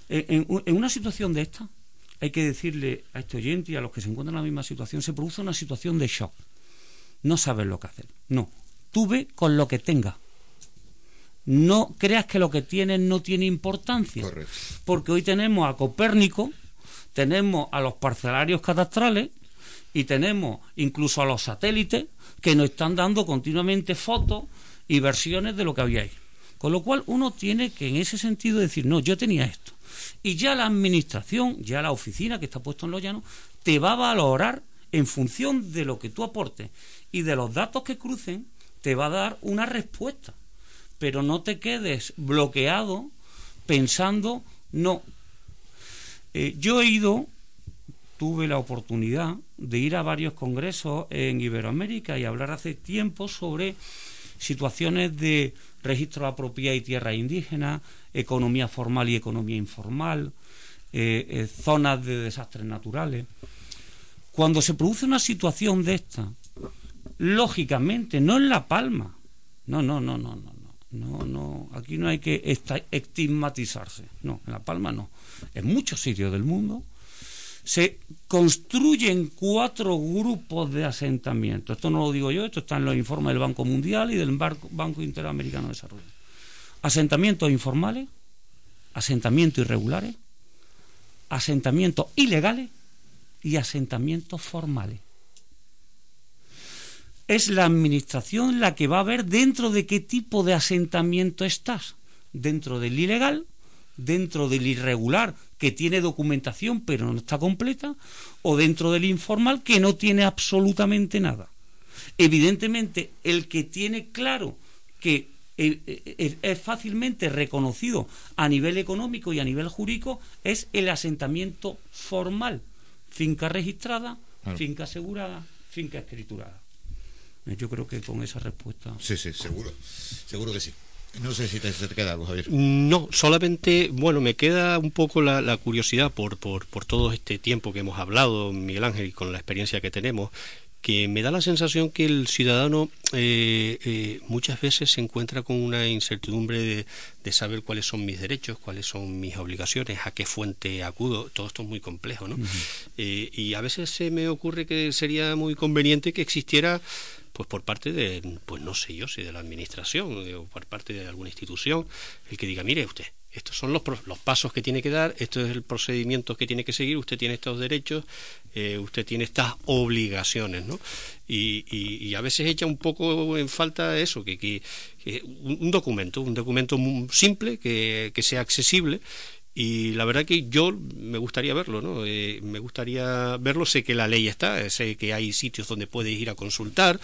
En, una situación de esta, hay que decirle a este oyente y a los que se encuentran en la misma situación, se produce una situación de shock. No sabes lo que hacer. No. Tú ve con lo que tenga. No creas que lo que tienes no tiene importancia. Correcto. Porque hoy tenemos a Copérnico, tenemos a los parcelarios cadastrales y tenemos incluso a los satélites que nos están dando continuamente fotos y versiones de lo que había ahí. Con lo cual uno tiene que en ese sentido decir, no, yo tenía esto. Y ya la administración, ya la oficina que está puesto en los llanos, te va a valorar en función de lo que tú aportes y de los datos que crucen, te va a dar una respuesta. Pero no te quedes bloqueado pensando, no, eh, yo he ido, tuve la oportunidad de ir a varios congresos en Iberoamérica y hablar hace tiempo sobre situaciones de registro la propiedad y tierra indígena, economía formal y economía informal, eh, eh, zonas de desastres naturales. Cuando se produce una situación de esta, lógicamente, no en La Palma, no, no, no, no, no, no, no, aquí no hay que estigmatizarse, no, en La Palma no en muchos sitios del mundo, se construyen cuatro grupos de asentamiento. Esto no lo digo yo, esto está en los informes del Banco Mundial y del Banco Interamericano de Desarrollo. Asentamientos informales, asentamientos irregulares, asentamientos ilegales y asentamientos formales. Es la administración la que va a ver dentro de qué tipo de asentamiento estás. Dentro del ilegal dentro del irregular que tiene documentación pero no está completa o dentro del informal que no tiene absolutamente nada. Evidentemente, el que tiene claro que es fácilmente reconocido a nivel económico y a nivel jurídico es el asentamiento formal, finca registrada, finca asegurada, finca escriturada. Yo creo que con esa respuesta. Sí, sí, seguro. Seguro que sí. No sé si te, queda algo, Javier. No, solamente, bueno, me queda un poco la, curiosidad por, por, por todo este tiempo que hemos hablado, Miguel Ángel, y con la experiencia que tenemos, que me da la sensación que el ciudadano eh, eh, muchas veces se encuentra con una incertidumbre de, saber cuáles son mis derechos, cuáles son mis obligaciones, a qué fuente acudo. Todo esto es muy complejo, ¿no? Eh, y a veces se me ocurre que sería muy conveniente que existiera pues por parte de, pues no sé yo si de la administración o por parte de alguna institución, el que diga, mire usted, estos son los, los pasos que tiene que dar, esto es el procedimiento que tiene que seguir, usted tiene estos derechos, eh, usted tiene estas obligaciones, ¿no? Y, y, a veces echa un poco en falta eso, que, que, un documento, un documento simple, que, que sea accesible y la verdad que yo me gustaría verlo, ¿no? Eh, me gustaría verlo, sé que la ley está, sé que hay sitios donde puedes ir a consultar,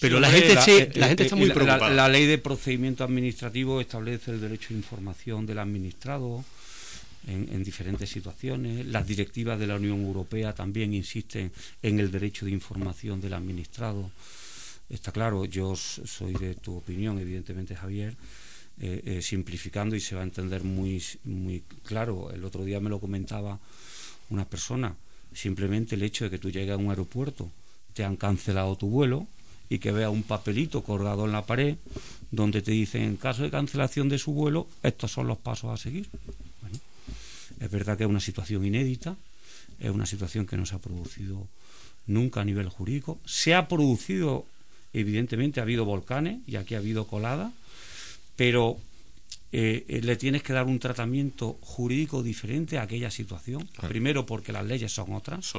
pero la, gente, la, gente está muy preocupada. La, ley de procedimiento administrativo establece el derecho de información del administrado en, diferentes situaciones. Las directivas de la Unión Europea también insisten en el derecho de información del administrado. Está claro, yo soy de tu opinión, evidentemente, Javier eh, eh, simplificando y se va a entender muy, muy claro. El otro día me lo comentaba una persona, simplemente el hecho de que tú llegues a un aeropuerto, te han cancelado tu vuelo y que veas un papelito colgado en la pared donde te dicen en caso de cancelación de su vuelo, estos son los pasos a seguir. Bueno, es verdad que es una situación inédita, es una situación que no se ha producido nunca a nivel jurídico. Se ha producido, evidentemente, ha habido volcanes y aquí ha habido colada, pero eh, le tienes que dar un tratamiento jurídico diferente a aquella situación. Primero porque las leyes son otras,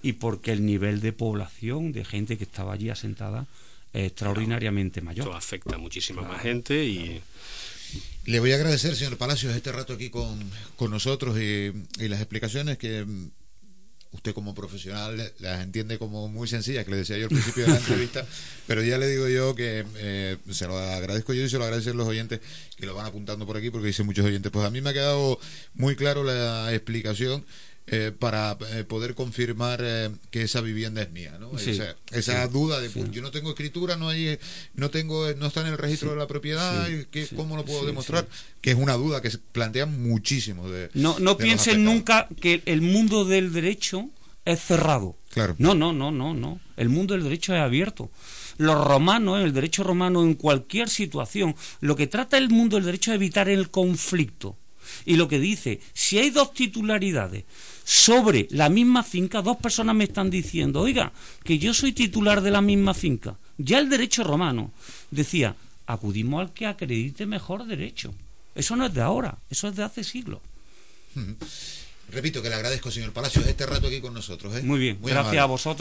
y porque el nivel de población, de gente que estaba allí asentada, es extraordinariamente mayor. Esto afecta a muchísima más gente y... Le voy a agradecer, señor Palacios, este rato aquí con, con nosotros y, y las explicaciones que usted como profesional las entiende como muy sencillas, que le decía yo al principio de la entrevista, pero ya le digo yo que eh, se lo agradezco yo y se lo agradecen los oyentes que lo van apuntando por aquí porque dicen muchos oyentes. Pues a mí me ha quedado muy claro la explicación eh, para eh, poder confirmar eh, que esa vivienda es mía, ¿no? esa, duda de pues, yo no tengo escritura, no hay, no tengo, no está en el registro de la propiedad, que, ¿cómo lo puedo demostrar? Que es una duda que se plantea muchísimo. De, no, no piensen nunca que el mundo del derecho es cerrado. Claro. No, no, no, no, no. El mundo del derecho es abierto. Los romanos, el derecho romano, en cualquier situación, lo que trata el mundo del derecho es evitar el conflicto. Y lo que dice, si hay dos titularidades sobre la misma finca, dos personas me están diciendo, oiga, que yo soy titular de la misma finca. Ya el derecho romano decía, acudimos al que acredite mejor derecho. Eso no es de ahora, eso es de hace siglos. Repito que le agradezco, señor Palacios, este rato aquí con nosotros. ¿eh? Muy bien, gracias a vosotros.